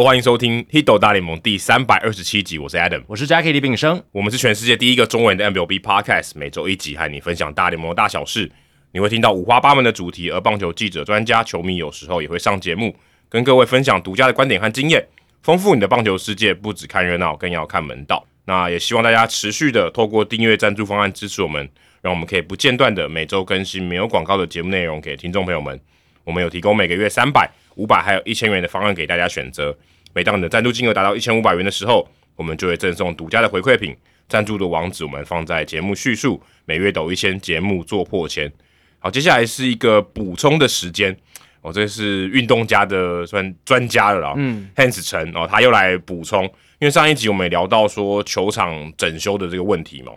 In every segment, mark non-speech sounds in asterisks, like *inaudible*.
欢迎收听《h i d o 大联盟》第三百二十七集，我是 Adam，我是 Jackie 李炳生，我们是全世界第一个中文的 MLB Podcast，每周一集和你分享大联盟的大小事。你会听到五花八门的主题，而棒球记者、专家、球迷有时候也会上节目，跟各位分享独家的观点和经验，丰富你的棒球世界。不只看热闹，更要看门道。那也希望大家持续的透过订阅赞助方案支持我们，让我们可以不间断的每周更新没有广告的节目内容给听众朋友们。我们有提供每个月三百、五百还有一千元的方案给大家选择。每当你的赞助金额达到一千五百元的时候，我们就会赠送独家的回馈品。赞助的网址我们放在节目叙述。每月抖一千，节目做破千。好，接下来是一个补充的时间。哦，这是运动家的算专家了啦。嗯，Hans 陈哦，他又来补充。因为上一集我们也聊到说球场整修的这个问题嘛，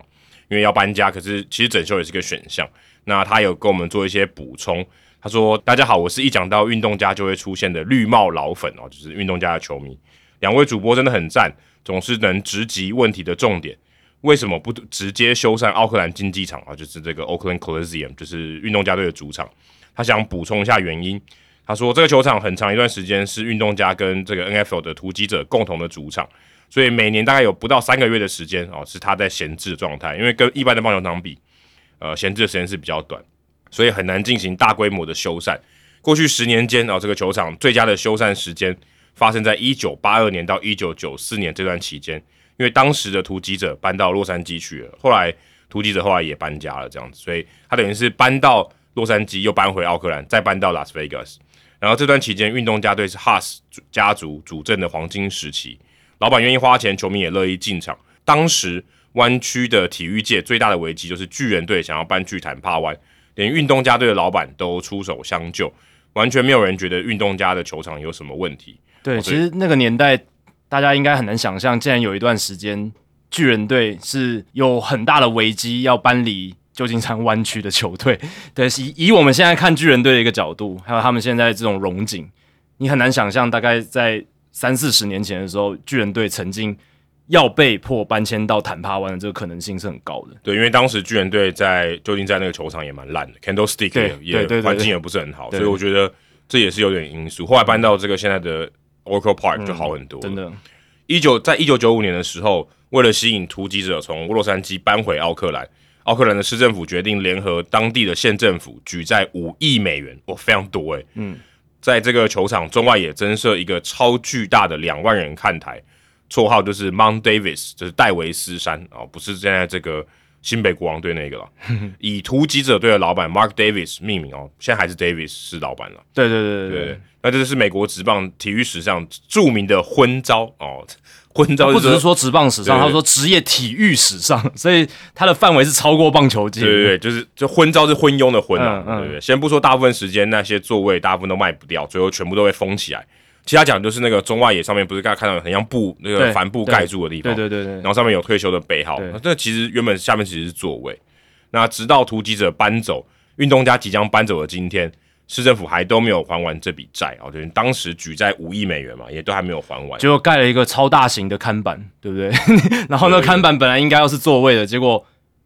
因为要搬家，可是其实整修也是个选项。那他有跟我们做一些补充。他说：“大家好，我是一讲到运动家就会出现的绿帽老粉哦，就是运动家的球迷。两位主播真的很赞，总是能直击问题的重点。为什么不直接修缮奥克兰竞技场啊？就是这个 Oakland Coliseum，就是运动家队的主场。他想补充一下原因。他说这个球场很长一段时间是运动家跟这个 NFL 的突击者共同的主场，所以每年大概有不到三个月的时间哦，是他在闲置的状态。因为跟一般的棒球场比，呃，闲置的时间是比较短。”所以很难进行大规模的修缮。过去十年间啊，这个球场最佳的修缮时间发生在一九八二年到一九九四年这段期间，因为当时的突击者搬到洛杉矶去了，后来突击者后来也搬家了，这样子，所以他等于是搬到洛杉矶，又搬回奥克兰，再搬到拉斯维加斯。然后这段期间，运动家队是哈斯家族主政的黄金时期，老板愿意花钱，球迷也乐意进场。当时湾区的体育界最大的危机就是巨人队想要搬去坦帕湾。连运动家队的老板都出手相救，完全没有人觉得运动家的球场有什么问题。对，其实那个年代，大家应该很难想象，竟然有一段时间巨人队是有很大的危机要搬离旧金山湾区的球队。对，以以我们现在看巨人队的一个角度，还有他们现在这种荣景，你很难想象，大概在三四十年前的时候，巨人队曾经。要被迫搬迁到坦帕湾的这个可能性是很高的。对，因为当时巨人队在究竟在那个球场也蛮烂的，Candlestick 也环境也不是很好，所以我觉得这也是有点因素。后来搬到这个现在的 Oracle Park 就好很多。真的，一九在一九九五年的时候，为了吸引突击者从洛杉矶搬回奥克兰，奥克兰的市政府决定联合当地的县政府举债五亿美元，哇，非常多诶。嗯，在这个球场中外也增设一个超巨大的两万人看台。绰号就是 Mount Davis，就是戴维斯山哦，不是现在这个新北国王队那个了，*laughs* 以突击者队的老板 Mark Davis 命名哦，现在还是 Davis 是老板了。对对对对对，那这是美国职棒体育史上著名的昏招哦，*laughs* 昏招不只是说职棒史上，他说职业体育史上，所以它的范围是超过棒球界。对对对，就是就昏招是昏庸的昏啊，对不对？先不说大部分时间那些座位大部分都卖不掉，最后全部都会封起来。其他讲就是那个中外野上面不是刚才看到很像布那个帆布盖住的地方，对对对对，然后上面有退休的背号，那其实原本下面其实是座位。那直到突击者搬走，运动家即将搬走的今天，市政府还都没有还完这笔债哦，就是当时举债五亿美元嘛，也都还没有还完，结果盖了一个超大型的看板，对不对？*laughs* 然后那看板本来应该要是座位的，结果。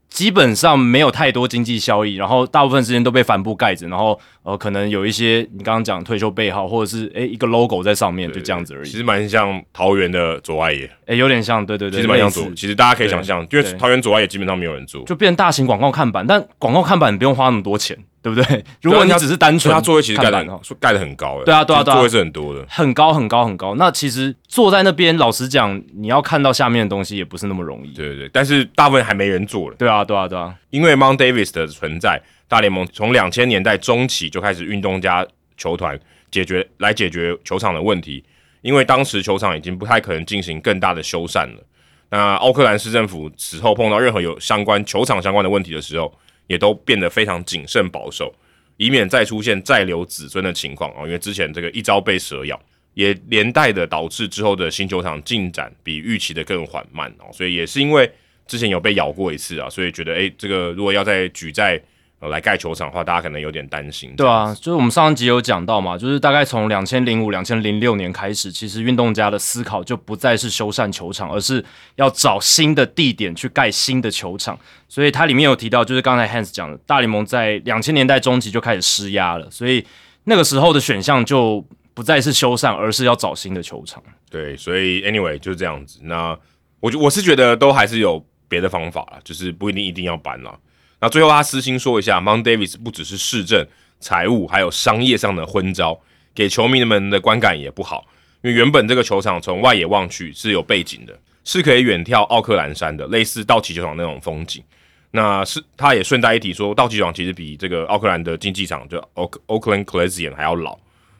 基本上没有太多经济效益，然后大部分时间都被帆布盖着，然后呃，可能有一些你刚刚讲退休背号，或者是诶一个 logo 在上面，就这样子而已。其实蛮像桃园的左外野，诶，有点像，对对对，其实蛮像左。其实大家可以想象，因为桃园左外野基本上没有人住，就变大型广告看板，但广告看板不用花那么多钱。对不对？如果你只是单纯，他座位其实盖的很，盖的很高，对啊，对啊，座位是很多的，很高，很高，很高。那其实坐在那边，老实讲，你要看到下面的东西也不是那么容易。对对对，但是大部分还没人坐了。对啊，对啊，对啊。因为 Mount Davis 的存在，大联盟从两千年代中期就开始运动家球团解决来解决球场的问题，因为当时球场已经不太可能进行更大的修缮了。那奥克兰市政府此后碰到任何有相关球场相关的问题的时候，也都变得非常谨慎保守。以免再出现再留子孙的情况啊，因为之前这个一朝被蛇咬，也连带的导致之后的新球场进展比预期的更缓慢哦，所以也是因为之前有被咬过一次啊，所以觉得诶，这个如果要再举在。来盖球场的话，大家可能有点担心。对啊，就是我们上一集有讲到嘛，就是大概从两千零五、两千零六年开始，其实运动家的思考就不再是修缮球场，而是要找新的地点去盖新的球场。所以它里面有提到，就是刚才 Hans 讲的，大联盟在两千年代中期就开始施压了，所以那个时候的选项就不再是修缮，而是要找新的球场。对，所以 anyway 就是这样子。那我就我是觉得都还是有别的方法了，就是不一定一定要搬了。那最后他私心说一下，Mount Davis 不只是市政、财务，还有商业上的昏招，给球迷们的观感也不好。因为原本这个球场从外野望去是有背景的，是可以远眺奥克兰山的，类似道奇球场那种风景。那是他也顺带一提说，道奇球场其实比这个奥克兰的竞技场就 Oak Oakland Coliseum 还要老。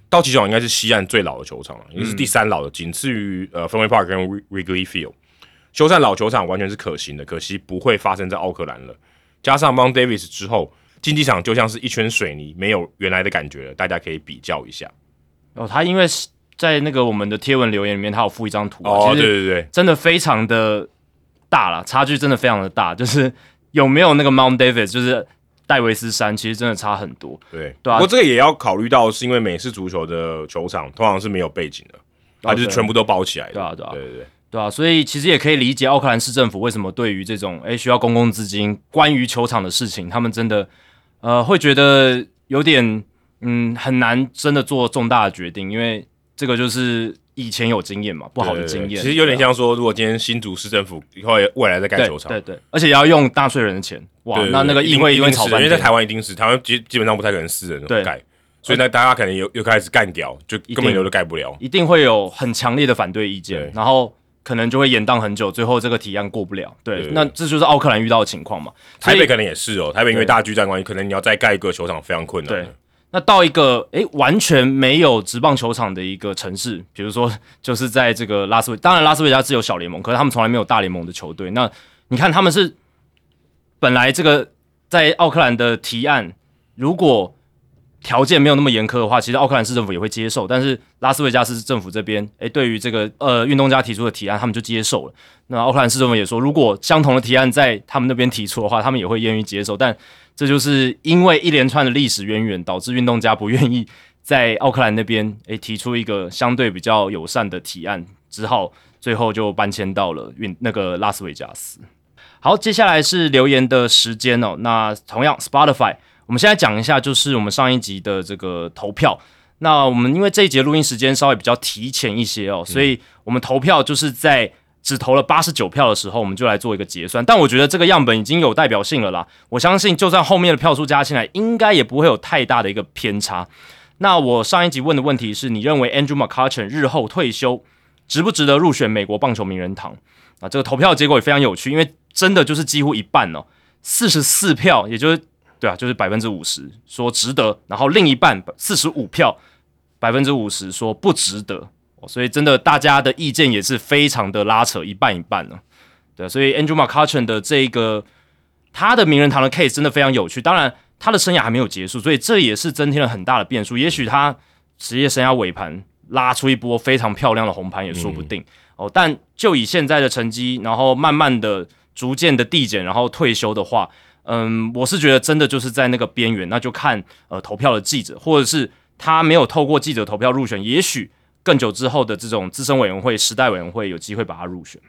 道奇球场应该是西岸最老的球场了，应该是第三老的，仅次于呃 Fenway Park 跟 Wrigley Field。修缮老球场完全是可行的，可惜不会发生在奥克兰了。加上 Mount Davis 之后，竞技场就像是一圈水泥，没有原来的感觉了。大家可以比较一下。哦，他因为在那个我们的贴文留言里面，他有附一张图，哦，对对对，真的非常的大了，差距真的非常的大，就是有没有那个 Mount Davis，就是戴维斯山，其实真的差很多。对，对啊不过这个也要考虑到，是因为美式足球的球场通常是没有背景的，它就是全部都包起来的。对啊对啊对对对。对啊，所以其实也可以理解奥克兰市政府为什么对于这种诶需要公共资金关于球场的事情，他们真的呃会觉得有点嗯很难真的做重大的决定，因为这个就是以前有经验嘛，不好的经验。其实有点像说，如果今天新竹市政府以后未来在盖球场，对对，而且也要用纳税人的钱，哇，那那个议会一定定会吵翻天。是因为在台湾一定是台湾基基本上不太可能私人对盖，所以呢，大家可能又又开始干掉，就根本就盖不了。一定会有很强烈的反对意见，然后可能就会延宕很久，最后这个提案过不了。对，对那这就是奥克兰遇到的情况嘛。台北可能也是哦，台北因为大巨蛋关系，可能你要再盖一个球场非常困难的。对那到一个诶完全没有职棒球场的一个城市，比如说 *laughs* 就是在这个拉斯维，当然拉斯维加斯有小联盟，可是他们从来没有大联盟的球队。那你看他们是本来这个在奥克兰的提案，如果条件没有那么严苛的话，其实奥克兰市政府也会接受。但是拉斯维加斯政府这边，诶，对于这个呃运动家提出的提案，他们就接受了。那奥克兰市政府也说，如果相同的提案在他们那边提出的话，他们也会愿意接受。但这就是因为一连串的历史渊源，导致运动家不愿意在奥克兰那边诶提出一个相对比较友善的提案，只好最后就搬迁到了运那个拉斯维加斯。好，接下来是留言的时间哦。那同样，Spotify，我们现在讲一下，就是我们上一集的这个投票。那我们因为这一节录音时间稍微比较提前一些哦，所以我们投票就是在只投了八十九票的时候，我们就来做一个结算。但我觉得这个样本已经有代表性了啦，我相信就算后面的票数加起来，应该也不会有太大的一个偏差。那我上一集问的问题是你认为 Andrew McCutchen 日后退休值不值得入选美国棒球名人堂？啊，这个投票结果也非常有趣，因为真的就是几乎一半哦，四十四票，也就是对啊，就是百分之五十说值得，然后另一半四十五票，百分之五十说不值得、哦，所以真的大家的意见也是非常的拉扯，一半一半呢。对，所以 Andrew McCutchen 的这个他的名人堂的 case 真的非常有趣，当然他的生涯还没有结束，所以这也是增添了很大的变数。也许他职业生涯尾盘拉出一波非常漂亮的红盘也说不定、哦。但就以现在的成绩，然后慢慢的、逐渐的递减，然后退休的话，嗯，我是觉得真的就是在那个边缘，那就看呃投票的记者，或者是他没有透过记者投票入选，也许更久之后的这种资深委员会、时代委员会有机会把他入选。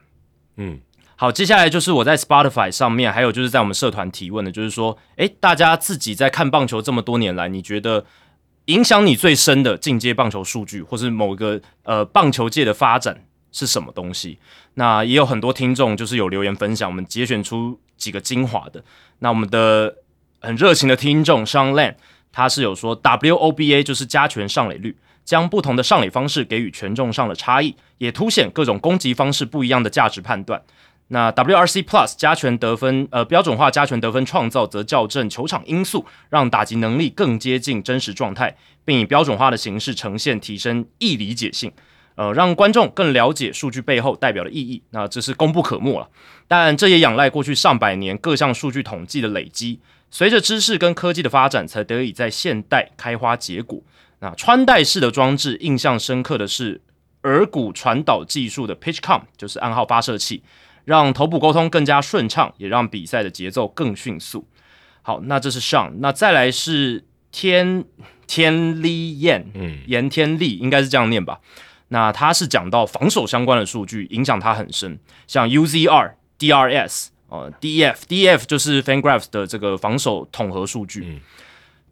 嗯，好，接下来就是我在 Spotify 上面，还有就是在我们社团提问的，就是说，诶，大家自己在看棒球这么多年来，你觉得影响你最深的进阶棒球数据，或是某个呃棒球界的发展是什么东西？那也有很多听众就是有留言分享，我们节选出几个精华的。那我们的很热情的听众 Sean Lan，他是有说 WOBA 就是加权上垒率。将不同的上垒方式给予权重上的差异，也凸显各种攻击方式不一样的价值判断。那 WRC Plus 加权得分，呃，标准化加权得分创造则校正球场因素，让打击能力更接近真实状态，并以标准化的形式呈现，提升易理解性，呃，让观众更了解数据背后代表的意义。那这是功不可没了，但这也仰赖过去上百年各项数据统计的累积，随着知识跟科技的发展，才得以在现代开花结果。那穿戴式的装置，印象深刻的是耳骨传导技术的 PitchCom，就是暗号发射器，让头部沟通更加顺畅，也让比赛的节奏更迅速。好，那这是上，那再来是天天利燕，嗯，严天利应该是这样念吧？那他是讲到防守相关的数据，影响他很深，像 UZR、DRS、呃 DEF、DEF 就是 FanGraphs 的这个防守统合数据。嗯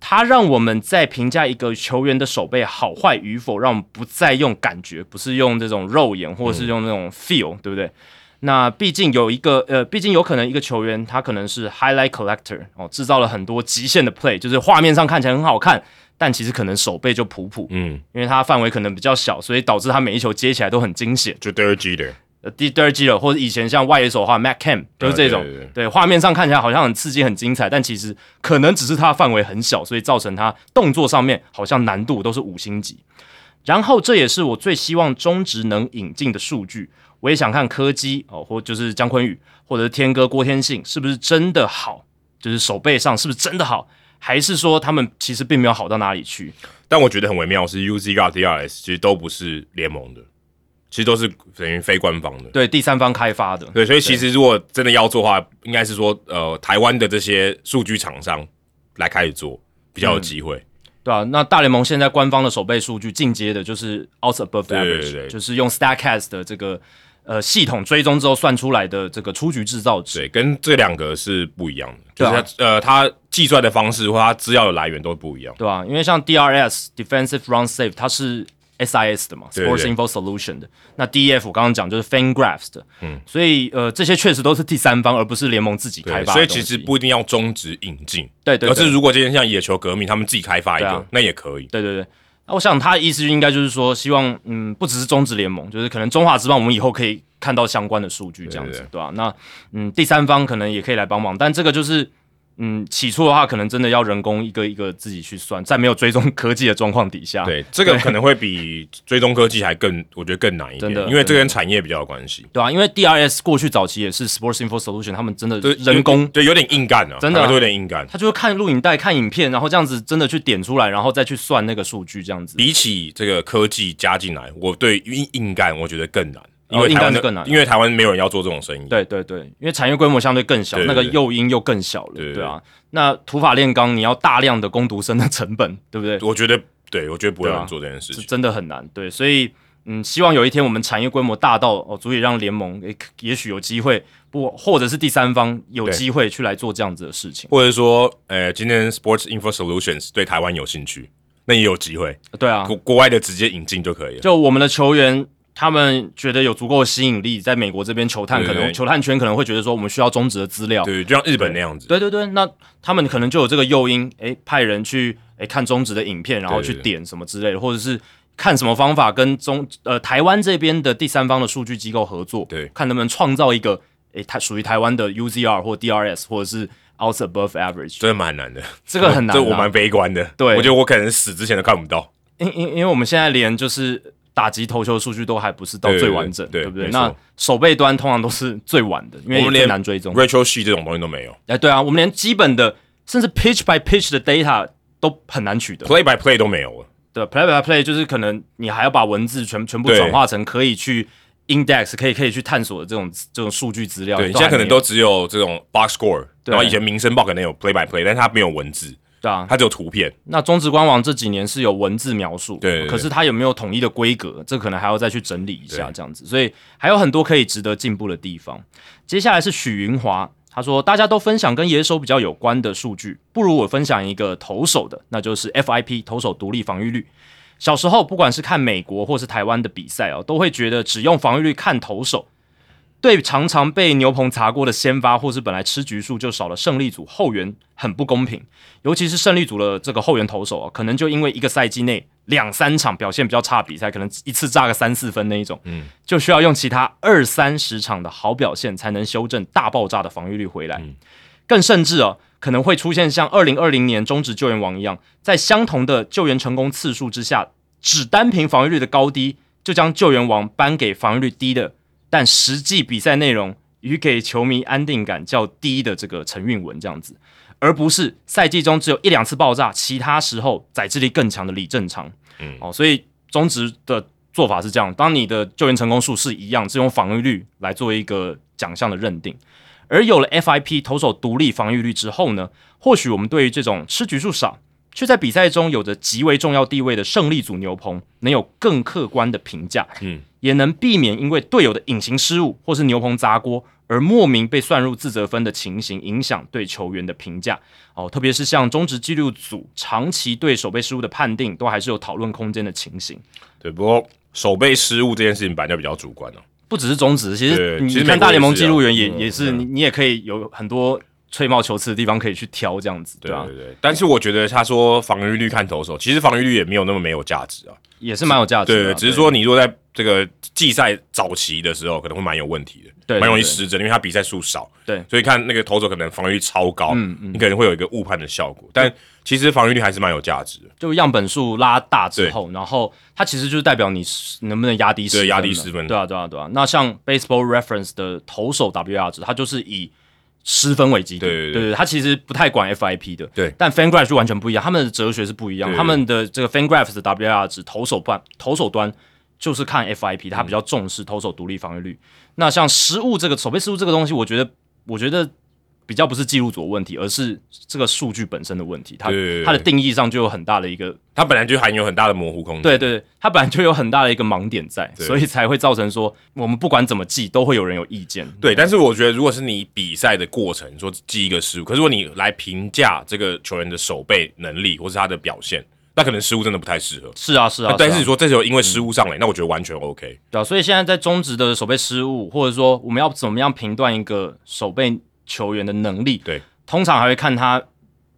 它让我们在评价一个球员的手背好坏与否，让我们不再用感觉，不是用这种肉眼，或者是用那种 feel，、对不对？那毕竟有一个呃，毕竟有可能一个球员他可能是 highlight collector 哦，制造了很多极限的 play，就是画面上看起来很好看，但其实可能手背就普普，嗯，因为它范围可能比较小，所以导致他每一球接起来都很惊险。就 Derek Jeter，呃，第第二季了，或者以前像外野手的话，Matt Cam 就是这种，对画面上看起来好像很刺激、很精彩，但其实可能只是他范围很小，所以造成他动作上面好像难度都是五星级。然后这也是我最希望中职能引进的数据，我也想看柯基哦，或就是姜坤宇，或者是天哥郭天信是不是真的好，就是手背上是不是真的好，还是说他们其实并没有好到哪里去？但我觉得很微妙是 UZ 跟 DRS 其实都不是联盟的，其实都是等于非官方的。对，第三方开发的，对，所以其实如果真的要做的话，应该是说，呃，台湾的这些数据厂商来开始做，比较有机会。对啊，那大联盟现在官方的守备数据进阶的就是 out above 对 average，对对就是用 Statcast 的这个呃系统追踪之后算出来的这个出局制造值。对，跟这两个是不一样的，就是它、呃，它计算的方式或它资料的来源都不一样。对啊，因为像 DRS Defensive Run Save 它是 SIS 的嘛，Sports Info Solution 的。那 DF 我刚刚讲就是 FanGraphs 的，嗯，所以呃这些确实都是第三方，而不是联盟自己开，发所以。其实不一定要终止引进，对对对而是如果今天像野球革命，他们自己开发一个，啊那也可以。对对对。那我想他的意思应该就是说，希望嗯，不只是中职联盟，就是可能中华职棒，我们以后可以看到相关的数据，这样子，对吧、那嗯，第三方可能也可以来帮忙，但这个就是嗯，起初的话，可能真的要人工一个一个自己去算，在没有追踪 *laughs* 科技的状况底下，对，这个可能会比追踪科技还更，我觉得更难一点，真的因为这跟产业比较有关系。对啊，因为 DRS 过去早期也是 Sports Info Solution，他们真的对人工，对，有点硬干啊，真的有点硬干。他就是看录影带、看影片，然后这样子真的去点出来，然后再去算那个数据，这样子。比起这个科技加进来，我对硬硬干我觉得更难，因为台湾是更难因为台湾没有人要做这种生意。对对对，因为产业规模相对更小，那个诱因又更小了，对啊。那土法炼钢，你要大量的攻读生的成本，*laughs* 对不对？我觉得，对我觉得不会有人做这件事是情。真的很难，对，所以嗯，希望有一天我们产业规模大到哦，足以让联盟诶，也许有机会不，或者是第三方有对机会去来做这样子的事情，或者说，呃，今天 Sports Info Solutions 对台湾有兴趣，那也有机会，对啊，国国外的直接引进就可以了。就我们的球员。他们觉得有足够的吸引力，在美国这边球探可能球探圈可能会觉得说，我们需要中职的资料，对，就像日本那样子。对对对，那他们可能就有这个诱因，诶，派人去诶看中职的影片，然后去点什么之类的，或者是看什么方法跟中呃台湾这边的第三方的数据机构合作，对。看能不能创造一个诶台属于台湾的 UZR 或 DRS 或者是 out above average，真的蛮难的，这个很难、啊，这我蛮悲观的。对。我觉得我可能死之前都看不到。因因因为我们现在连就是打击投球的数据都还不是到最完整，对不对？那手背端通常都是最晚的，因为连难追踪。Retro Sheet 这种东西都没有哎，对啊，我们连基本的甚至 pitch by pitch 的 data 都很难取得。，Play by Play 都没有了。对，play by play 就是可能你还要把文字全全部转化成可以去 index，可以可以去探索的这种这种数据资料。对，现在可能都只有这种 Box Score，然后以前民生报可能有 Play by Play，但是它没有文字，对啊。它只有图片。那中职官网这几年是有文字描述，对可是它有没有统一的规格，这可能还要再去整理一下，这样子。所以还有很多可以值得进步的地方。接下来是许云华，他说大家都分享跟野手比较有关的数据，不如我分享一个投手的，那就是 FIP 投手独立防御率。小时候不管是看美国或是台湾的比赛哦，都会觉得只用防御率看投手，对常常被牛棚砸过的先发或是本来吃局数就少了胜利组后援很不公平。尤其是胜利组的这个后援投手啊，可能就因为一个赛季内两三场表现比较差的比赛，可能一次炸个三四分那一种，嗯，就需要用其他二三十场的好表现才能修正大爆炸的防御率回来。更甚至啊，可能会出现像二零二零年中止救援王一样，在相同的救援成功次数之下，只单凭防御率的高低，就将救援王颁给防御率低的，但实际比赛内容与给球迷安定感较低的这个陈运文这样子。而不是赛季中只有一两次爆炸，其他时候载制力更强的李正常。嗯，哦，所以中职的做法是这样：当你的救援成功数是一样，是用防御率来做一个奖项的认定。而有了 FIP 投手独立防御率之后呢，或许我们对于这种吃局数少却在比赛中有着极为重要地位的胜利组牛棚，能有更客观的评价，嗯，也能避免因为队友的隐形失误或是牛棚砸锅而莫名被算入自责分的情形，影响对球员的评价哦。特别是像中职纪录组长期对手背失误的判定，都还是有讨论空间的情形。对，不过手背失误这件事情本来就比较主观哦。不只是中职，其实你看大联盟记录员也嗯也是，你也可以有很多吹毛求疵的地方可以去挑，这样子，对吧、对对对，但是我觉得他说防御率看投手，其实防御率也没有那么没有价值啊。也是蛮有价值的啊。对对，只是说你如果在这个季赛早期的时候，可能会蛮有问题的，对对蛮容易失真，因为他比赛数少，对。所以看那个投手可能防御率超高，嗯嗯。你可能会有一个误判的效果，但其实防御率还是蛮有价值的。就样本数拉大之后，然后它其实就是代表你能不能压低失分对了压低失分。对啊，对啊，对啊。那像 Baseball Reference 的投手 WR 值，它就是以失分为基地，对对对他其实不太管 FIP 的，对但 FanGraph 就完全不一样，他们的哲学是不一样，对对他们的这个 FanGraph 的 WR 值，投手端投手端就是看 FIP，他比较重视投手独立防御率。那像失误这个守备失误这个东西，我觉得，我觉得。比较不是记录组的问题，而是这个数据本身的问题。它它的定义上就有很大的一个它本来就含有很大的模糊空间。对对，对，它本来就有很大的一个盲点在，所以才会造成说我们不管怎么记，都会有人有意见。对，但是我觉得，如果是你比赛的过程，说记一个失误，可是如果你来评价这个球员的守备能力或是他的表现，那可能失误真的不太适合。是啊，是啊，啊但是你说这时候因为失误上来，那我觉得完全 OK。对啊，所以现在在中职的守备失误，或者说我们要怎么样评断一个守备球员的能力，对，通常还会看他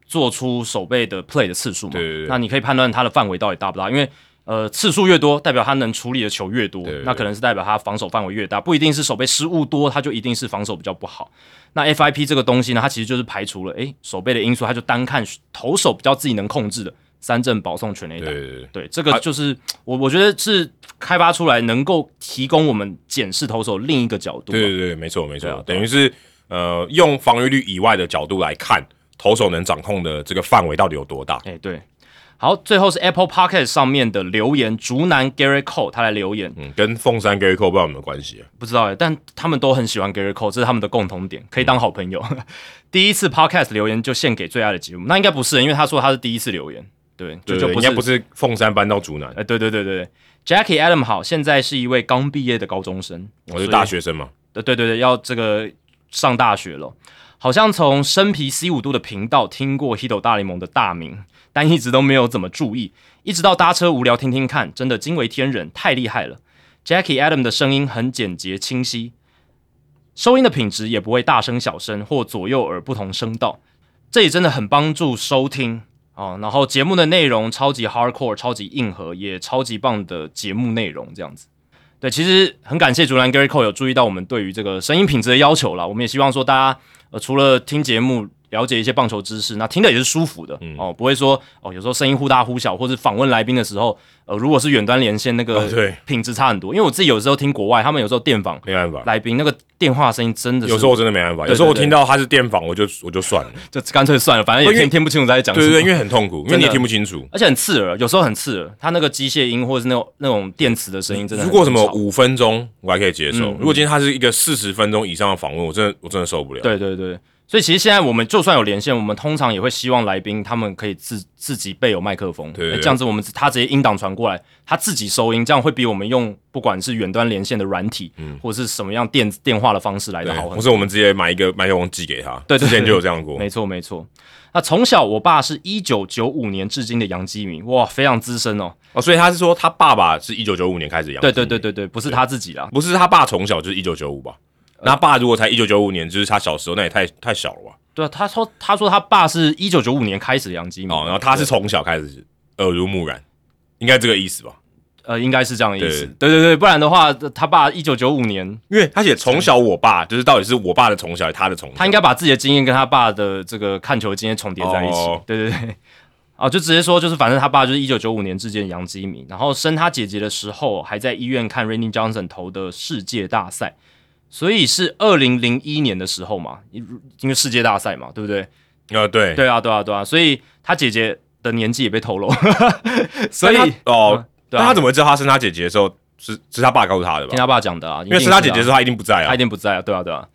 做出守备的 play 的次数嘛。对对对那你可以判断他的范围到底大不大，因为呃次数越多，代表他能处理的球越多，对对对那可能是代表他防守范围越大，不一定是守备失误多，他就一定是防守比较不好。那 FIP 这个东西呢，它其实就是排除了诶守备的因素，它就单看投手比较自己能控制的三振保送全垒打。对对对，对，这个就是、我我觉得是开发出来能够提供我们检视投手另一个角度啊。对对对，没错没错，等于是呃用防御率以外的角度来看，投手能掌控的这个范围到底有多大？哎、对。好，最后是 Apple Podcast 上面的留言，竹南 Gary Cole 他来留言，嗯，跟凤山 Gary Cole 不知道有没有关系啊？不知道哎，但他们都很喜欢 Gary Cole，这是他们的共同点，可以当好朋友。*laughs* 第一次 Podcast 留言就献给最爱的节目，那应该不是，因为他说他是第一次留言，对，就就不应该不是凤山搬到竹南，哎、对对对对对，Jackie Adam 好，现在是一位刚毕业的高中生，我是大学生嘛。对对对对，要这个上大学了。好像从生皮 C 五度的频道听过 Hito 大联盟的大名，但一直都没有怎么注意，一直到搭车无聊听听看，真的惊为天人，太厉害了。Jackie Adam 的声音很简洁清晰，收音的品质也不会大声小声或左右耳不同声道，这也真的很帮助收听哦。然后节目的内容超级 hardcore，超级硬核，也超级棒的节目内容，这样子。对，其实很感谢竹篮 Gary Cole 有注意到我们对于这个声音品质的要求啦。我们也希望说大家呃除了听节目了解一些棒球知识，那听的也是舒服的、哦，不会说哦有时候声音忽大忽小，或者访问来宾的时候，呃如果是远端连线那个品质差很多。因为我自己有时候听国外，他们有时候电访没办法，来宾那个电话声音真的是有时候我真的没办法，对有时候我听到他是电访，我就我就算了。*laughs* 就干脆算了，反正也因为听听不清楚在讲什么。对对对，因为很痛苦，因为你也听不清楚。而且很刺耳，有时候很刺耳，他那个机械音或者是那种那种电磁的声音，真的如果什么五分钟，我还可以接受。嗯如果今天他是一个四十分钟以上的访问，我真的我真的受不了。对对对，所以其实现在我们就算有连线，我们通常也会希望来宾他们可以自自己备有麦克风，对这样子我们他直接音档传过来，他自己收音，这样会比我们用不管是远端连线的软体，或者是什么样电电话的方式来的好很多或是我们直接买一个麦克风寄给他。对对之前就有这样过。没错没错。那从小我爸是一九九五年至今的杨基民，哇，非常资深哦。哦，所以他是说他爸爸是一九九五年开始养。对对对，对对，不是他自己啦，不是他爸从小就是一九九五吧？那爸如果才一九九五年，就是他小时候，那也太太小了吧？对啊，他说他说他爸是一九九五年开始的洋基民，哦，然后他是从小开始耳濡目染，应该这个意思吧？呃，应该是这样的意思。对对对对，不然的话，他爸一九九五年因为他写从小我爸，就是到底是我爸的从小，还是他的从小？他应该把自己的经验跟他爸的这个看球的经验重叠在一起。哦对对对，哦，就直接说，就是反正他爸就是一九九五年之间的洋基迷，然后生他姐姐的时候还在医院看 Randy Johnson 投的世界大赛，所以是二零零一年的时候嘛，因因为世界大赛嘛，对不对？呃，对，对啊，对啊，对啊，所以他姐姐的年纪也被透露，*laughs* 所以哦，对啊他怎么会知道他生他姐姐的时候是是他爸告诉他的吧听？他爸讲的啊，因为生他姐姐的时候他一定不在啊他一。定不在啊，对啊，对啊，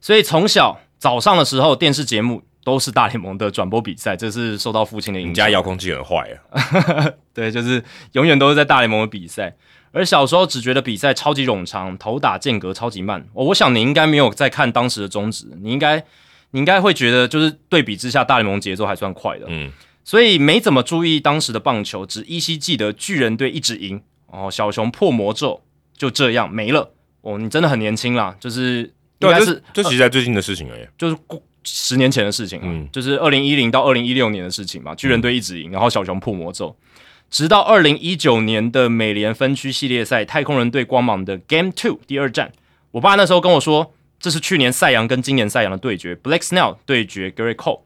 所以从小早上的时候，电视节目都是大联盟的转播比赛，这是受到父亲的影响。你家遥控器很坏啊，*laughs* 对，就是永远都是在大联盟的比赛。而小时候只觉得比赛超级冗长，投打间隔超级慢。我我想你应该没有在看当时的中职，你应该你应该会觉得就是对比之下，大联盟节奏还算快的。嗯，所以没怎么注意当时的棒球，只依稀记得巨人队一直赢，哦，小熊破魔咒就这样没了。哦，你真的很年轻啦，就是应该是这这其实在最近的事情而已。就是过十年前的事情啊，嗯就是二零一零到二零一六年的事情嘛。巨人队一直赢，然后小熊破魔咒，直到二零一九年的美联分区系列赛，太空人对光芒的 Game Two 第二战，我爸那时候跟我说，这是去年赛扬跟今年赛扬的对决，Blake Snell 对决 Gary Cole。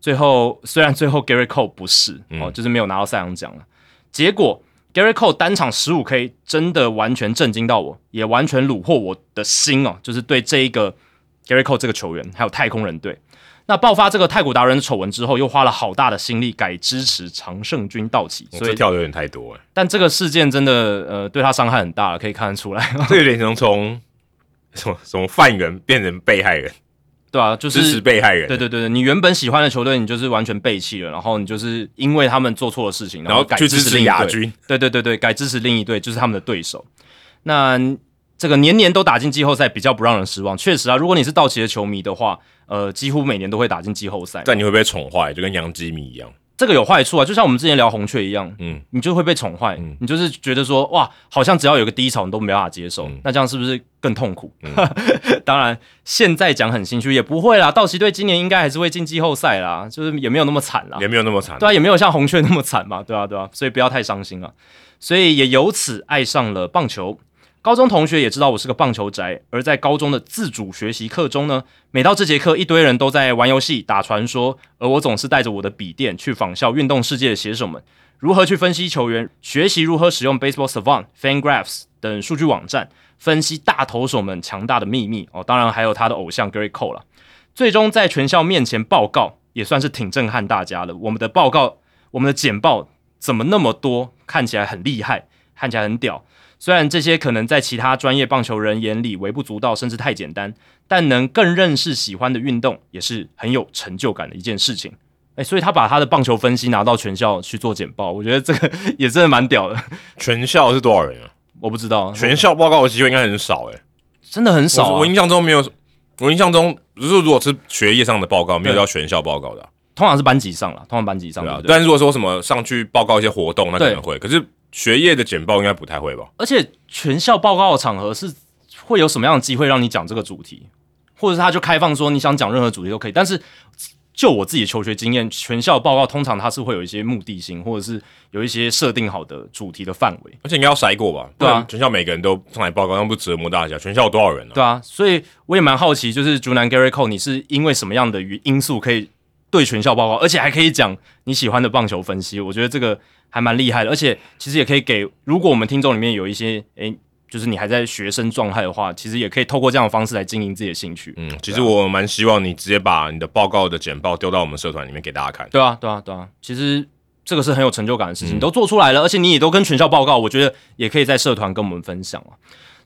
最后虽然最后 Gary Cole 不是、哦，就是没有拿到赛扬奖了，结果 Gary Cole 单场十五 K 真的完全震惊到我，也完全虏获我的心哦，就是对这一个 Gary Cole 这个球员，还有太空人队。那爆发这个太古达人的丑闻之后，又花了好大的心力改支持常胜军道奇，所以这跳的有点太多了，但这个事件真的呃对他伤害很大了，可以看得出来，*laughs* 这有点像从什么什么犯人变成被害人，*laughs* 对啊，就是支持被害人，对对对对，你原本喜欢的球队，你就是完全背弃了，然后你就是因为他们做错了事情，然后改去支持亚军，对对对对，改支持另一队就是他们的对手。那这个年年都打进季后赛，比较不让人失望。确实啊，如果你是道奇的球迷的话，呃，几乎每年都会打进季后赛。但你会被宠坏，就跟杨基米一样。这个有坏处啊，就像我们之前聊红雀一样，嗯，你就会被宠坏，嗯你就是觉得说哇，好像只要有个低潮你都没办法接受，嗯那这样是不是更痛苦？*laughs* 当然，现在讲很心虚，也不会啦。道奇队今年应该还是会进季后赛啦，就是也没有那么惨啦。也没有那么惨。对啊，也没有像红雀那么惨嘛，对啊，对啊，所以不要太伤心啊。所以也由此爱上了棒球。高中同学也知道我是个棒球宅，而在高中的自主学习课中呢，每到这节课，一堆人都在玩游戏、打传说，而我总是带着我的笔电去仿效运动世界的写手们，如何去分析球员，学习如何使用 Baseball Savant、FanGraphs 等数据网站，分析大投手们强大的秘密哦，当然还有他的偶像 Gary Cole 了。最终在全校面前报告，也算是挺震撼大家的。我们的报告，我们的简报怎么那么多？看起来很厉害，看起来很屌。虽然这些可能在其他专业棒球人眼里微不足道，甚至太简单，但能更认识喜欢的运动，也是很有成就感的一件事情。哎，所以他把他的棒球分析拿到全校去做简报，我觉得这个 *laughs* 也真的蛮屌的。全校是多少人啊？我不知道，全校报告的机会应该很少哎、真的很少、啊我我印象中没有，我印象中就是如果是学业上的报告，没有要全校报告的啊、通常是班级上了，通常班级上对啊但是如果说什么上去报告一些活动，那可能会。可是学业的简报应该不太会吧？而且全校报告的场合是会有什么样的机会让你讲这个主题，或者是他就开放说你想讲任何主题都可以。但是就我自己的求学经验，全校报告通常它是会有一些目的性，或者是有一些设定好的主题的范围。而且应该要筛过吧？对啊全校每个人都上来报告，那不折磨大家？全校有多少人呢、对啊，所以我也蛮好奇，就是竹南 Gary Cole，你是因为什么样的因素可以对全校报告，而且还可以讲你喜欢的棒球分析？我觉得这个还蛮厉害的，而且其实也可以给，如果我们听众里面有一些诶。就是你还在学生状态的话，其实也可以透过这样的方式来经营自己的兴趣。嗯，其实我蛮希望你直接把你的报告的简报丢到我们社团里面给大家看。对啊，对啊，对啊，其实这个是很有成就感的事情，你都做出来了，而且你也都跟全校报告，我觉得也可以在社团跟我们分享啊。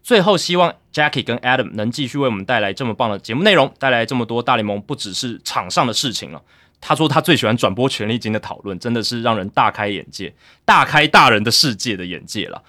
最后，希望 Jackie 跟 Adam 能继续为我们带来这么棒的节目内容，带来这么多大联盟不只是场上的事情了。他说他最喜欢转播权力金的讨论，真的是让人大开眼界，大开大人的世界的眼界了。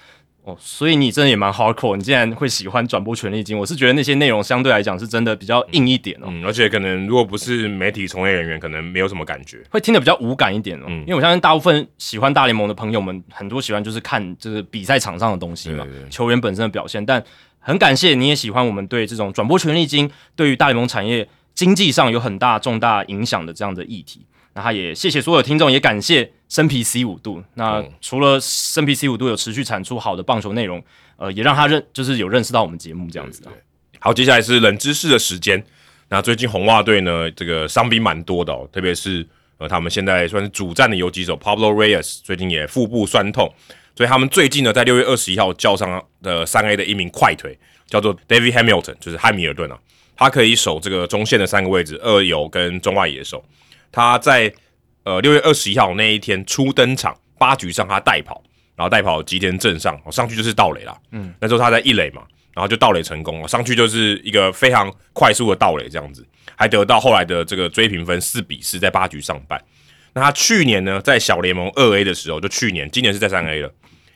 哦，所以你真的也蛮 hardcore，你竟然会喜欢转播权力金，我是觉得那些内容相对来讲是真的比较硬一点哦。嗯，而且可能如果不是媒体从业人员，可能没有什么感觉。会听得比较无感一点哦，嗯因为我相信大部分喜欢大联盟的朋友们，很多喜欢就是看就是比赛场上的东西嘛，球员本身的表现。但很感谢你也喜欢我们对这种转播权力金对于大联盟产业经济上有很大重大影响的这样的议题。那他也谢谢所有听众，也感谢生皮 C 五度。那嗯除了生皮 C 五度有持续产出好的棒球内容，呃，也让他认就是有认识到我们节目这样子啊。好，接下来是冷知识的时间。那最近红袜队呢，这个伤兵蛮多的哦，特别是呃，他们现在算是主战的游击手 Pablo Reyes 最近也腹部酸痛，所以他们最近呢，在六月二十一号叫上的三 A 的一名快腿，叫做 David Hamilton，就是汉密尔顿啊，他可以守这个中线的三个位置，二游跟中外野手。他在呃六月二十一号那一天初登场，八局上他带跑，然后带跑吉田镇上，哦上去就是盗垒啦。嗯，那时候他在一垒嘛，然后就盗垒成功了，上去就是一个非常快速的盗垒这样子，还得到后来的这个追平分四比四，在八局上半。那他去年呢，在小联盟二 A 的时候，就去年，今年是在三 A 了，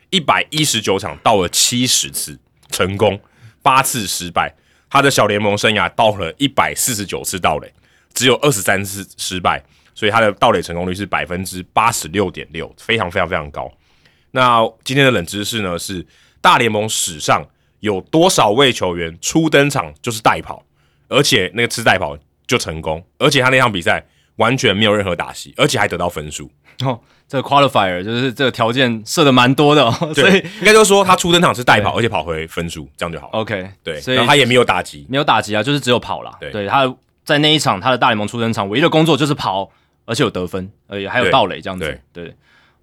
一百一十九场到了七十次成功，八次失败。他的小联盟生涯到了一百四十九次盗垒，只有二十三次失败，所以他的盗垒成功率是百分之八十六点六，非常非常非常高。那今天的冷知识呢是大联盟史上有多少位球员初登场就是代跑，而且那个吃代跑就成功，而且他那场比赛完全没有任何打戏，而且还得到分数。哦，这个 qualifier 就是这个条件设的蛮多的、哦，所以应该就是说他初登场是代跑，而且跑回分数，这样就好了。OK 对，所以他也没有打击，没有打击啊，就是只有跑啦。对他在那一场他的大联盟出登场唯一的工作就是跑，而且有得分，而且还有对盗垒这样子。对对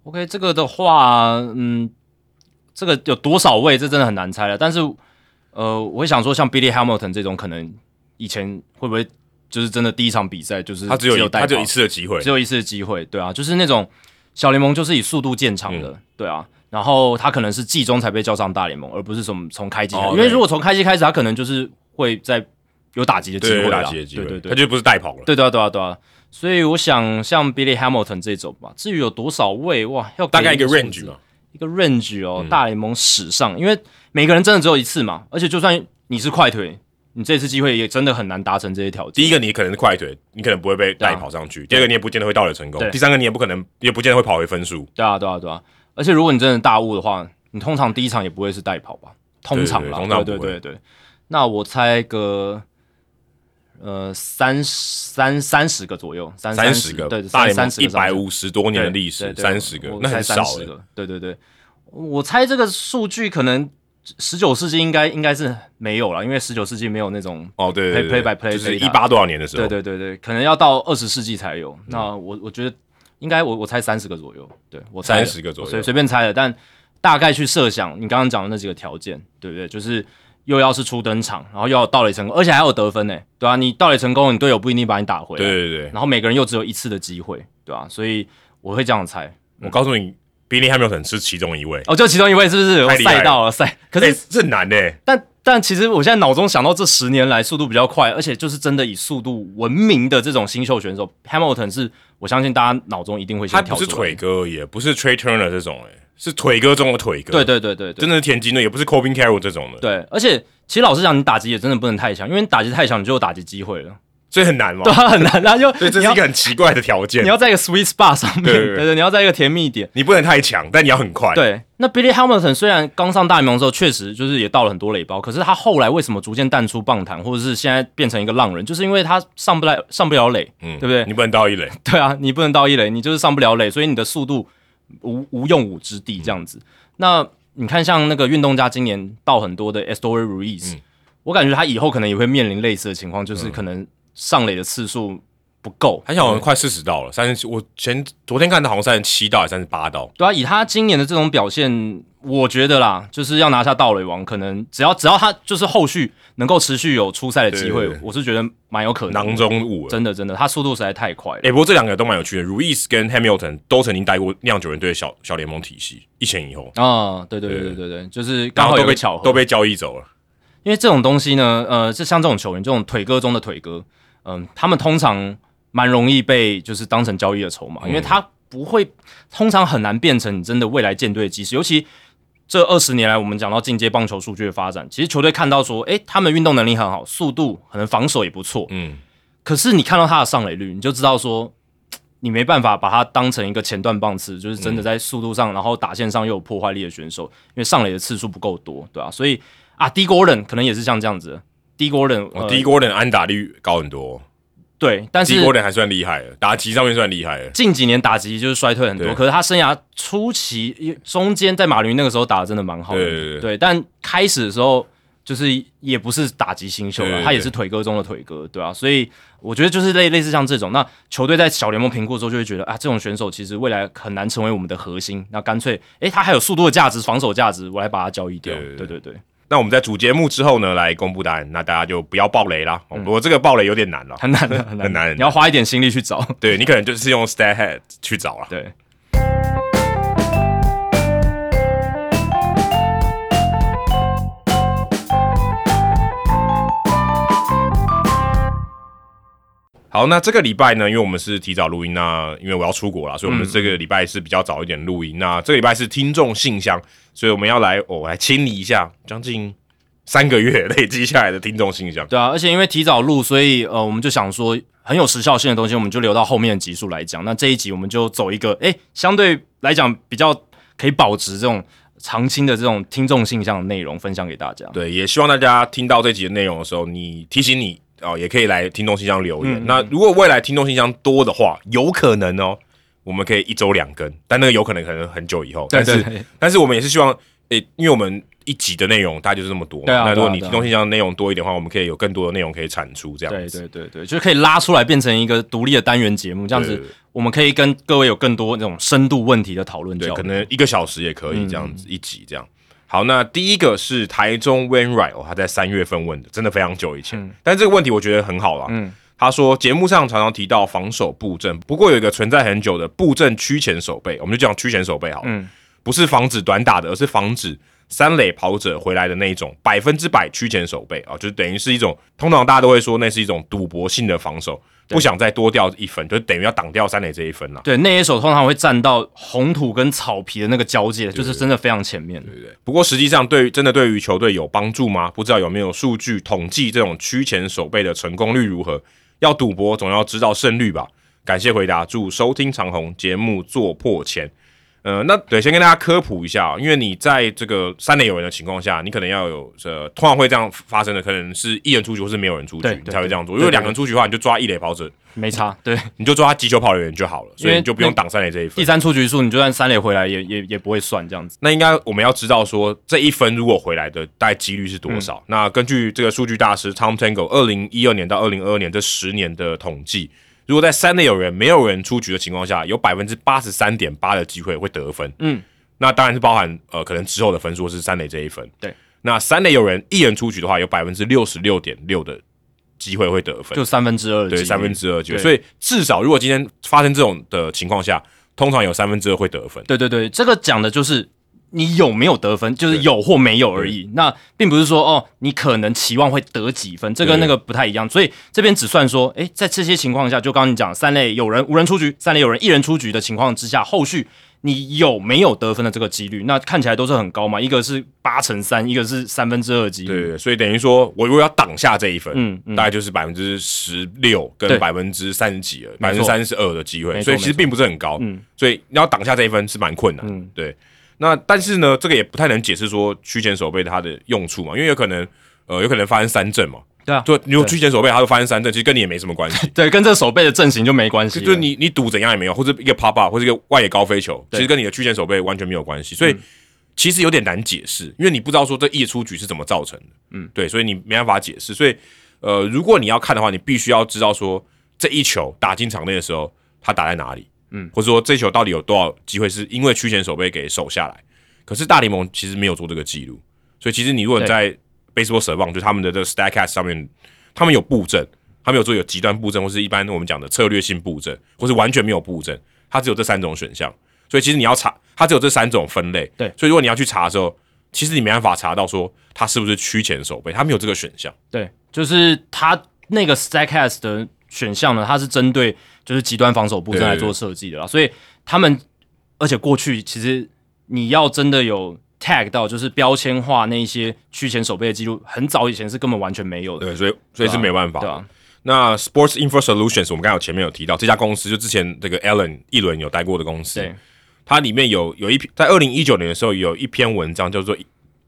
o k 这个的话，嗯，这个有多少位，这真的很难猜了。但是，呃，我会想说，像 Billy Hamilton 这种，可能以前会不会就是真的第一场比赛就是他只有他只有一次的机会只。有一次的机会，对啊，就是那种小联盟就是以速度见长的，嗯。对啊，然后他可能是季中才被叫上大联盟，而不是从从开机开始，哦因为如果从开机开始，他可能就是会在有打击的机会啦，打击的机会，对对对。他就不是代跑了。对对啊对啊对啊，所以我想像 Billy Hamilton 这种吧，至于有多少位哇，要大概一个数 range 嘛，一个 range 哦，嗯。大联盟史上，因为每个人真的只有一次嘛，而且就算你是快腿，你这次机会也真的很难达成这些条件。第一个你可能是快腿，你可能不会被带跑上去；第二个你也不见得会到垒成功；第三个你也不可能，也不见得会跑回分数。对啊，对啊，对啊。而且如果你真的大雾的话，你通常第一场也不会是带跑吧？通常啦，对对对不对对对。那我猜个呃三三三十个左右，三三十个，对，大联盟三十一百五十多年的历史，三十个那很少。对对对，我猜这个数据可能十九世纪应该应该是没有了，因为十九世纪没有那种。哦，对对 Play- 对 play by play 就是一八多少年的时候，对对对对，可能要到二十世纪才有。那我我觉得应该我我猜三十个左右，对我猜的30个左右随随便猜的，但大概去设想你刚刚讲的那几个条件，对不对？就是又要是初登场，然后又要盗垒成功，而且还有得分呢，对啊，你盗垒成功，你队友不一定把你打回来，对对对。然后每个人又只有一次的机会，对吧、所以我会这样猜。我告诉你，Billy Hamilton 是其中一位，哦，就其中一位是不是？我太厉害了赛到了赛，可是、这很难呢。但但其实我现在脑中想到这十年来速度比较快，而且就是真的以速度闻名的这种新秀选手，Hamilton 是我相信大家脑中一定会他先跳出来不是腿。哥而已，不是 Trey Turner 这种，哎，是腿哥中的腿哥。对对对对对真的是田径队，也不是 Corbin Carroll 这种的，对，而且其实老实讲，你打击也真的不能太强，因为你打击太强，你就有打击机会了，所以很难嘛对。啊，很难啊，就 *laughs* 所以这是一个很奇怪的条件你。要在一个 sweet spot 上面，对对对对对，你要在一个甜蜜点。你不能太强，但你要很快。，对，那 Billy Hamilton 虽然刚上大联盟的时候确实就是也到了很多垒包，可是他后来为什么逐渐淡出棒坛，或者是现在变成一个浪人，就是因为他上不来上不了垒，嗯，对不对你不能到一垒，对啊，你不能到一垒，你就是上不了垒，所以你的速度无无用武之地这样子。那你看，像那个运动家今年到很多的 Estory Ruiz，、嗯我感觉他以后可能也会面临类似的情况，就是可能上垒的次数不够。他好像快四十道了，三十，我前昨天看他好像三十七道还是三十八道，对啊，以他今年的这种表现，我觉得啦，就是要拿下盗垒王，可能只要只要他就是后续能够持续有出赛的机会，对对对我是觉得蛮有可能。囊中物了。真的真的，他速度实在太快了。哎、不过这两个都蛮有趣的，Ruiz 跟 Hamilton 都曾经待过酿酒人队的小小联盟体系，一前一后，啊、对对对对对对，就是刚好都被巧合，都被交易走了。因为这种东西呢，呃，就像这种球员，这种腿哥中的腿哥，嗯、他们通常蛮容易被就是当成交易的筹码，因为他不会，通常很难变成你真的未来舰队的基石。尤其这二十年来，我们讲到进阶棒球数据的发展，其实球队看到说，诶，他们运动能力很好，速度可能防守也不错，嗯，可是你看到他的上垒率，你就知道说，*tsk* 你没办法把他当成一个前段棒次，就是真的在速度上，然后打线上又有破坏力的选手，因为上垒的次数不够多，对吧、所以啊，D Gordon 可能也是像这样子的，D Gordon，哦呃、，D Gordon 安打率高很多。对，但，D 是 Gordon 还算厉害了，打击上面算厉害。了。近几年打击就是衰退很多，可是他生涯初期中间在马林那个时候打的真的蛮好的，对对对但开始的时候就是也不是打击新秀了，他也是腿哥中的腿哥，对啊，所以我觉得就是类类似像这种，那球队在小联盟评估的时候就会觉得啊，这种选手其实未来很难成为我们的核心，那干脆诶，他还有速度的价值、防守价值，我来把他交易掉，对对对。对对对，那我们在主节目之后呢，来公布答案，那大家就不要爆雷啦。哦不过这个爆雷有点难了，很难的，很难很难你要花一点心力去找，对你可能就是用 Stat Head 去找了。对。好，那这个礼拜呢，因为我们是提早录音，那因为我要出国了，所以我们这个礼拜是比较早一点录音。那这个礼拜是听众信箱，所以我们要来哦来清理一下将近三个月累积下来的听众信箱。对啊，而且因为提早录，所以呃，我们就想说很有时效性的东西，我们就留到后面的集数来讲。那这一集我们就走一个，哎，相对来讲比较可以保值这种长青的这种听众信箱的内容分享给大家。对，也希望大家听到这集的内容的时候，你提醒你。哦，也可以来听众信箱留言。那如果未来听众信箱多的话，有可能哦，我们可以一周两更，但那个有可能可能很久以后。但是，但是我们也是希望，诶，因为我们一集的内容大概就是这么多。那如果你听众信箱内容多一点的话，我们可以有更多的内容可以产出，这样子。对对对对，就是可以拉出来变成一个独立的单元节目，这样子我们可以跟各位有更多那种深度问题的讨论。对，可能一个小时也可以这样子一集这样。好，那第一个是台中 When Right 哦，他在三月份问的，真的非常久以前。但这个问题我觉得很好啦。嗯，他说节目上常常提到防守布阵，不过有一个存在很久的布阵区前守备，我们就讲区前守备好。嗯，不是防止短打的，而是防止三垒跑者回来的那一种百分之百区前守备啊，就是等于是一种，通常大家都会说那是一种赌博性的防守。不想再多掉一分，就等于要挡掉三垒这一分了。对，那一手通常会站到红土跟草皮的那个交界，就是真的非常前面。对对。不过实际上，对真的对于球队有帮助吗？不知道有没有数据统计这种区前守备的成功率如何？要赌博总要知道胜率吧。感谢回答，祝收听长虹节目做破千。呃，那对，先跟大家科普一下，因为你在这个三垒有人的情况下，你可能要有这通常会这样发生的，可能是一人出局或是没有人出局，你才会这样做。如果两个人出局的话，你就抓一垒跑者，没差，对，你就抓他击球跑的人就好了，所以你就不用挡三垒这一分。第三出局数，你就算三垒回来也也也不会算这样子。那应该我们要知道说，这一分如果回来的大概几率是多少？那根据这个数据大师 Tom Tango 二零一二年到二零二二年这十年的统计。如果在三垒有人没有人出局的情况下，有百分之八十三点八的机会会得分。嗯，那当然是包含呃可能之后的分数是三垒这一分。对，那三垒有人一人出局的话，有百分之六十六点六的机会会得分，就三分之二。对，三分之二就所以至少如果今天发生这种的情况下，通常有三分之二会得分。对对对，这个讲的就是。你有没有得分，就是有或没有而已。那并不是说哦，你可能期望会得几分，这跟那个不太一样。所以这边只算说，诶，在这些情况下，就刚刚你讲三类有人无人出局，三类有人一人出局的情况之下，后续你有没有得分的这个几率，那看起来都是很高嘛。一个是八乘三，一个是三分之二几率。对，所以等于说我如果要挡下这一分，嗯，大概就是百分之十六跟百分之三十几了，百分之三十二的机会。所以其实并不是很高。嗯，所以你要挡下这一分是蛮困难。嗯，对。那但是呢，这个也不太能解释说区前守备它的用处嘛，因为有可能，呃，有可能发生三振嘛。对啊，就你有区前守备，它会发生三振，其实跟你也没什么关系。*laughs* 对，跟这个守备的阵型就没关系。就你你赌怎样也没有，或者一个 pop up 或者一个外野高飞球，其实跟你的区前守备完全没有关系。所以其实有点难解释，因为你不知道说这一出局是怎么造成的。嗯，对，所以你没办法解释。所以呃，如果你要看的话，你必须要知道说这一球打进场内的时候，它打在哪里。嗯，或者说这球到底有多少机会是因为区前守备给守下来。可是大联盟其实没有做这个记录，所以其实你如果在 Baseball 蛇棒，就他们的这个 Statcast 上面，他们有布阵，他们有做有极端布阵，或是一般我们讲的策略性布阵，或是完全没有布阵，它只有这三种选项。所以其实你要查，它只有这三种分类。对，所以如果你要去查的时候，其实你没办法查到说它是不是区前守备，它没有这个选项。对，就是它那个 Statcast 的选项呢，它是针对就是极端防守布阵来做设计的啦。所以他们，而且过去其实。你要真的有 tag 到，就是标签化那些区前守备的记录，很早以前是根本完全没有的。对，所以所以是没办法。对啊。那 Sports Info Solutions，我们刚才前面有提到这家公司，就之前这个 Allen 一轮有待过的公司。对。它里面有有一篇，在二零一九年的时候有一篇文章叫做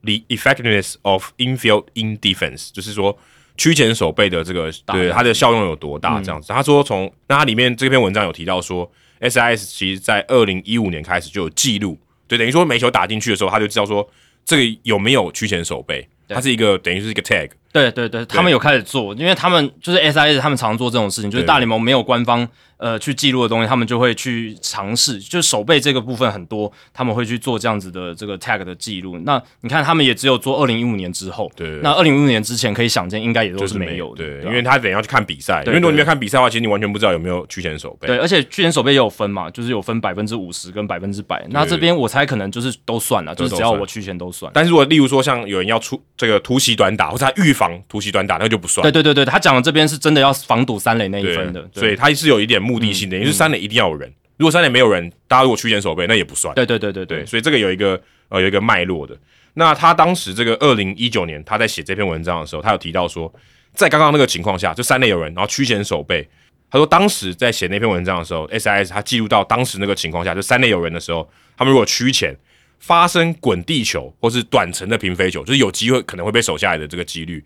The Effectiveness of Infield in Defense，就是说区前守备的这个对它的效用有多大这样子。他说从那它里面这篇文章有提到说，SIS 其实在二零一五年开始就有记录。对等于说，每球打进去的时候，他就知道说这个有没有区前守备，它是一个等于是一个 tag。对对对，他们有开始做，因为他们就是 SIS，他们常做这种事情，就是大联盟没有官方。呃，去记录的东西，他们就会去尝试，就是手背这个部分很多，他们会去做这样子的这个 tag 的记录。那你看，他们也只有做二零一五年之后，对。那二零一五年之前，可以想见，应该也都是没有的，对。因为他等要去看比赛，因为如果你没有看比赛的话，其实你完全不知道有没有去前手背。对，而且去前手背也有分嘛，就是有分百分之五十跟百分之百。那这边我猜可能就是都算了，就是只要我去前都算。但是如果例如说像有人要出这个突袭短打，或者他预防。防突袭短打，那就不算。对对对对，他讲的这边是真的要防堵三垒那一分的，所以他是有一点目的性的，也是三垒一定要有人。如果三垒没有人，大家如果屈前守备，那也不算。对对对对对，所以这个有一个呃有一个脉络的。那他当时这个二零一九年他在写这篇文章的时候，他有提到说，在刚刚那个情况下，就三垒有人，然后屈前守备。他说当时在写那篇文章的时候，SIS 他记录到当时那个情况下，就三垒有人的时候，他们如果屈前发生滚地球或是短程的平飞球，就是有机会可能会被守下来的这个几率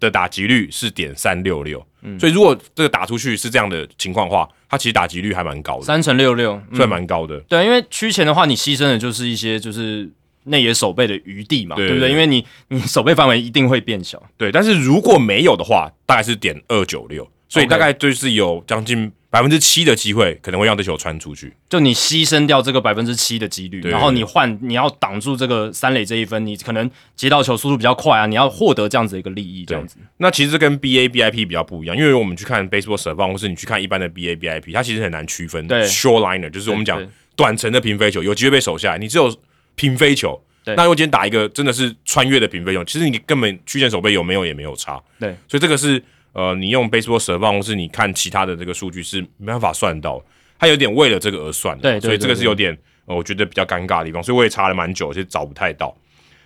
的打击率是点三六六。所以如果这个打出去是这样的情况的话，它其实打击率还蛮高的，三乘六六算蛮高的。对，因为区前的话，你牺牲的就是一些就是内野守备的余地嘛，对不对？因为你你守备范围一定会变小。对，但是如果没有的话，大概是点二九六，所以大概就是有将近。百分之七的机会可能会让这球传出去，就你牺牲掉这个百分之七的几率，然后你换你要挡住这个三垒这一分，你可能接到球速度比较快啊，你要获得这样子一个利益，这样子。那其实跟 B A B I P 比较不一样，因为我们去看 baseball 舍棒，或是你去看一般的 B A B I P，它其实很难区分。对，short liner 就是我们讲短程的平飞球，有机会被守下来，你只有平飞球。那如果今天打一个真的是穿越的平飞球，其实你根本曲线守备有没有也没有差。对，所以这个是。呃，你用 baseball 蛇棒，或是你看其他的这个数据是没办法算到，它有点为了这个而算的，对，所以这个是有点呃，我觉得比较尴尬的地方，所以我也查了蛮久，其实找不太到。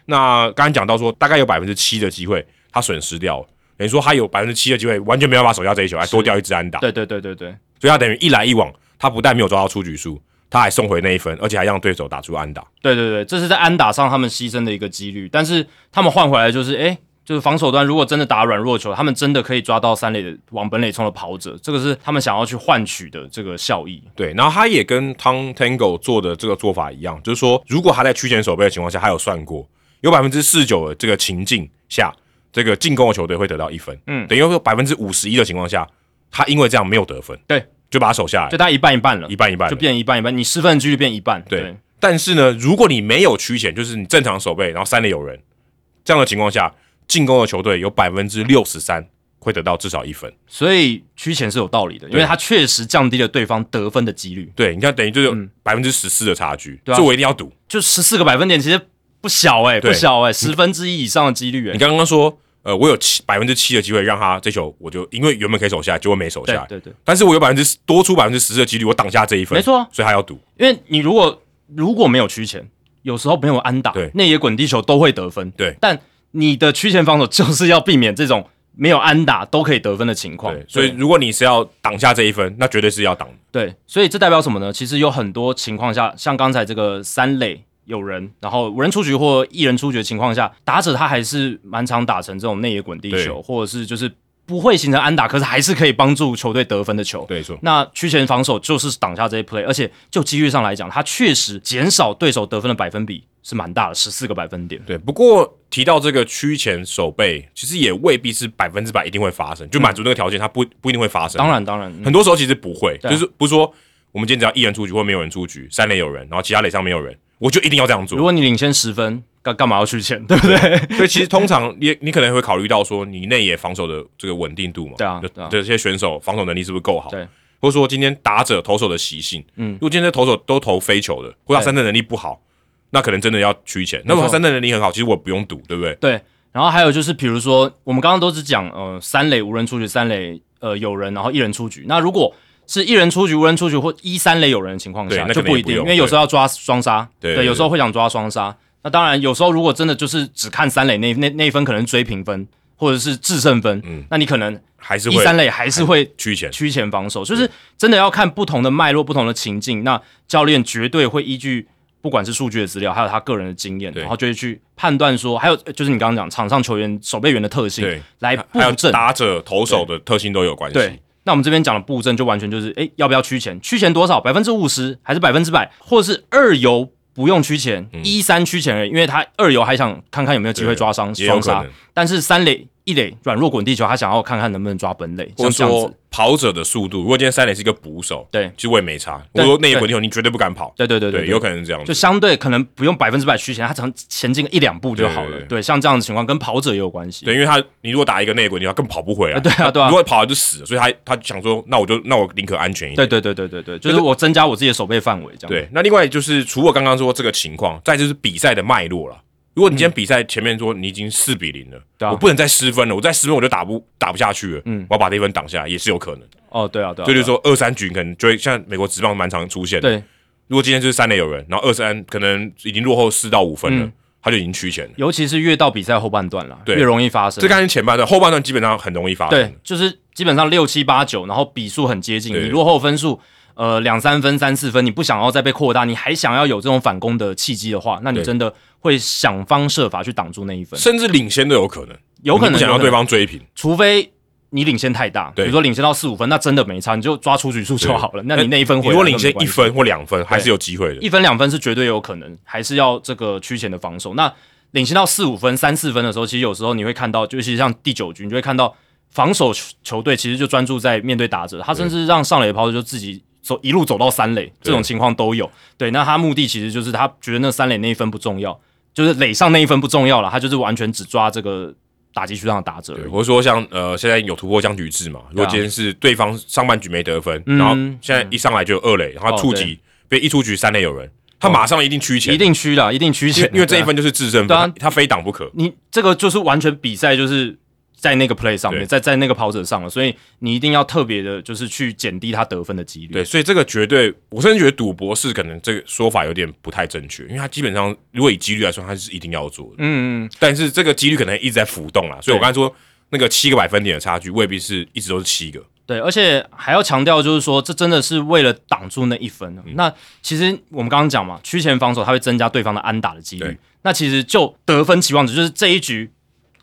那刚刚讲到说，大概有百分之七的机会他损失掉，等于说他有百分之七的机会完全没办法守下这一球，还多掉一支安打，对对对对对，所以他等于一来一往，他不但没有抓到出局数，他还送回那一分，而且还让对手打出安打，对对对，这是在安打上他们牺牲的一个几率，但是他们换回来就是哎。就是防守端，如果真的打软弱球，他们真的可以抓到三垒的往本垒冲的跑者，这个是他们想要去换取的这个效益。对，然后他也跟 Tom Tango 做的这个做法一样，就是说，如果他在区前守备的情况下，他有算过，有百分之四九的这个情境下，这个进攻的球队会得到一分。嗯，等于说百分之五十一的情况下，他因为这样没有得分，对，就把他守下来，就他一半一半了，一半一半，就变一半一半，你失分几率变一半。对，但是呢，如果你没有区前，就是你正常守备，然后三垒有人这样的情况下。进攻的球队有百分之六十三会得到至少一分，所以区前是有道理的，因为他确实降低了对方得分的几率。对，你看等于就有百分之十四的差距，所以我一定要赌，就十四个百分点，其实不小哎，不小哎，十分之一以上的几率哎。你刚刚说，呃，我有七百分之七的机会让他这球，我就因为原本可以守下来，结果没守下来，对对。但是我有百分之多出百分之十的几率，我挡下这一分，没错，所以他要赌，因为你如果如果没有区前，有时候没有安打，对。内野滚地球都会得分，对，但。你的区前防守就是要避免这种没有安打都可以得分的情况，所以如果你是要挡下这一分，那绝对是要挡。对，所以这代表什么呢？其实有很多情况下，像刚才这个三垒有人，然后五人出局或一人出局的情况下，打者他还是蛮常打成这种内野滚地球，或者是就是不会形成安打，可是还是可以帮助球队得分的球。对，错。那区前防守就是挡下这些 play，而且就几率上来讲，它确实减少对手得分的百分比。是蛮大的，十四个百分点。对，不过提到这个区前守备，其实也未必是百分之百一定会发生，就满足那个条件，它不不一定会发生。当然，当然，很多时候其实不会，就是不是说我们今天只要一人出局或没有人出局，三垒有人，然后其他垒上没有人，我就一定要这样做。如果你领先十分，干干嘛要去前，*laughs* 对不对？所以其实通常你你可能会考虑到说，你内野防守的这个稳定度嘛，对啊，这些选手防守能力是不是够好？对，或者说今天打者投手的习性，嗯，如果今天投手都投飞球的，或者三振能力不好。那可能真的要取钱。那如果三振能力很好，其实我不用赌，对不对？对。然后还有就是，比如说我们刚刚都是讲，呃，三垒无人出局，三垒呃有人，然后一人出局。那如果是一人出局，无人出局，或一三垒有人的情况下，就不一定，因为有时候要抓双杀，对，有时候会想抓双杀。那当然，有时候如果真的就是只看三垒那那那一分，可能追平分或者是制胜分，嗯，那你可能还是一三垒还是会趋前。趋前防守，就是真的要看不同的脉络、不同的情境，那教练绝对会依据。不管是数据的资料，还有他个人的经验，然后就会去判断说，还有就是你刚刚讲场上球员守备员的特性，来布阵，打者、投手的特性都有关系。对，那我们这边讲的布阵就完全就是，哎，要不要区钱？区钱多少？百分之五十还是百分之百？或者是二游不用区钱，一三区钱而已，因为他二游还想看看有没有机会抓伤双杀，但是三垒。一垒软弱滚地球，他想要看看能不能抓本垒，或者说跑者的速度。如果今天三垒是一个捕手，对，其实我也没差。我说那一滚地球，你绝对不敢跑。对对对对，有可能是这样。就相对可能不用百分之百虚前，他只能前进一两步就好了。对，像这样的情况跟跑者也有关系。对，因为他你如果打一个内滚地球，更跑不回来。对 *laughs* 啊对啊，如果跑了就死了。所以他他想说，那我就那我宁可安全一点。对对对对对对，就是我增加我自己的守备范围这样。对，那另外就是除了刚刚说这个情况，再就是比赛的脉络了。如果你今天比赛前面说你已经四比零了，我不能再失分了，我再失分我就打不打不下去了，嗯，我要把这一分挡下来也是有可能。哦，对啊，对啊，所以就是说二三局可能就会像美国职棒蛮常出现的。对，如果今天就是三垒有人，然后二三可能已经落后四到五分了，嗯他就已经趋前了。尤其是越到比赛后半段了，对越容易发生这。刚才前半段，后半段基本上很容易发生。对，就是基本上六七八九，然后比数很接近，你落后分数呃两三分、三四分，你不想要再被扩大，你还想要有这种反攻的契机的话，那你真的会想方设法去挡住那一分，甚至领先都有可能，有可能想要对方追平。除非。你领先太大，比如说领先到四五分，那真的没差，你就抓出局数就好了。那你那一分回来如果领先一分或两分，还是有机会的。一分两分是绝对有可能，还是要这个区前的防守。那领先到四五分、三四分的时候，其实有时候你会看到，尤其是像第九局，你就会看到防守球球队其实就专注在面对打者，他甚至让上垒的跑就自己走一路走到三垒，这种情况都有。对，那他目的其实就是他觉得那三垒那一分不重要，就是垒上那一分不重要了，他就是完全只抓这个打击区上的打者。或者说像呃，现在有突破僵局制嘛？如果今天是对方上半局没得分，然后现在一上来就有二垒，然后触及被一出局三垒有人，他马上一定趋前，一定区了，一定区前，因为这一分就是制胜对啊分，他他非挡不可。你这个就是完全比赛就是在那个 play 上面，在在那个跑者上了，所以你一定要特别的，就是去减低他得分的几率。对，所以这个绝对，我甚至觉得赌博是可能这个说法有点不太正确，因为他基本上如果以几率来说，他是一定要做的，嗯，嗯，但是这个几率可能一直在浮动啦。所以我刚才说那个七个百分点的差距，未必是一直都是七个。对，而且还要强调，就是说，这真的是为了挡住那一分。嗯那其实我们刚刚讲嘛，区前防守它会增加对方的安打的几率。那其实就得分期望值，就是这一局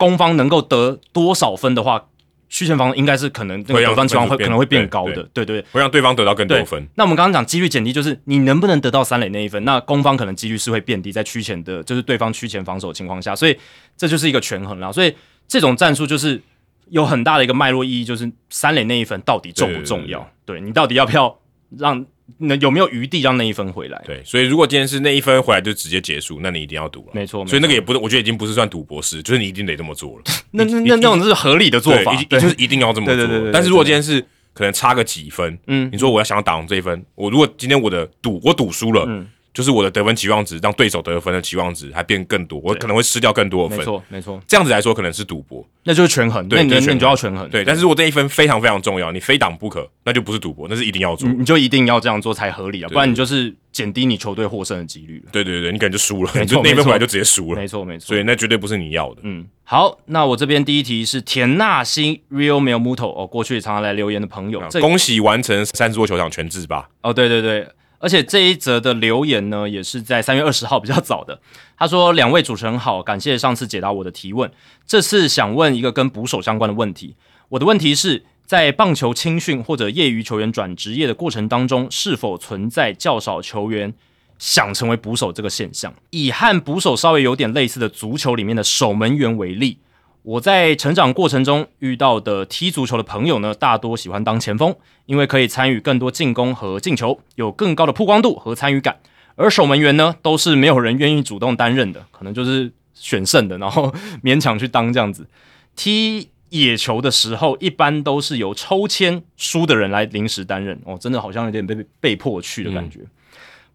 攻方能够得多少分的话，区前防应该是可能那个得分期望会可能会变高的。对对会让对方得到更多分。那我们刚刚讲几率减低，就是你能不能得到三垒那一分，那攻方可能几率是会变低，在区前的，就是对方区前防守的情况下，所以这就是一个权衡啦。所以这种战术就是有很大的一个脉络意义，就是三垒那一分到底重不重要？对你到底要不要让那有没有余地让那一分回来？对，所以如果今天是那一分回来就直接结束，那你一定要赌了。没错，所以那个也不是，我觉得已经不是算赌博式，就是你一定得这么做了。*laughs* 那那那那种是合理的做法就是一定要这么做。对对对对对但是如果今天是可能差个几分，嗯你说我要想要打红这一分，我如果今天我的赌我赌输了，嗯就是我的得分期望值让对手得分的期望值还变更多，我可能会失掉更多的分。没。错没错，这样子来说可能是赌博，那就是权衡，对你那你就要权衡，对。但是如果这一分非常非常重要，你非挡不可，那就不是赌博，那是一定要做。你。就一定要这样做才合理啊，不然你就是减低你球队获胜的几率了。对对对，你可能就输了，你就那一分回来就直接输了，没错没错。所，以那绝对不是你要的。嗯，好，那我这边第一题是田纳西 Real Mel Muto 哦，过去常常来留言的朋友，这恭喜完成三十座球场全制吧，哦，对对对，而且这一则的留言呢，也是在三月二十号比较早的。他说：“两位主持人好，感谢上次解答我的提问，这次想问一个跟捕手相关的问题。我的问题是在棒球青训或者业余球员转职业的过程当中，是否存在较少球员想成为捕手这个现象？以和捕手稍微有点类似的足球里面的守门员为例。”我在成长过程中遇到的踢足球的朋友呢，大多喜欢当前锋，因为可以参与更多进攻和进球，有更高的曝光度和参与感。而守门员呢，都是没有人愿意主动担任的，可能就是选剩的，然后勉强去当这样子。*laughs* 踢野球的时候，一般都是由抽签输的人来临时担任。哦，真的好像有点被被迫去的感觉。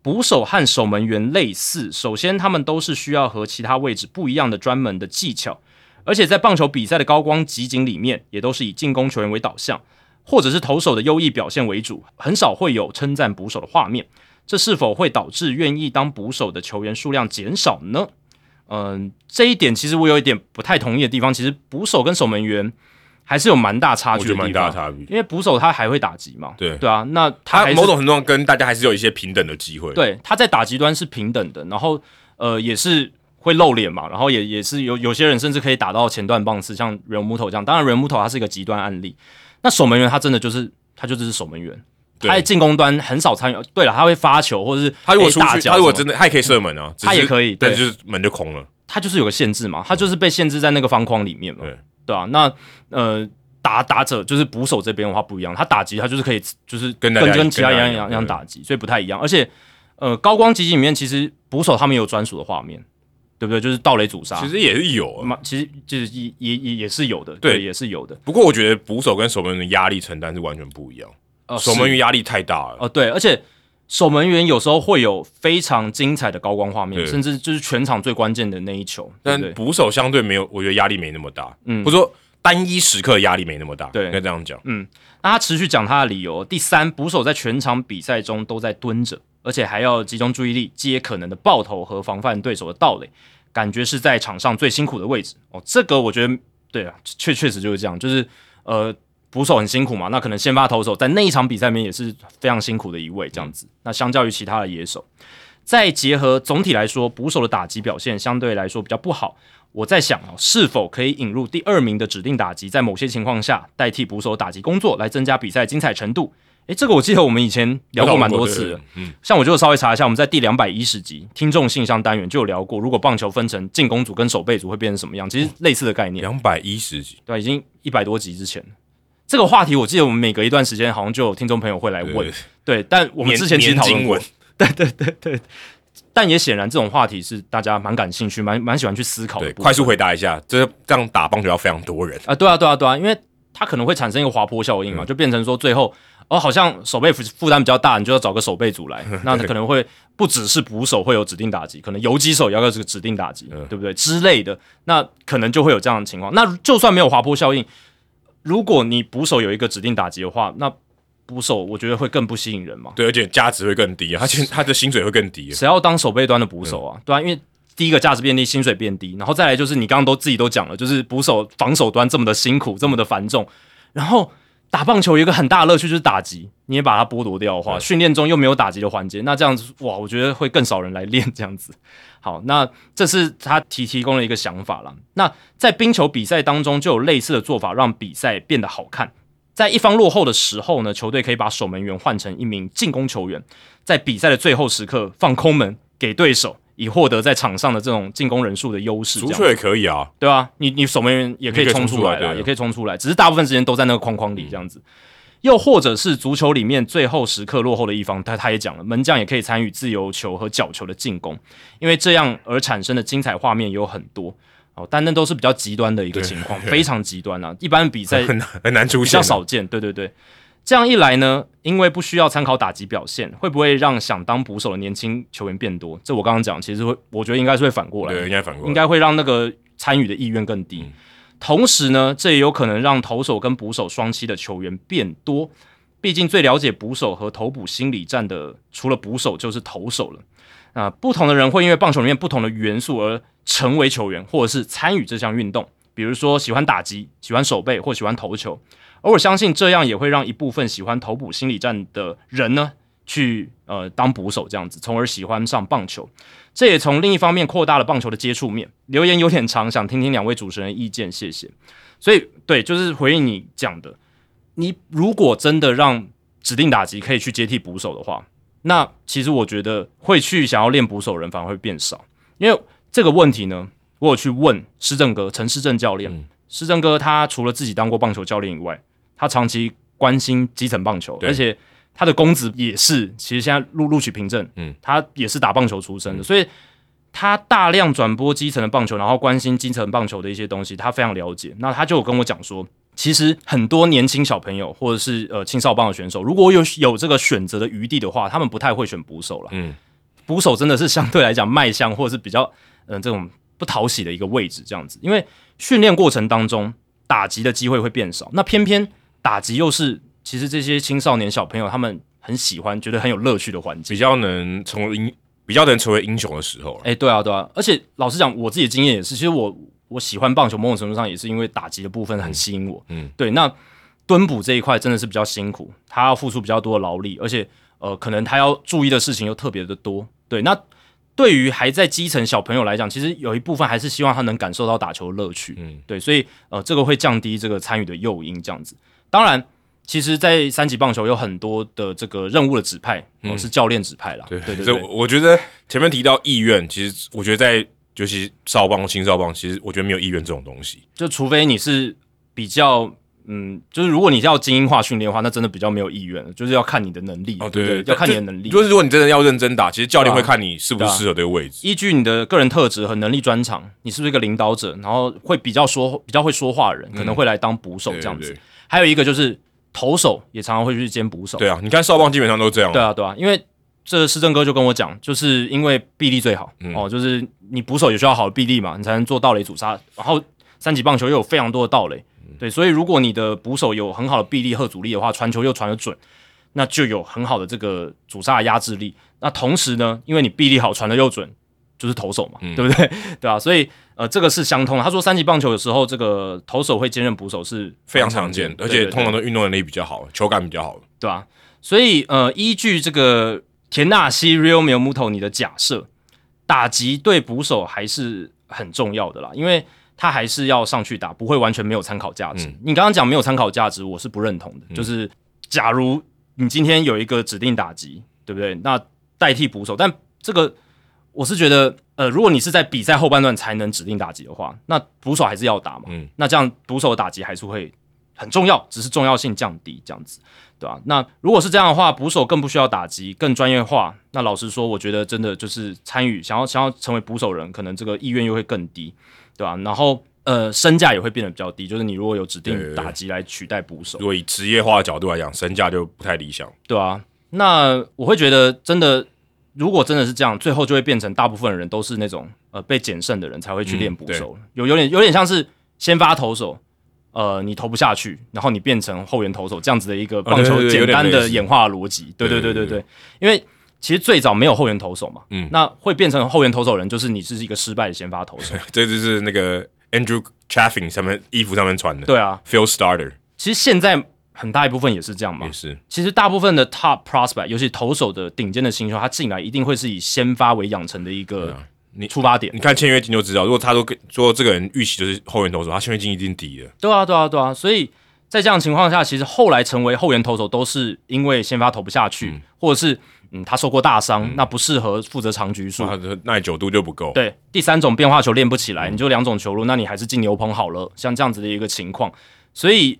捕手和守门员类似，首先他们都是需要和其他位置不一样的专门的技巧。而且在棒球比赛的高光集锦里面，也都是以进攻球员为导向，或者是投手的优异表现为主，很少会有称赞捕手的画面。这是否会导致愿意当捕手的球员数量减少呢？嗯，这一点其实我有一点不太同意的地方。其实捕手跟守门员还是有蛮大差距的地方，大差距。因为捕手他还会打击嘛，对对啊，那他他某种程度上跟大家还是有一些平等的机会。对，他在打击端是平等的，然后呃也是会露脸嘛，然后也也是有有些人甚至可以打到前段棒次，像 Real Muto 这样。当然 Real Muto 它是一个极端案例，那守门员他真的就是他就只是守门员，对他在进攻端很少参与。对了，他会发球或者是他如果出去，他如果真的，他也可以射门啊，他也可以对，就是门就空了。他就是有个限制嘛，他就是被限制在那个方框里面嘛，对对啊，那呃打打者就是捕手这边的话不一样，他打击他就是可以就是跟跟跟其他一样一样打击，所以不太一样。而且呃高光集锦里面其实捕手他们也有专属的画面，对不对？就是盗垒阻杀，其实也是有啊，嘛，其实就是也也也也是有的，对也是有的。不过我觉得捕手跟守门员的压力承担是完全不一样。呃，守门员是压力太大了，哦，对，而且守门员有时候会有非常精彩的高光画面，甚至就是全场最关键的那一球，但？捕手相对没有，我觉得压力没那么大，嗯或者说单一时刻压力没那么大，对应该这样讲。嗯那他持续讲他的理由。第三，捕手在全场比赛中都在蹲着，而且还要集中注意力接可能的爆头和防范对手的盗垒，感觉是在场上最辛苦的位置。哦，这个我觉得对啊，确确实就是这样，就是呃，捕手很辛苦嘛，那可能先发投手在那一场比赛里面也是非常辛苦的一位这样子。那相较于其他的野手，再结合总体来说，捕手的打击表现相对来说比较不好。我在想哦，是否可以引入第二名的指定打击，在某些情况下代替捕手打击工作，来增加比赛精彩程度？诶，这个我记得我们以前聊过蛮多次的。嗯，像我就稍微查一下，我们在第两百一十集听众信箱单元就有聊过，如果棒球分成进攻组跟守备组会变成什么样？其实类似的概念，两百一十集，对，已经一百多集之前了。这个话题，我记得我们每隔一段时间好像就有听众朋友会来问，对。对，但我们之前其实讨论过 *laughs* 对对对对，但也显然这种话题是大家蛮感兴趣、蛮蛮喜欢去思考的对，快速回答一下，这这样打棒球要非常多人，啊，对啊，对啊，对啊，因为它可能会产生一个滑坡效应嘛，就变成说最后哦，好像守备负负担比较大，你就要找个手背组来，*laughs* 那可能会不只是捕手会有指定打击，可能游击手也要有这个指定打击，对不对之类的，那可能就会有这样的情况。那就算没有滑坡效应，如果你捕手有一个指定打击的话，那捕手我觉得会更不吸引人嘛。对，而且价值会更低啊，他现他的薪水会更低，谁要当守备端的捕手啊？对啊，因为第一个价值变低，薪水变低，然后再来就是你刚刚都自己都讲了，就是捕手防守端这么的辛苦，这么的繁重，然后打棒球有一个很大的乐趣就是打击，你也把它剥夺掉的话，训练中又没有打击的环节，那这样子哇，我觉得会更少人来练这样子。好，那这是他提提供了一个想法啦。那在冰球比赛当中就有类似的做法，让比赛变得好看。在一方落后的时候呢，球队可以把守门员换成一名进攻球员，在比赛的最后时刻放空门给对手，以获得在场上的这种进攻人数的优势。足球也可以啊，对啊，你你守门员也可以冲出来啦，冲出来对也可以冲出来，只是大部分时间都在那个框框里这样子。又或者是足球里面最后时刻落后的一方，他他也讲了，门将也可以参与自由球和角球的进攻，因为这样而产生的精彩画面也有很多哦，但那都是比较极端的一个情况，*laughs* 非常极端啊，一般比赛很难很难出比现比，较少见。对对对，这样一来呢，因为不需要参考打击表现，会不会让想当捕手的年轻球员变多？这我刚刚讲，其实会，我觉得应该是会反过来对，应该反过来，应该会让那个参与的意愿更低。嗯同时呢，这也有可能让投手跟捕手双栖的球员变多。毕竟最了解捕手和投捕心理战的，除了捕手就是投手了。啊，不同的人会因为棒球里面不同的元素而成为球员，或者是参与这项运动。比如说喜欢打击、喜欢守备或喜欢投球。而我相信这样也会让一部分喜欢投捕心理战的人呢，去呃当捕手这样子，从而喜欢上棒球。这也从另一方面扩大了棒球的接触面。留言有点长，想听听两位主持人意见，谢谢。所以，对，就是回应你讲的，你如果真的让指定打击可以去接替捕手的话，那其实我觉得会去想要练捕手的人反而会变少。因为这个问题呢，我有去问施正哥陈施正教练，施正哥他除了自己当过棒球教练以外，他长期关心基层棒球，而且他的公子也是，其实现在录录取凭证，嗯，他也是打棒球出身的，所以他大量转播基层的棒球，然后关心基层棒球的一些东西，他非常了解。那他就有跟我讲说，其实很多年轻小朋友或者是呃青少棒的选手，如果有有这个选择的余地的话，他们不太会选捕手了。嗯，捕手真的是相对来讲卖相或者是比较嗯、呃这种不讨喜的一个位置，这样子，因为训练过程当中打击的机会会变少，那偏偏打击又是其实这些青少年小朋友他们很喜欢、觉得很有乐趣的环境比。较能成为英，比较能成为英雄的时候了。哎、对啊，对啊，而且老实讲，我自己的经验也是，其实我我喜欢棒球，某种程度上也是因为打击的部分很吸引我。嗯，对，那蹲捕这一块真的是比较辛苦，他要付出比较多的劳力，而且呃，可能他要注意的事情又特别的多。对，那对于还在基层小朋友来讲，其实有一部分还是希望他能感受到打球的乐趣。嗯，对，所以呃，这个会降低这个参与的诱因，这样子。当然，其实，在三级棒球有很多的这个任务的指派，哦、是教练指派啦。对对对对所以我我觉得前面提到意愿，其实我觉得在尤其少棒、青少棒，其实我觉得没有意愿这种东西。就除非你是比较，嗯，就是如果你要精英化训练的话，那真的比较没有意愿，就是要看你的能力。哦，对对，对要看你的能力。就是如果你真的要认真打，其实教练会看你是不对啊适合这个位置。依据你的个人特质和能力专长，你是不是一个领导者，然后会比较说比较会说话的人，可能会来当捕手对这样子。还有一个就是投手也常常会去兼捕手。对啊，你看少棒基本上都这样。对啊，对啊，因为这施政哥就跟我讲，就是因为臂力最好、哦，就是你捕手也需要好的臂力嘛，你才能做盗垒阻杀。然后三级棒球又有非常多的盗垒，对，所以如果你的捕手有很好的臂力和阻力的话，传球又传得准，那就有很好的这个阻杀的压制力。那同时呢，因为你臂力好，传的又准，就是投手嘛，对不对？*laughs* 对啊，所以呃，这个是相通的。他说三级棒球有时候这个投手会兼任捕手是非常常见，而且通常都运动能力比较好，球感比较好，对吧、所以呃，依据这个田纳西 Real Miyamoto 你的假设，打击对捕手还是很重要的啦，因为他还是要上去打，不会完全没有参考价值。你刚刚讲没有参考价值，我是不认同的。就是假如你今天有一个指定打击，对不对？那代替捕手，但这个我是觉得，呃，如果你是在比赛后半段才能指定打击的话，那捕手还是要打嘛。嗯那这样捕手的打击还是会很重要，只是重要性降低这样子，对吧、那如果是这样的话，捕手更不需要打击，更专业化。那老实说，我觉得真的就是参与想要想要成为捕手人，可能这个意愿又会更低，对吧、然后呃，身价也会变得比较低，就是你如果有指定打击来取代捕手如，果以职业化的角度来讲，身价就不太理想。对啊，那我会觉得真的，如果真的是这样，最后就会变成大部分的人都是那种呃被减剩的人才会去练捕手，有有点有点像是先发投手，呃，你投不下去，然后你变成后援投手这样子的一个棒球简单的演化逻辑。对对对对对，因为其实最早没有后援投手嘛，嗯，那会变成后援投手人就是你是一个失败的先发投手。*laughs* 这就是那个 Andrew Chaffin 上面衣服上面穿的，对啊，Phil Starter。其实现在很大一部分也是这样嘛也。是，其实大部分的 top prospect，尤其投手的顶尖的新秀，他进来一定会是以先发为养成的一个啊你出发点。你看签约金就知道，如果他都跟说这个人预期就是后援投手，他签约金一定低的。对啊，对啊，对啊。所以在这样的情况下，其实后来成为后援投手都是因为先发投不下去，或者是嗯他受过大伤，那不适合负责长局数。他的耐久度就不够。对，第三种变化球练不起来，你就两种球路，那你还是进牛棚好了。像这样子的一个情况，所以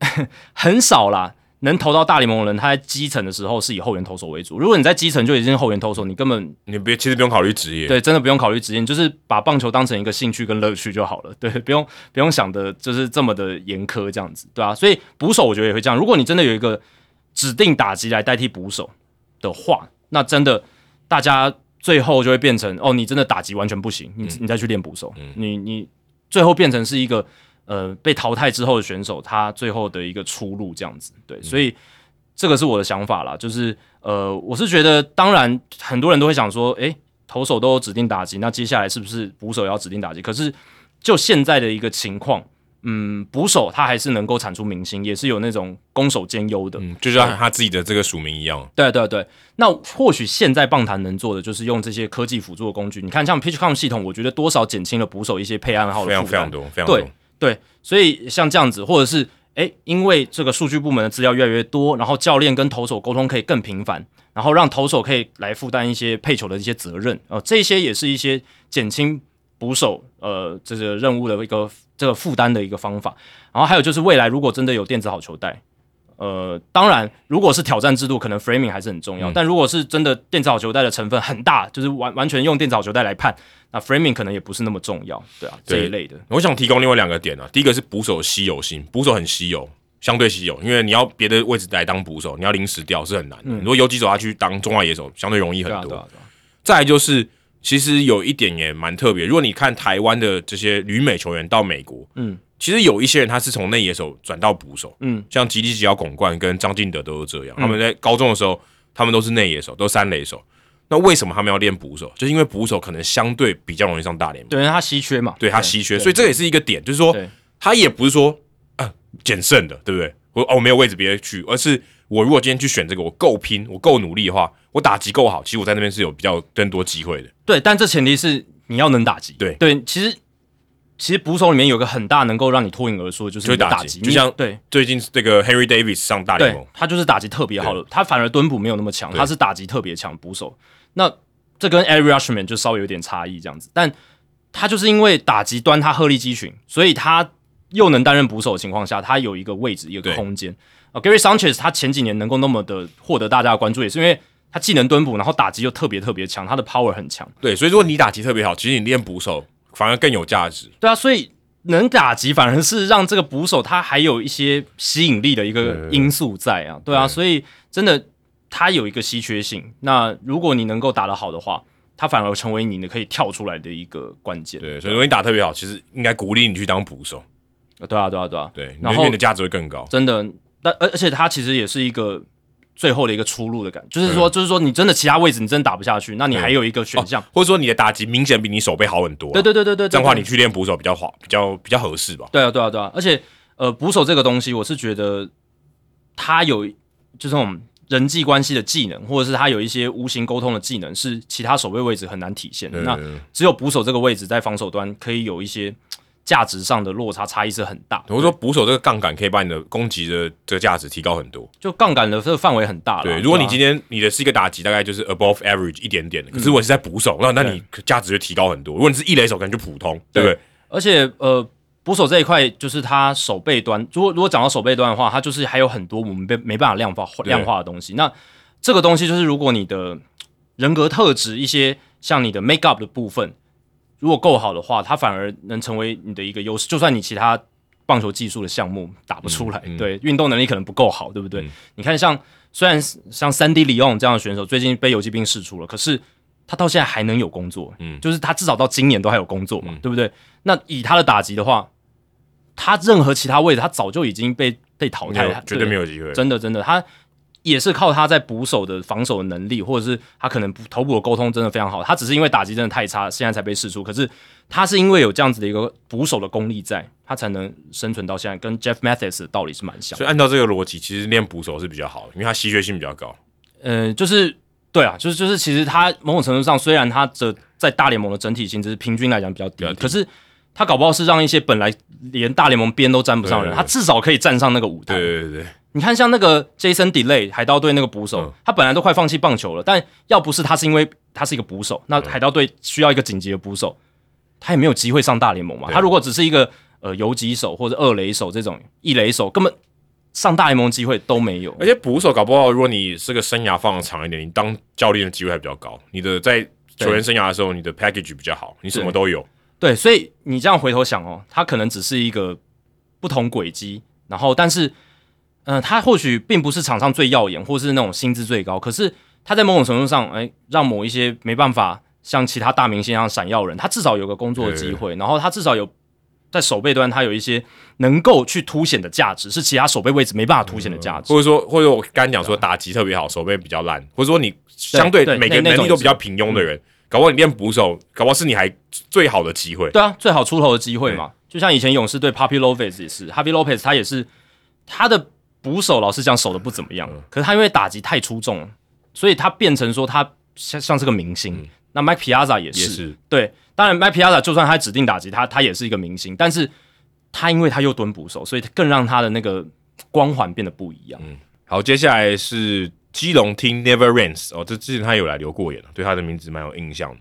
*laughs* 很少啦。能投到大联盟的人，他在基层的时候是以后援投手为主。如果你在基层就已经是后援投手，你根本你别其实不用考虑职业，对，真的不用考虑职业，你就是把棒球当成一个兴趣跟乐趣就好了。*laughs* 对，不用不用想的，就是这么的严苛这样子，对啊。所以捕手我觉得也会这样。如果你真的有一个指定打击来代替捕手的话，那真的大家最后就会变成哦，你真的打击完全不行，你、你再去练捕手，你你最后变成是一个呃被淘汰之后的选手，他最后的一个出路这样子。对，所以这个是我的想法啦，就是呃，我是觉得，当然很多人都会想说，诶，投手都有指定打击，那接下来是不是捕手也要指定打击？可是就现在的一个情况，嗯，捕手他还是能够产出明星，也是有那种攻守兼优的。嗯，就像他自己的这个署名一样，对对对，那或许现在棒坛能做的就是用这些科技辅助的工具。你看，像 PitchCom 系统，我觉得多少减轻了捕手一些配暗号的非常负担。非常多，非常多。对，对所以像这样子，或者是诶，因为这个数据部门的资料越来越多，然后教练跟投手沟通可以更频繁，然后让投手可以来负担一些配球的一些责任，呃，这些也是一些减轻捕手呃这个任务的一个这个负担的一个方法。然后还有就是未来如果真的有电子好球带。呃，当然，如果是挑战制度，可能 framing 还是很重要。但如果是真的电子好球带的成分很大，就是完完全用电子好球带来判，那 framing 可能也不是那么重要，对啊，这一类的。我想提供另外两个点啊，第一个是捕手的稀有性，捕手很稀有，相对稀有，因为你要别的位置来当捕手，你要临时调是很难的。如果游击手他去当中外野手，相对容易很多。再来就是，其实有一点也蛮特别，如果你看台湾的这些旅美球员到美国，嗯，其实有一些人他是从内野手转到捕手，嗯，像吉利吉奥巩冠跟张进德都是这样，他们在高中的时候，他们都是内野手，都是三垒手。那为什么他们要练捕手？就是因为捕手可能相对比较容易上大联盟，对，因为它稀缺嘛，对他稀缺，所以这也是一个点，就是说他也不是说啊捡剩的，对不对？我哦没有位置别去，而是我如果今天去选这个，我够拼，我够努力的话，我打击够好，其实我在那边是有比较更多机会的。对，但这前提是你要能打击。对对，其实其实捕手里面有个很大能够让你脱颖而出的，就是就是打击，击就像你对最近这个 Henry Davis 上大联盟，，他就是打击特别好的，他反而蹲捕没有那么强，他是打击特别强捕手。那这跟 Ari Rushman 就稍微有点差异这样子，但他就是因为打击端他鹤立鸡群，所以他又能担任捕手的情况下，他有一个位置，有一个空间。啊、g a r y Sanchez 他前几年能够那么的获得大家的关注，也是因为他既能蹲捕，然后打击又特别特别强，他的 power 很强。对，所以如果你打击特别好，其实你练捕手反而更有价值。对啊，所以能打击反而是让这个捕手他还有一些吸引力的一个因素在啊，对啊，所以真的他有一个稀缺性。那如果你能够打得好的话，他反而成为你的可以跳出来的一个关键。对，所以如果你打特别好，其实应该鼓励你去当捕手。对啊，对啊，对啊。对，然后你的价值会更高。真的，但而而且他其实也是一个最后的一个出路的感觉，就是说，就是说，你真的其他位置你真的打不下去，那你还有一个选项，或者说你的打击明显比你手背好很多。对对对对对，这样的话你去练捕手比较好，比较比较合适吧？对啊，对啊，对啊。而且呃，捕手这个东西，我是觉得他有就这种人际关系的技能，或者是他有一些无形沟通的技能，是其他守备位置很难体现的。那只有捕手这个位置在防守端可以有一些。价值上的落差差异是很大。我说捕手这个杠杆可以把你的攻击的这个价值提高很多，就杠杆的这个范围很大。对，如果你今天你的是一个打击大概就是 above average 一点点的，可是我是在捕手，那那你价值就提高很多。如果你是一垒手，可能就普通，对不对？而且呃，捕手这一块就是他手背端，如果如果讲到手背端的话，它就是还有很多我们没没办法量化量化的东西。那这个东西就是如果你的人格特质一些像你的 make up 的部分。如果够好的话，它反而能成为你的一个优势。就算你其他棒球技术的项目打不出来，对运动能力可能不够好，对不对？你看，像虽然像三 D 里昂这样的选手，最近被游击兵释出了，可是他到现在还能有工作，嗯，就是他至少到今年都还有工作嘛，对不对？那以他的打击的话，他任何其他位置，他早就已经被被淘汰了，绝对没有机会。真的，真的，他。也是靠他在捕手的防守的能力，或者是他可能投捕的沟通真的非常好。他只是因为打击真的太差，现在才被试出。可是他是因为有这样子的一个捕手的功力，在他才能生存到现在。跟 Jeff Mathis 的道理是蛮像。所以按照这个逻辑，其实练捕手是比较好的，因为他稀缺性比较高。呃，就是对啊，就是就是，其实他某种程度上，虽然他的在大联盟的整体薪资平均来讲比较低，可是他搞不好是让一些本来连大联盟边都沾不上的人，他至少可以站上那个舞台。对对对。你看，像那个 Jason Delay 海盗队那个捕手，他本来都快放弃棒球了，但要不是他是因为他是一个捕手，那海盗队需要一个紧急的捕手，他也没有机会上大联盟嘛。他如果只是一个呃游击手或者二垒手这种一垒手，根本上大联盟机会都没有。而且捕手搞不好，如果你是个生涯放的长一点，你当教练的机会还比较高。你的在球员生涯的时候，你的 package 比较好，你什么都有。对，所以你这样回头想哦，他可能只是一个不同轨迹，然后但是。嗯，他或许并不是场上最耀眼，或是那种薪资最高，可是他在某种程度上，哎，让某一些没办法像其他大明星一样闪耀人，他至少有个工作的机会，然后他至少有在守备端，他有一些能够去凸显的价值，是其他守备位置没办法凸显的价值，或者说，或者我刚讲说打击特别好，守备比较烂，或者说你相对每个能力都比较平庸的人，搞不好你练捕手，搞不好是你还最好的机会，对啊，最好出头的机会嘛，就像以前勇士队 Papi Lopez 也是，Papi Lopez 他也是他的。捕手老实讲守的不怎么样，可是他因为打击太出众了，所以他变成说他像像是个明星。那 Mike Piazza 也是，对，当然 Mike Piazza 就算他指定打击，他他也是一个明星，但是他因为他又蹲捕手，所以更让他的那个光环变得不一样。嗯，好，接下来是基隆听 Never Rains 哦，这之前他有来留过言对他的名字蛮有印象。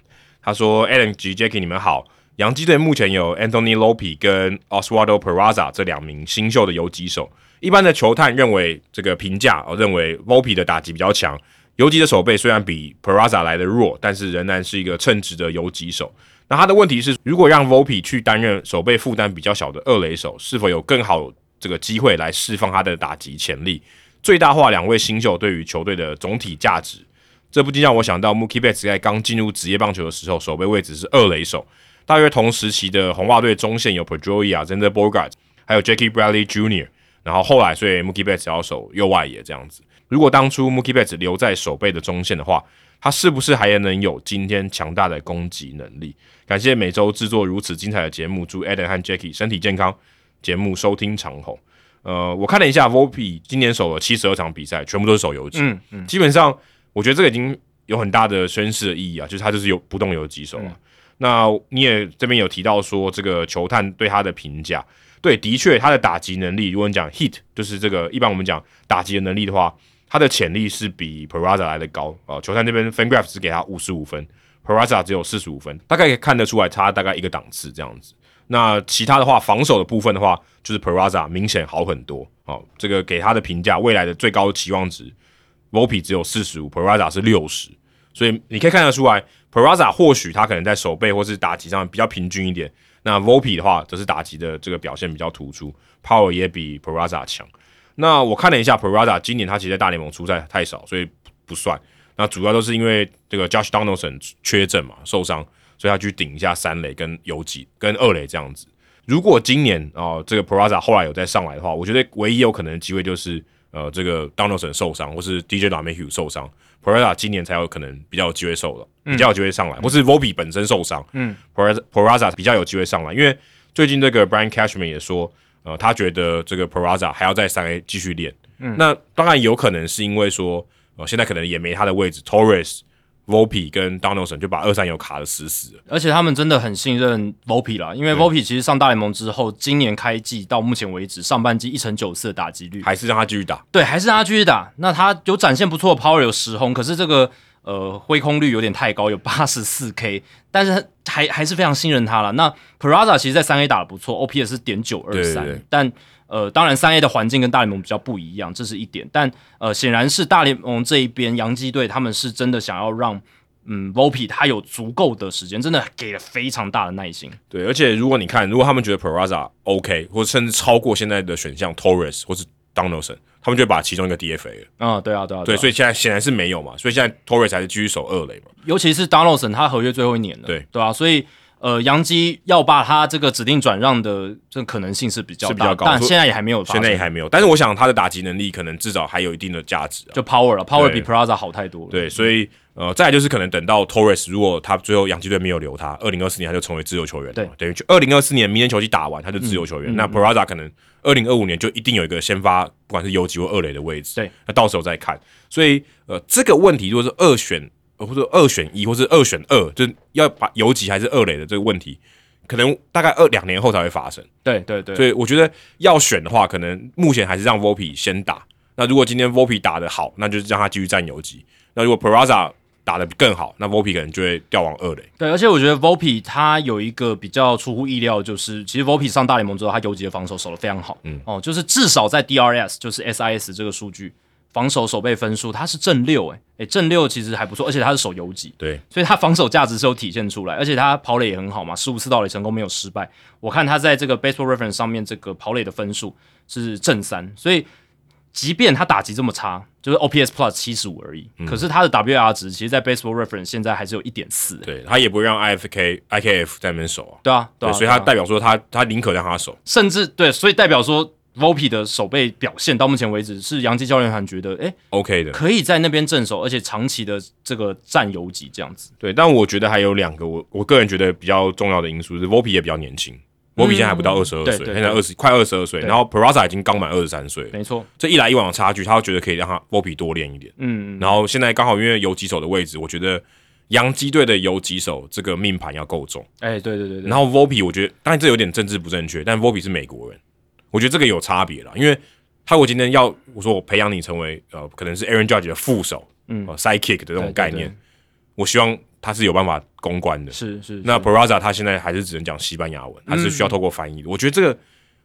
他说：“Alan G Jackie，你们好，洋基队目前有 Anthony Lope 跟 Oswaldo Peraza 这两名新秀的游击手。”一般的球探认为这个评价，哦认为 Volpe 的打击比较强，游击的手背虽然比 Peraza 来的弱，但是仍然是一个称职的游击手。那他的问题是，如果让 Volpe 去担任手背负担比较小的二垒手，是否有更好这个机会来释放他的打击潜力，最大化两位新秀对于球队的总体价值？这不禁让我想到 Mookie Betts 在刚进入职业棒球的时候，手背位置是二垒手，大约同时期的红袜队中线有 Pedroia、zendeborga 还有 Jackie Bradley Jr. 然后后来，所以 Mookie Betts 要守右外野这样子。如果当初 Mookie Betts 留在守备的中线的话，他是不是还能有今天强大的攻击能力？感谢每周制作如此精彩的节目，祝 Adam 和 Jackie 身体健康，节目收听长虹。呃，我看了一下 Volpe 今年守了七十二场比赛，全部都是守游击。嗯嗯，基本上我觉得这个已经有很大的宣示的意义啊，就是他就是有不动游击手啊。那你也这边有提到说，这个球探对他的评价。对，的确，他的打击能力，如果你讲 hit，就是这个一般我们讲打击的能力的话，他的潜力是比 Peraza 来的高啊。球探那边 FanGraph 只给他五十五分，Peraza 只有四十五分，大概可以看得出来差大概一个档次这样子。那其他的话，防守的部分的话，就是 Peraza 明显好很多哦。这个给他的评价，未来的最高期望值，Volpe 只有四十五，Peraza 是六十，所以你可以看得出来，Peraza 或许他可能在手背或是打击上比较平均一点。那 Volpe 的话，则是打击的这个表现比较突出，Power 也比 Peraza 强。那我看了一下 Peraza，今年他其实在大联盟出赛太少，所以不算。那主要都是因为这个 Josh Donaldson 缺阵嘛，受伤，所以他去顶一下三垒跟游击跟二垒这样子。如果今年哦，这个 Peraza 后来有再上来的话，我觉得唯一有可能的机会就是呃，这个 Donaldson 受伤，或是 DJ LaMahieu 受伤，Peraza 今年才有可能比较有机会受了，比较有机会上来，不是 v o b i 本身受伤，嗯，Peraza Peraza 比较有机会上来，因为最近这个 Brian Cashman 也说，呃，他觉得这个 Peraza 还要在三 A 继续练，嗯，那当然有可能是因为说。呃，现在可能也没他的位置，Torres、Vopi 跟 Donaldson 就把二三游卡的死死的，而且他们真的很信任 Vopi 啦，因为 Vopi 其实上大联盟之后，今年开季到目前为止，上半季一成九四的打击率，还是让他继续打，对，还是让他继续打。那他有展现不错的 power，有十轰，可是这个呃挥空率有点太高，有八十四 K，但是还还是非常信任他了。那 Peraza 其实，在三 A 打的不错，OP 也是点九二三，但。呃，当然，三 A 的环境跟大联盟比较不一样，这是一点。但呃，显然是大联盟这一边，洋基队他们是真的想要让嗯 Vopi 他有足够的时间，真的给了非常大的耐心。对，而且如果你看，如果他们觉得 Peraza OK，或者甚至超过现在的选项 Torres 或是 Donaldson，他们就把其中一个 DFA 了。啊，对啊，对啊，对，所以现在显然是没有嘛，所以现在 Torres 还是继续守二垒嘛。尤其是 Donaldson，他合约最后一年了，对对啊，所以。呃，杨基要把他这个指定转让的这可能性是比较比较大，但现在也还没有，现在也还没有。但是我想他的打击能力可能至少还有一定的价值，就 power 了，power 比 Plaza 好太多了。对，所以呃，再就是可能等到 Torres 如果他最后洋基队没有留他，二零二四年他就成为自由球员，对，等于二零二四年明年球季打完他就自由球员。那 Plaza 可能二零二五年就一定有一个先发，不管是游击或二垒的位置，对，那到时候再看。所以呃，这个问题如果是二选或者二选一，或是二选二，就是要把游击还是二垒的这个问题。可能大概二两年后才会发生，对对对，所以我觉得要选的话，可能目前还是让 Vopi 先打。那如果今天 Vopi 打的好，那就是让他继续占游击。那如果 Peraza 打的更好，那 Vopi 可能就会调往二垒。对，而且我觉得 Vopi 他有一个比较出乎意料，就是其实 Vopi 上大联盟之后，他游击的防守守的非常好。嗯，哦，就是至少在 DRS 就是 SIS 这个数据。防守守备分数，他是正六，诶诶，正六其实还不错，而且他是守游击，对，所以他防守价值是有体现出来，而且他跑垒也很好嘛，十五次盗垒成功没有失败。我看他在这个 Baseball Reference 上面这个跑垒的分数是正三，所以即便他打击这么差，就是 OPS Plus 七十五而已，可是他的 WR 值其实，在 Baseball Reference 现在还是有一点四，对他也不会让 IFK IKF 在那边守啊，对啊，对，所以他代表说他他宁可让他守，甚至对，所以代表说。Vopi 的守备表现到目前为止是杨基教练团觉得哎，OK 的，可以在那边镇守，而且长期的这个占游击这样子。对，但我觉得还有两个，我我个人觉得比较重要的因素是 Vopi 也比较年轻，Vopi 现在还不到二十二岁，现在二十快二十二岁，然后 Peraza 已经刚满二十三岁，没错，这一来一往的差距，他觉得可以让他 Vopi 多练一点。嗯，然后现在刚好因为游击手的位置，我觉得洋基队的游击手这个命盘要够重。哎，对对对对。然后 Vopi 我觉得，当然这有点政治不正确，但 Vopi 是美国人。我觉得这个有差别了，因为他我今天要我说我培养你成为呃可能是 Aaron Judge 的副手，嗯，side kick 的这种概念，我希望他是有办法公关的。是是。那 Peraza 他现在还是只能讲西班牙文，他是需要透过翻译的。我觉得这个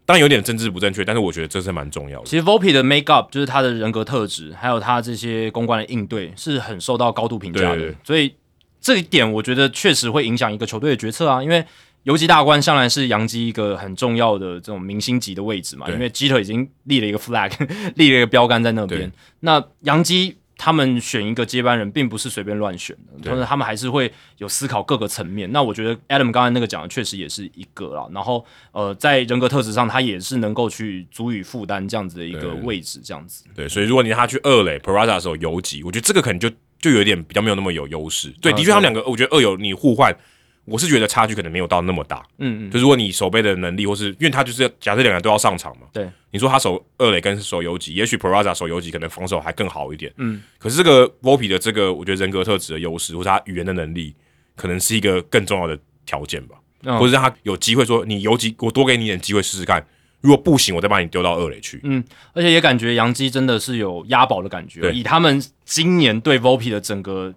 当然有点政治不正确，但是我觉得这是蛮重要的。其实 Vopi 的 make up 就是他的人格特质，还有他这些公关的应对是很受到高度评价的。所以这一点我觉得确实会影响一个球队的决策啊，因为。游击大关向来是杨基一个很重要的这种明星级的位置嘛，因为基特已经立了一个 flag，*laughs* 立了一个标杆在那边。那杨基他们选一个接班人，并不是随便乱选的，同时他们还是会有思考各个层面。那我觉得 Adam 刚才那个讲的确实也是一个啦。然后呃，在人格特质上，他也是能够去足以负担这样子的一个位置，这样子。对，所以如果你让他去二垒 p r a z a 的时候游击，我觉得这个可能就就有点比较没有那么有优势。对，的确他们两个，我觉得二有你互换。我是觉得差距可能没有到那么大，嗯嗯，就如果你守备的能力，或是因为他就是假设两个人都要上场嘛，对，你说他守二垒跟守游击，也许 Peraza 守游击可能防守还更好一点，嗯，可是这个 Vopi 的这个我觉得人格特质的优势，或者他语言的能力，可能是一个更重要的条件吧，或者让他有机会说你游击，我多给你一点机会试试看，如果不行，我再把你丢到二垒去，嗯，而且也感觉杨基真的是有押宝的感觉，以他们今年对 Vopi 的整个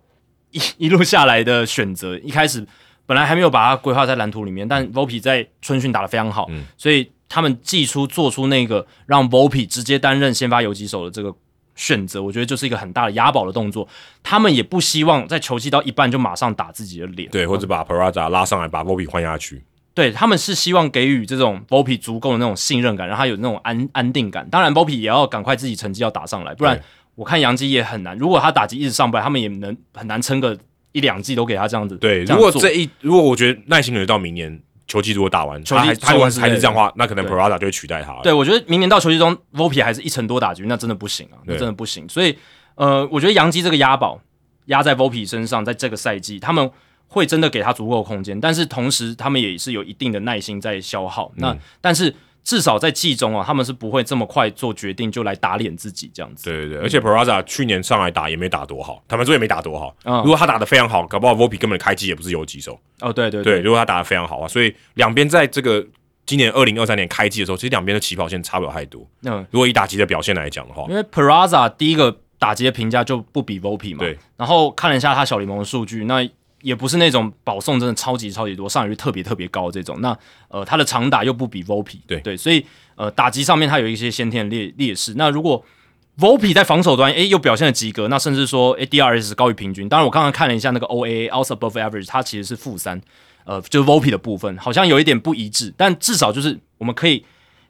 一一路下来的选择，一开始。本来还没有把它规划在蓝图里面，但 Vopi 在春训打得非常好，所以他们寄出做出那个让 Vopi 直接担任先发游击手的这个选择，我觉得就是一个很大的押宝的动作。他们也不希望在球季到一半就马上打自己的脸，对，或者把 Peraza 拉上来把 Vopi 换下去。对他们是希望给予这种 v o p 足够的那种信任感，让他有那种安安定感。当然 v o p 也要赶快自己成绩要打上来，不然我看杨基也很难。如果他打击一直上不来，他们也能很难撑个一两季都给他这样子。对，如果这一如果我觉得耐心留到明年球季如果打完，球季他还他如果做完之类的还是这样的话，那可能 Parada 就会取代他。对，我觉得明年到球季中 v o p i 还是一成多打局，那真的不行啊，那真的不行。所以，呃，我觉得杨基这个押宝压在 v o p i 身上，在这个赛季，他们会真的给他足够的空间，但是同时他们也是有一定的耐心在消耗。嗯那但是至少在季中啊，他们是不会这么快做决定就来打脸自己这样子。对对对，而且 Peraza 去年上来打也没打多好，坦白说也没打多好。嗯如果他打的非常好，搞不好 Vopi 根本开机也不是游击手。哦，对对对，如果他打的非常好啊，所以两边在这个今年二零二三年开机的时候，其实两边的起跑线差不了太多。嗯，如果以打击的表现来讲的话，因为 Peraza 第一个打击的评价就不比 v o p i 嘛，对，然后看了一下他小联盟的数据，那也不是那种保送真的超级超级多，上垒率特别特别高这种。那呃，他的长打又不比 v o p i 对对，所以呃，打击上面他有一些先天的劣劣势。那如果 v o p i 在防守端诶又表现的及格，那甚至说诶 DRS 高于平均。当然我刚刚看了一下那个 OAA out above average，它其实是负三，呃，就是 v o p i 的部分好像有一点不一致，但至少就是我们可以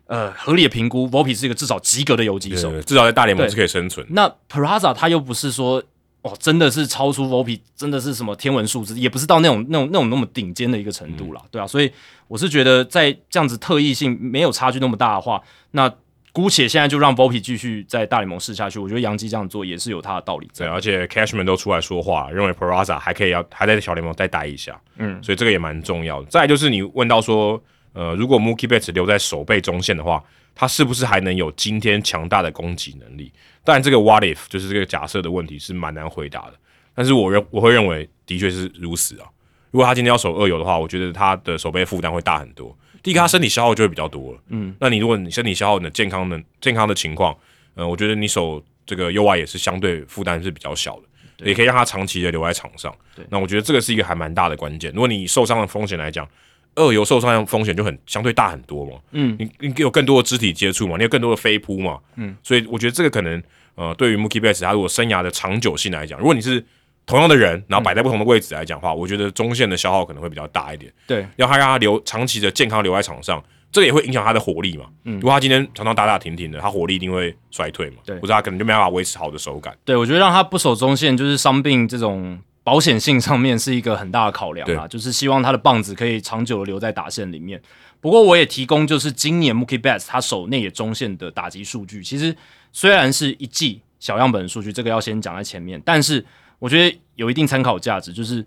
呃合理的评估 v o p i 是一个至少及格的游击手。至少在大联盟对是可以生存。那 Peraza 他又不是说哦，真的是超出 Vopi，真的是什么天文数字，也不是到那种那种那种那么顶尖的一个程度啦，对啊，所以我是觉得在这样子特异性没有差距那么大的话，那姑且现在就让 Vopi 继续在大联盟试下去，我觉得杨基这样做也是有他的道理。对，而且 Cashman 都出来说话，认为 Peraza 还可以要还在小联盟再待一下，嗯，所以这个也蛮重要的。再来就是你问到说，呃，如果 Mookie Betts 留在守备中线的话，他是不是还能有今天强大的攻击能力？当然，这个 What if 就是这个假设的问题是蛮难回答的。但是我认我会认为的确是如此啊。如果他今天要守二游的话，我觉得他的手背负担会大很多。第一个，他身体消耗就会比较多了。嗯，那你如果你身体消耗，你的健康的健康的情况，呃，我觉得你守这个右外也是相对负担是比较小的，也可以让他长期的留在场上。对那我觉得这个是一个还蛮大的关键。如果你受伤的风险来讲，二游受伤的风险就很相对大很多嘛。嗯，你你有更多的肢体接触嘛，你有更多的飞扑嘛。嗯，所以我觉得这个可能呃，对于 Mookie Betts 他如果生涯的长久性来讲，如果你是同样的人，然后摆在不同的位置来讲的话，我觉得中线的消耗可能会比较大一点。对，要他让他留长期的健康留在场上，这个也会影响他的火力嘛。嗯，如果他今天常常打打停停的，他火力一定会衰退嘛。对或者他可能就没办法维持好的手感。对，我觉得让他不守中线，就是伤病这种保险性上面是一个很大的考量啊，就是希望他的棒子可以长久的留在打线里面。不过我也提供就是今年 Mookie Betts 他守内野中线的打击数据，其实虽然是一季小样本数据，这个要先讲在前面，但是我觉得有一定参考价值，就是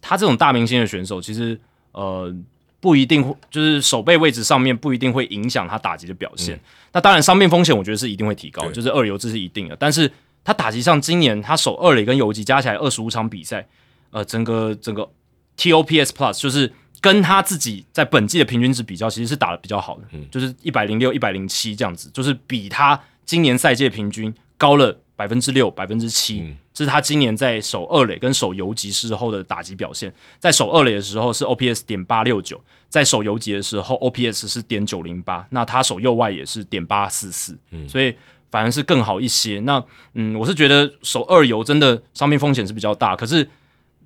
他这种大明星的选手，其实呃不一定会，就是守备位置上面不一定会影响他打击的表现。那当然伤病风险我觉得是一定会提高，就是二游这是一定的，但是他打击上今年他守二垒跟游击加起来二十五场比赛，呃，整个整个 TOPS Plus 就是跟他自己在本季的平均值比较，其实是打的比较好的，就是一百零六、一百零七这样子，就是比他今年赛季的平均高了百分之六、百分之七。嗯这是他今年在守二垒跟守游击时候的打击表现。在守二垒的时候是 OPS 点八六九，在守游击的时候 OPS 是点九零八。那他守右外也是点八四四，所以反而是更好一些。那嗯，我是觉得守二游真的伤病风险是比较大，可是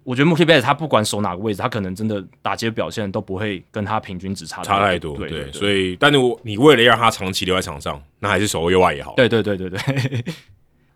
我觉得 Mookie Betts 他不管守哪个位置，他可能真的打击的表现都不会跟他平均值差差太多，对对，所以，但是我你为了让他长期留在场上，那还是守右外也好。对对对对对。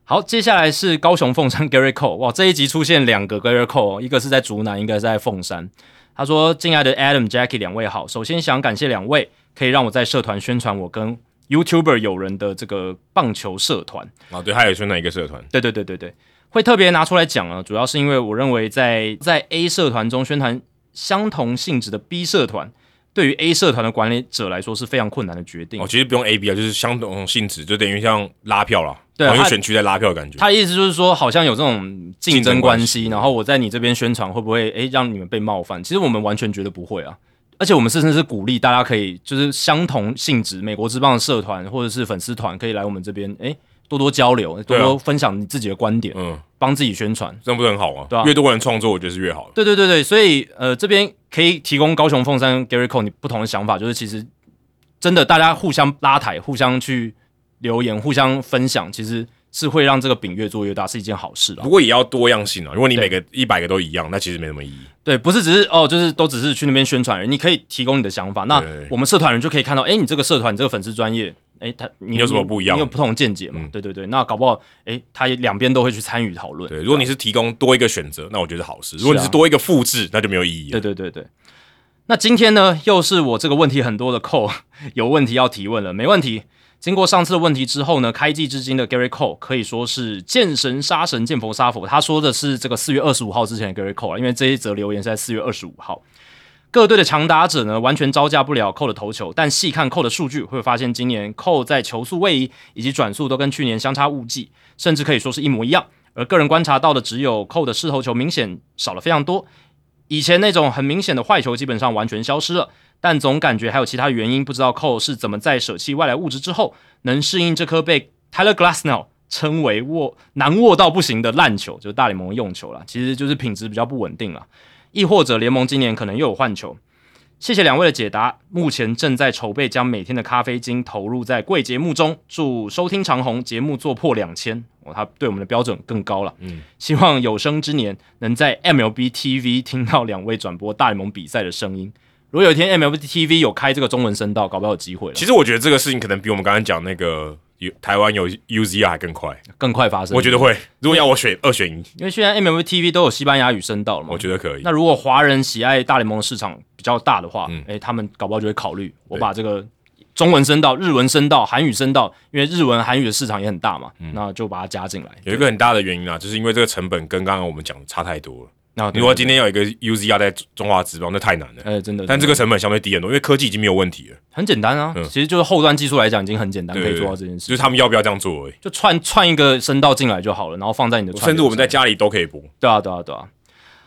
好，接下来是高雄凤山 Gary Cole，哇，*laughs* 这一集出现两个 Gary Cole，一个是在竹南，一个是在凤山。他说：“敬爱的 Adam、Jackie 两位好，首先想感谢两位，可以让我在社团宣传我跟 YouTuber 友人的这个棒球社团。啊，对，他也宣传一个社团，对对对对对，会特别拿出来讲啊，主要是因为我认为在在 A 社团中宣传相同性质的 B 社团，对于 A 社团的管理者来说是非常困难的决定。哦，其实不用 A B 啊，就是相同性质，就等于像拉票啦，对他同一个选区在拉票的感觉。他的意思就是说，好像有这种竞争关系，竞争关系然后我在你这边宣传会不会诶让你们被冒犯？其实我们完全觉得不会啊，而且我们甚至是鼓励大家可以就是相同性质美国之棒的社团或者是粉丝团可以来我们这边诶多多交流，多多分享你自己的观点，嗯，帮自己宣传。这样不是很好吗？对啊越多人创作，我觉得是越好的。对对对对，所以呃这边可以提供高雄凤山 Gary Cole 你不同的想法，就是其实真的大家互相拉抬，互相去留言，互相分享，其实是会让这个饼越做越大，是一件好事啊不。过也要多样性啊。如果你每个一百个都一样，那其实没什么意义。对，不是只是哦，就是都只是去那边宣传而已，你可以提供你的想法，那我们社团人就可以看到，哎，你这个社团，你这个粉丝专业，哎，他你有什么不一样你有不同见解嘛？嗯对对对，那搞不好，哎，他也两边都会去参与讨论。对，如果你是提供多一个选择，那我觉得好事；如果你是多一个复制，那就没有意义对。对对对。那今天呢，又是我这个问题很多的扣有问题要提问了，没问题。经过上次的问题之后呢，开季至今的 Gary Cole 可以说是见神杀神，见佛杀佛。他说的是这个四月二十五号之前的 Gary Cole 啊，因为这一则留言是在四月二十五号。各队的强打者呢，完全招架不了扣的投球，但细看扣的数据，会发现今年扣在球速位移以及转速都跟去年相差无几，甚至可以说是一模一样。而个人观察到的只有扣的势头球明显少了非常多，以前那种很明显的坏球基本上完全消失了。但总感觉还有其他原因，不知道寇是怎么在舍弃外来物质之后，能适应这颗被 Tyler Glasnow 称为握难握到不行的烂球，就是大联盟用球了，其实就是品质比较不稳定了。亦或者联盟今年可能又有换球。谢谢两位的解答，目前正在筹备将每天的咖啡金投入在贵节目中，祝收听长虹节目做破两千，哦，他对我们的标准更高了。嗯，希望有生之年能在 MLB TV 听到两位转播大联盟比赛的声音。如果有一天 MLB TV 有开这个中文声道，搞不好有机会了，其实我觉得这个事情可能比我们刚刚讲那个有台湾有 UZR 还更快。更快发生。我觉得，会，如果要我选二选一，因为现在 MLB TV 都有西班牙语声道了嘛，我觉得可以。那如果华人喜爱大联盟的市场比较大的话，嗯诶、他们搞不好就会考虑我把这个中文声道、日文声道、韩语声道，因为日文、韩语的市场也很大嘛，那就把它加进来。有一个很大的原因啊，就是因为这个成本跟刚刚我们讲的差太多了。那如果今天有一个 UZR 在中华职棒，那太难了。哎、真的，但这个成本相对低很多，因为科技已经没有问题了，很简单啊，嗯其实就是后端技术来讲已经很简单，可以做到这件事就是他们要不要这样做而已。就串串一个声道进来就好了，然后放在你的甚至我们在家里都可以播。对啊，对啊，对啊。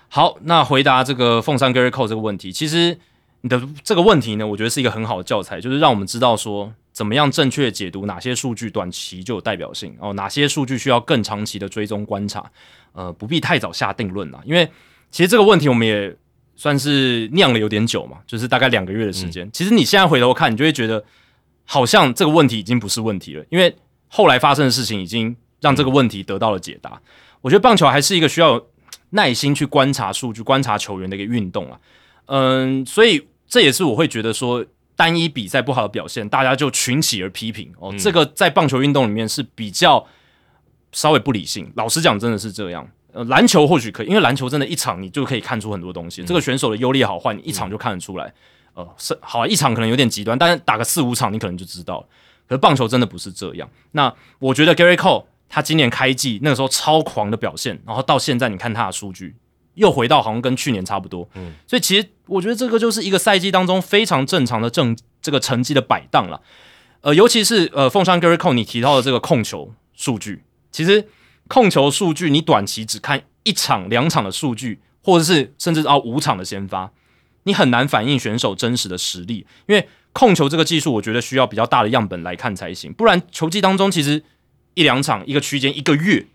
好，那回答这个凤山 Gary Cole 这个问题，其实你的这个问题呢，我觉得是一个很好的教材，就是让我们知道说怎么样正确解读哪些数据短期就有代表性哦，哪些数据需要更长期的追踪观察，呃，不必太早下定论啦，因为其实这个问题我们也算是酿了有点久嘛，就是大概两个月的时间。其实你现在回头看，你就会觉得好像这个问题已经不是问题了，因为后来发生的事情已经让这个问题得到了解答。我觉得棒球还是一个需要耐心去观察数据、观察球员的一个运动啊。嗯，所以这也是我会觉得说，单一比赛不好的表现，大家就群起而批评哦。这个在棒球运动里面是比较稍微不理性。老实讲，真的是这样。呃，篮球或许可以，因为篮球真的一场你就可以看出很多东西。这个选手的优劣好坏，你一场就看得出来。呃，是好一场可能有点极端，但是打个四五场，你可能就知道了。可是棒球真的不是这样。那我觉得 Gary Cole 他今年开季那个时候超狂的表现，然后到现在你看他的数据又回到好像跟去年差不多。嗯，所以其实我觉得这个就是一个赛季当中非常正常的正这个成绩的摆荡了。呃，尤其是呃凤山 Gary Cole 你提到的这个控球数据，其实控球数据你短期只看一场两场的数据，或者是甚至哦五场的先发，你很难反映选手真实的实力，因为控球这个技术，我觉得需要比较大的样本来看才行，不然球季当中其实一两场一个区间一个月，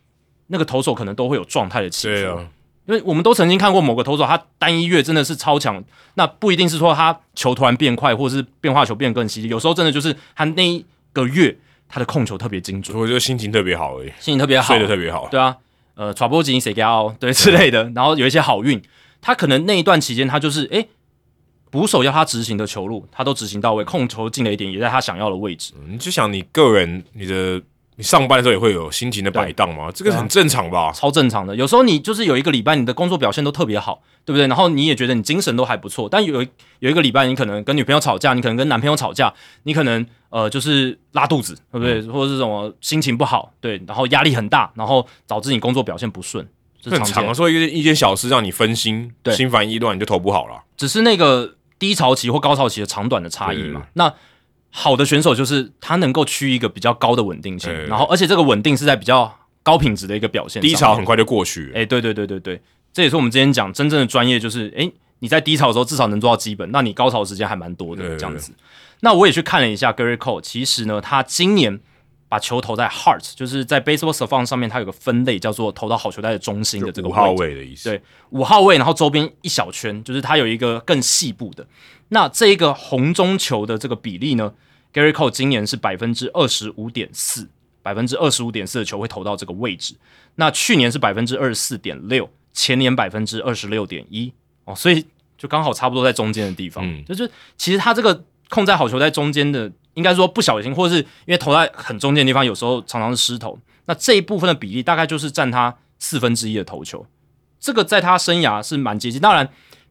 那个投手可能都会有状态的起伏。对啊，因为我们都曾经看过某个投手，他单一月真的是超强，那不一定是说他球突然变快，或者是变化球变更犀利，有时候真的就是他那一个月他的控球特别精准，我觉得心情特别好而已，心情特别好，睡得特别好。对啊，呃，传播吉谁给奥 *laughs* 对之类的，然后有一些好运，他可能那一段期间他就是诶捕手要他执行的球路，他都执行到位，控球进了一点，也在他想要的位置。你就想你个人，你的你上班的时候也会有心情的摆荡嘛，这个很正常吧？超正常的。有时候你就是有一个礼拜你的工作表现都特别好，对不对？然后你也觉得你精神都还不错，但有有一个礼拜你可能跟女朋友吵架，你可能跟男朋友吵架，你可能呃就是拉肚子，对不对？或者是什么心情不好，对，然后压力很大，然后导致你工作表现不顺，很长啊，常见。说一件小事让你分心，对心烦意乱，你就投不好了。只是那个低潮期或高潮期的长短的差异嘛。那好的选手就是他能够趋一个比较高的稳定性然后而且这个稳定是在比较高品质的一个表现。低潮很快就过去了。哎、对对对对对，这也是我们之前讲真正的专业，就是哎、你在低潮的时候至少能做到基本，那你高潮时间还蛮多的这样子。那我也去看了一下 Gary Cole，其实呢，他今年把球投在 Heart，就是在 Baseball Savant 上面，它有个分类叫做投到好球带的中心的这个五号位的意思。对五号位，然后周边一小圈，就是它有一个更细部的。那这一个红中球的这个比例呢，Gary Cole 今年是百分之二十五点四，百分之二十五点四的球会投到这个位置。那去年是百分之二十四点六，前年百分之二十六点一哦，所以就刚好差不多在中间的地方。嗯就是其实他这个控在好球在中间的应该说不小心，或者是因为投在很中间的地方，有时候常常是失投。那这一部分的比例大概就是占他四分之一的投球，这个在他生涯是蛮接近。当然，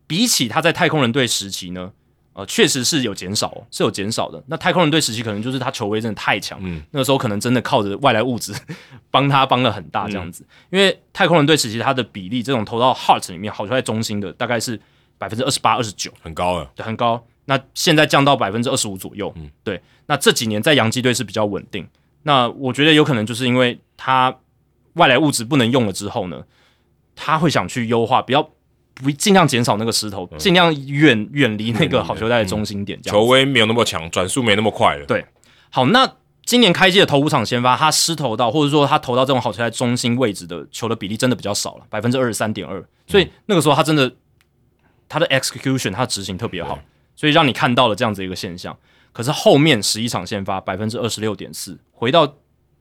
比起他在太空人队时期呢，呃，确实是有减少，是有减少的。那太空人队时期可能就是他球威真的太强，嗯，那个时候可能真的靠着外来物质 *laughs* 帮他帮了很大这样子。因为太空人队时期他的比例，这种投到 heart 里面好球在中心的大概是百分之二十八、二十九，很高了，对，很高。那现在降到百分之二十五左右，嗯，对。那这几年在洋基队是比较稳定。那我觉得有可能就是因为他外来物质不能用了之后呢，他会想去优化，比较不尽量减少那个石头，尽量远远离那个好球带的中心点，球威没有那么强，转速没那么快了。对，好，那今年开季的头五场先发，他失投到或者说他投到这种好球带中心位置的球的比例真的比较少了，百分之二十三点二。所以那个时候他真的他的 execution 他执行特别好，所以让你看到了这样子一个现象。可是后面十一场先发百分之二十六点四，回到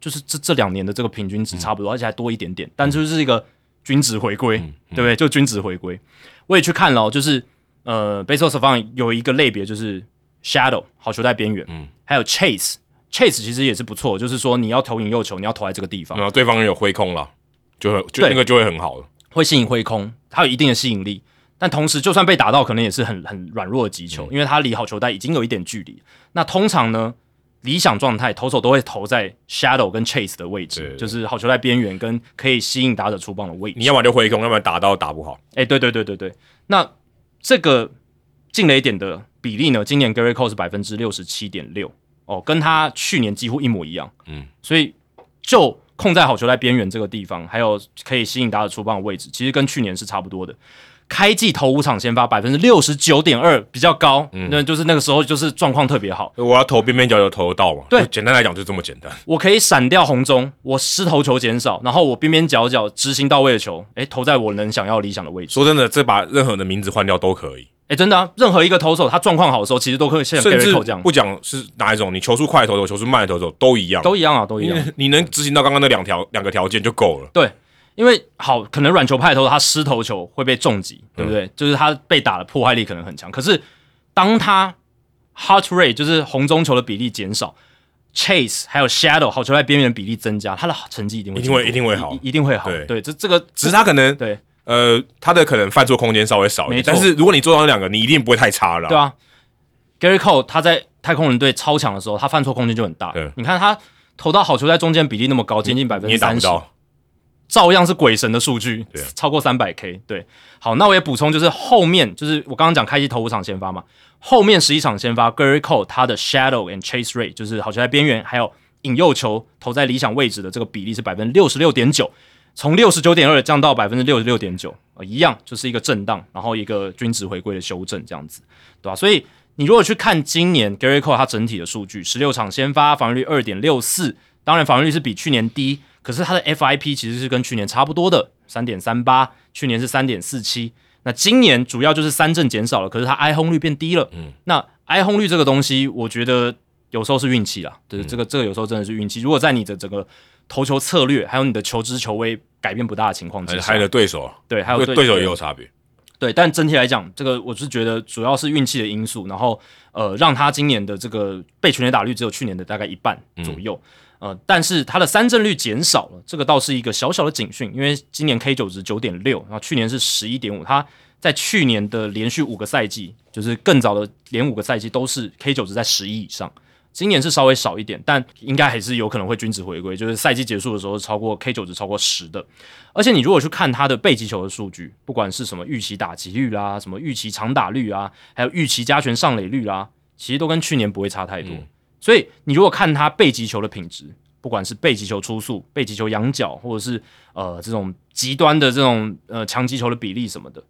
就是这这两年的这个平均值差不多，而且还多一点点，但就是一个均值回归，对不对？就均值回归。我也去看了，就是呃，Baseball s v a n 有一个类别就是 Shadow 好球在边缘，嗯，还有 Chase，Chase 其实也是不错，就是说你要投引右球，你要投在这个地方，然后对方有挥空了，就会就那个就会很好了，会吸引挥空，它有一定的吸引力。但同时，就算被打到，可能也是很很软弱的击球，因为它离好球带已经有一点距离。那通常呢，理想状态投手都会投在 shadow 跟 chase 的位置，就是好球带边缘跟可以吸引打者出棒的位置。你要么就挥空，要么打到打不好。哎，对对对对对。那这个进雷点的比例呢？今年 Gary Cole 是百分之六十七点六哦，跟他去年几乎一模一样。嗯，所以就控在好球带边缘这个地方，还有可以吸引打者出棒的位置，其实跟去年是差不多的。开季头五场先发百分之六十九点二，比较高，那就是那个时候就是状况特别好。我要投边边角角投得到嘛？对，简单来讲就这么简单。我可以闪掉红中，我失投球减少，然后我边边角角执行到位的球，哎，投在我能想要理想的位置。说真的，这把任何的名字换掉都可以。哎，真的啊，任何一个投手他状况好的时候，其实都可以像 Gary Cole 这样。不讲是哪一种，你球速快的投手，球速慢的投手都一样，都一样啊，都一样。你能执行到刚刚那两条两个条件就够了。对。因为好，可能软球派头他失投球会被重击，对不对？就是他被打的破坏力可能很强。可是当他 heart rate 就是红中球的比例减少，chase 还有 shadow 好球在边缘的比例增加，他的成绩一定会一定会一定会好，一定会好。对，这这个只是他可能对呃他的可能犯错空间稍微少一点，但是如果你做到那两个，你一定不会太差了。对啊，Gary Cole 他在太空人队超强的时候，他犯错空间就很大。对，你看他投到好球在中间比例那么高，接近百分之三十。照样是鬼神的数据，超过三百 K。对，好，那我也补充，就是后面就是我刚刚讲开机头五场先发嘛，后面十一场先发，Gary Cole 他的 Shadow and Chase Rate 就是好球在边缘，还有引诱球投在理想位置的这个比例是百分之六十六点九，从六十九点二降到百分之六十六点九，呃，一样就是一个震荡，然后一个均值回归的修正这样子，对吧？所以你如果去看今年 Gary Cole 他整体的数据，十六场先发防御率二点六四，当然防御率是比去年低。可是它的 FIP 其实是跟去年差不多的，三点三八，去年是三点四七。那今年主要就是三振减少了，可是它挨轰率变低了。嗯，那挨轰率这个东西，我觉得有时候是运气啦，就是这个这个有时候真的是运气。如果在你的整个投球策略还有你的球支球威改变不大的情况之下，还有对手，对，还有对手也有差别。对，但整体来讲，这个我是觉得主要是运气的因素，然后呃，让他今年的这个被全垒打率只有去年的大概一半左右。呃，但是它的三振率减少了，这个倒是一个小小的警讯，因为今年 K 九值九点六，然后去年是十一点五，它在去年的连续五个赛季，就是更早的连五个赛季都是 K 九值在十一以上，今年是稍微少一点，但应该还是有可能会均值回归，就是赛季结束的时候超过 K 九值超过十的，而且你如果去看它的背击球的数据，不管是什么预期打击率啦，什么预期长打率啊，还有预期加权上垒率啦，其实都跟去年不会差太多。所以你如果看他背击球的品质，不管是背击球出速、背击球仰角，或者是呃这种极端的这种呃强击球的比例什么的，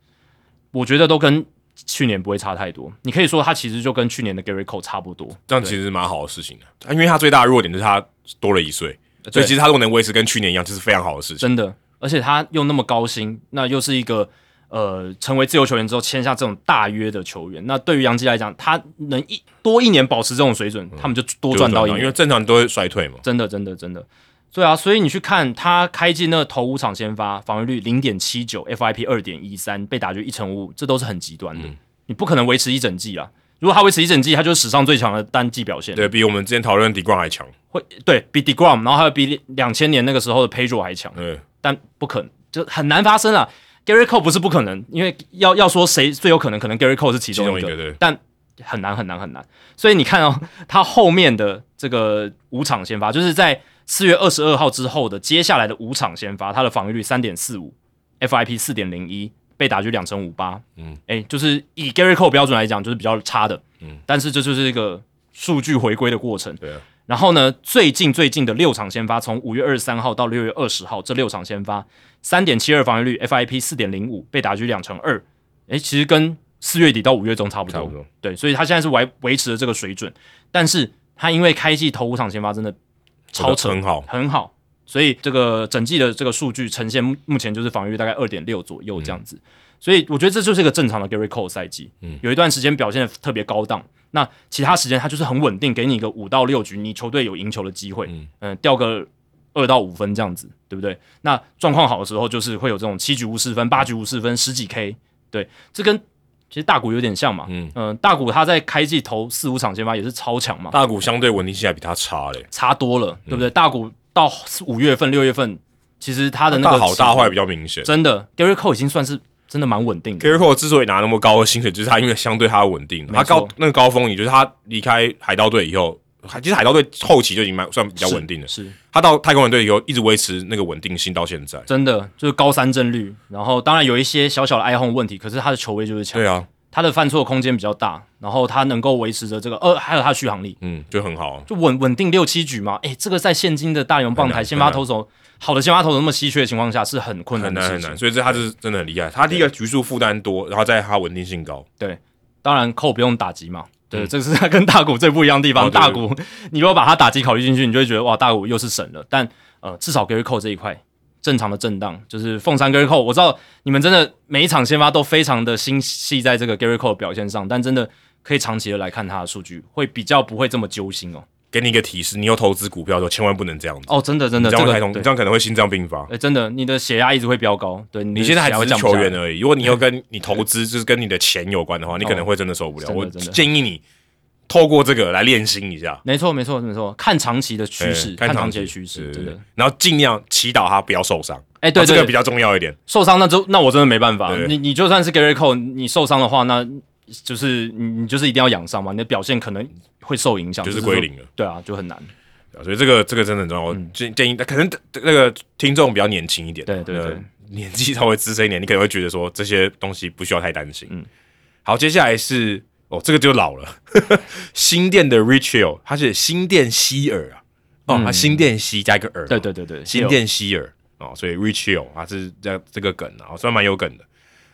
我觉得都跟去年不会差太多。你可以说他其实就跟去年的 Gary Cole 差不多，这样其实蛮好的事情的。因为他最大的弱点就是他多了一岁，所以其实他如果能维持跟去年一样，这是非常好的事情。真的，而且他又那么高薪，那又是一个。呃，成为自由球员之后签下这种大约的球员，那对于杨基来讲，他能一多一年保持这种水准，他们就多赚到一年，因为正常都会衰退嘛。真的，真的，真的，对啊，所以你去看他开季那头五场先发，防御率零点七九，FIP 二点一三，被打就一成五，这都是很极端的，你不可能维持一整季啊。如果他维持一整季，他就是史上最强的单季表现，对比我们之前讨论迪冠还强。会对比 Degrom，然后还有比两千年那个时候的 Pedro 还强，对，但不可能，就很难发生啊。Gary Cole 不是不可能，因为要要说谁最有可能，可能 Gary Cole 是其中一个，但很难很难很难。所以你看哦，他后面的这个五场先发，就是在四月二十二号之后的接下来的五场先发，他的防御率三点四五，FIP 四点零一，被打局两成五八，嗯，哎，就是以 Gary Cole 标准来讲，就是比较差的，嗯，但是这就是一个数据回归的过程，对啊。然后呢，最近最近的六场先发，从五月二十三号到六月二十号，这六场先发三点七二防御率，FIP 四点零五，被打局两成二，诶，其实跟四月底到五月中差不多，差不多。对，所以他现在是维维持了这个水准，但是他因为开季头五场先发真的超扯，很好，很好，所以这个整季的这个数据呈现目前就是防御率大概二点六左右这样子，所以我觉得这就是一个正常的 Gary Cole 赛季，嗯，有一段时间表现的特别高档。那其他时间他就是很稳定，给你一个五到六局，你球队有赢球的机会，嗯，掉个二到五分这样子，对不对？那状况好的时候就是会有这种七局无失分、八局无失分、十几 K，对，这跟其实大谷有点像嘛，嗯嗯，大谷他在开季投四五场先发也是超强嘛，大谷相对稳定性还比他差嘞，差多了，对不对？大谷到五月份、六月份，其实他的那个大好大坏比较明显，真的，Gary Cole 已经算是。真的蛮稳定的。Gary Cole 之所以拿那么高的薪水，就是他因为相对他稳定。他高那个高峰，也就是他离开海盗队以后，其实海盗队后期就已经蛮算比较稳定的。是他到太空人队以后，一直维持那个稳定性到现在。真的就是高三振率，然后当然有一些小小的爱轰问题，可是他的球威就是强。对啊，他的犯错空间比较大，然后他能够维持着这个呃，还有他的续航力，嗯，就很好，就稳稳定六七局嘛。哎，这个在现今的大联盟棒台先发投手。好的先发投手那么稀缺的情况下是很困难的很难，所以这他是真的很厉害。他第一个局数负担多，然后再他稳定性高。对，当然扣不用打击嘛。对，这是他跟大谷最不一样的地方。大谷，你如果把他打击考虑进去，你就会觉得哇，大谷又是神了。但呃，至少 Gary Cole 这一块正常的震荡，就是凤山 Gary Cole。我知道你们真的每一场先发都非常的心系在这个 Gary Cole 表现上，但真的可以长期的来看他的数据，会比较不会这么揪心哦。给你一个提示，你有投资股票的时候，千万不能这样子哦！真的，真的，这样太痛，这样可能会心脏病发。哎，真的，你的血压一直会飙高。对你现在还是球员而已，如果你要跟你投资，就是跟你的钱有关的话，你可能会真的受不了。*laughs* 我建议你透过这个来练心一下。没错，没错，没错，看长期的趋势，看长期的趋势，真的。然后尽量祈祷他不要受伤。哎，对，这个比较重要一点。受伤那就那我真的没办法。你你就算是 Gary Cole，你受伤的话，那就是你你就是一定要养伤嘛，你的表现可能会受影响，就是归零了。对啊，就很难。所以这个这个真的很重要，我建建议，可能那个听众比较年轻一点，对对对，年纪稍微资深一点，你可能会觉得说这些东西不需要太担心。嗯，好，接下来是哦，这个就老了，*laughs* 新店的 Richel，他是新店希尔啊，哦，他新店希加一个尔，对对对对，新店希尔。哦，所以 Richel 他是这这个梗啊，算蛮有梗的。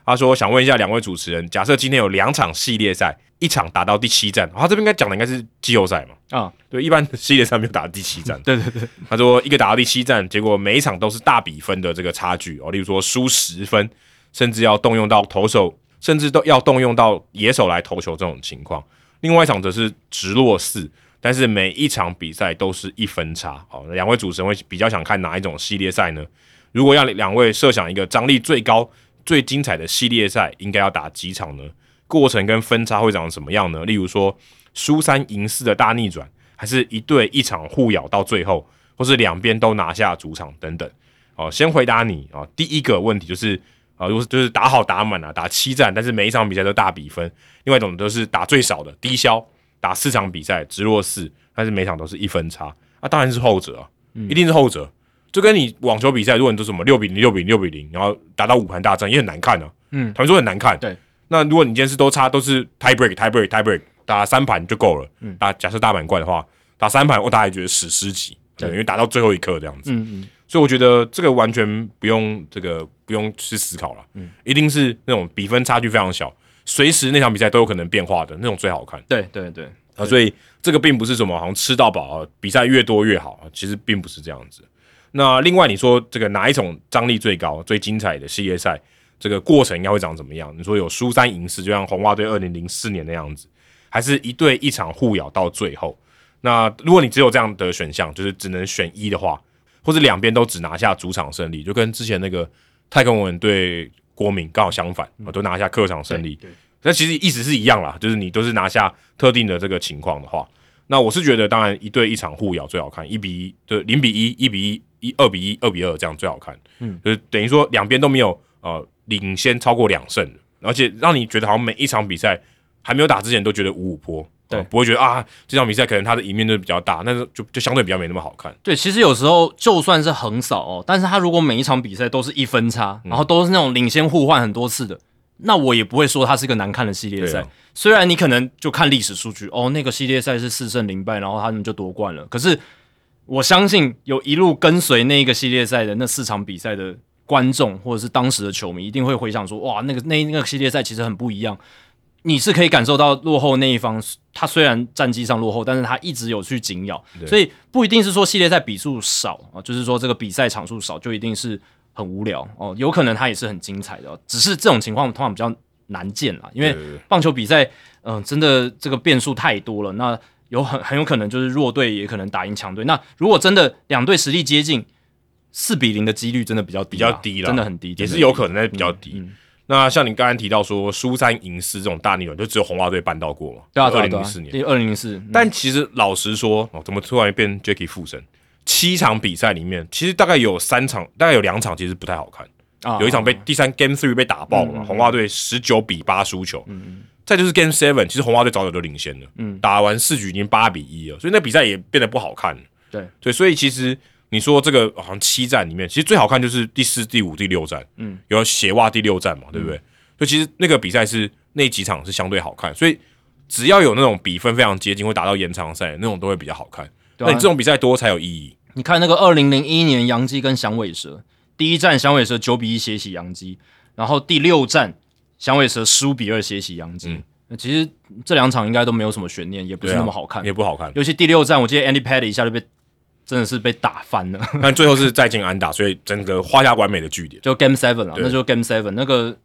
他说：“想问一下两位主持人，假设今天有两场系列赛，一场打到第七战，他这边应该讲的应该是季后赛嘛？啊，对，一般系列赛没有打到第七战。对 *laughs* 对对，他说一个打到第七战，结果每一场都是大比分的这个差距哦，例如说输十分，甚至要动用到投手，甚至都要动用到野手来投球这种情况。另外一场则是直落四，但是每一场比赛都是一分差。好，两位主持人会比较想看哪一种系列赛呢？如果要两位设想一个张力最高。”最精彩的系列赛应该要打几场呢？过程跟分差会长什么样呢？例如说输三赢四的大逆转，还是一队一场互咬到最后，或是两边都拿下主场等等。哦，先回答你啊，第一个问题就是啊，如果就是打好打满啊，打七战，但是每一场比赛都大比分；另外一种都是打最少的低消，打四场比赛直落四，但是每场都是一分差，那当然是后者啊，一定是后者。就跟你网球比赛，如果你都什么六比零、六比零、六比零，然后打到五盘大战，也很难看啊。嗯，他们说很难看。对，那如果你今天是都差，都是 tie break、tie break、tie break，打三盘就够了。嗯，打假设大满贯的话，打三盘我大概觉得史诗级，对，因为打到最后一刻这样子。嗯嗯，所以我觉得这个完全不用这个不用去思考了。嗯，一定是那种比分差距非常小，随时那场比赛都有可能变化的那种最好看。对对对，啊，所以这个并不是什么好像吃到饱啊，比赛越多越好啊，其实并不是这样子。那另外你说这个哪一种张力最高、最精彩的系列赛，这个过程应该会长怎么样？你说有输三赢四，就像红袜队二零零四年那样子，还是一队一场互咬到最后？那如果你只有这样的选项，就是只能选一的话，或者两边都只拿下主场胜利，就跟之前那个太空人对国民刚好相反，都拿下客场胜利。那其实意思是一样啦，就是你都是拿下特定的这个情况的话，那我是觉得，当然一对一场互咬最好看，一比一，就零比一，一比一，一二比一，二比二这样最好看。嗯，就是等于说两边都没有呃领先超过两胜，而且让你觉得好像每一场比赛还没有打之前都觉得五五坡。对，不会觉得啊，这场比赛可能他的赢面就比较大，但是就就相对比较没那么好看。对，其实有时候就算是横扫哦，但是他如果每一场比赛都是一分差，然后都是那种领先互换很多次的，那我也不会说它是一个难看的系列赛。虽然你可能就看历史数据哦，那个系列赛是四胜零败，然后他们就夺冠了。可是我相信有一路跟随那个系列赛的那四场比赛的观众或者是当时的球迷，一定会回想说，哇，那个那那个系列赛其实很不一样。你是可以感受到落后那一方，他虽然战绩上落后，但是他一直有去紧咬，所以不一定是说系列赛比数少啊，就是说这个比赛场数少就一定是很无聊哦，有可能他也是很精彩的，只是这种情况通常比较难见啦，因为棒球比赛，嗯，真的这个变数太多了，那有很很有可能就是弱队也可能打赢强队，那如果真的两队实力接近，四比零的几率真的比较比较低了，真的很低，也是有可能，但是比较低。那像你刚刚提到说输三赢四这种大逆转，就只有红袜队办到过嘛？对啊，二零零四年，二零零四。但其实老实说，哦，怎么突然变 Jacky 附身？七场比赛里面，其实大概有三场，大概有两场其实不太好看啊。有一场被第三 Game Three 被打爆了，红袜队十九比八输球。嗯嗯。再就是 Game Seven，其实红袜队早早就领先了。嗯。打完四局已经八比一了，所以那比赛也变得不好看。对对，所以其实。你说这个好像七战里面，其实最好看就是第四、第五、第六战，嗯，有鞋袜第六战嘛，对不对？所以其实那个比赛是那几场是相对好看，所以只要有那种比分非常接近，会打到延长赛那种都会比较好看。那你这种比赛多才有意义。你看那个二零零一年杨基跟响尾蛇第一战，响尾蛇九比一血洗杨基，然后第六战响尾蛇十五比二血洗杨基。那其实这两场应该都没有什么悬念，也不是那么好看，也不好看。尤其第六站，我记得 Andy Petty 一下就被。真的是被打翻了，*laughs* 但最后是再进安打，所以整个画下完美的句点。就 Game Seven 了，那就 Game Seven 那个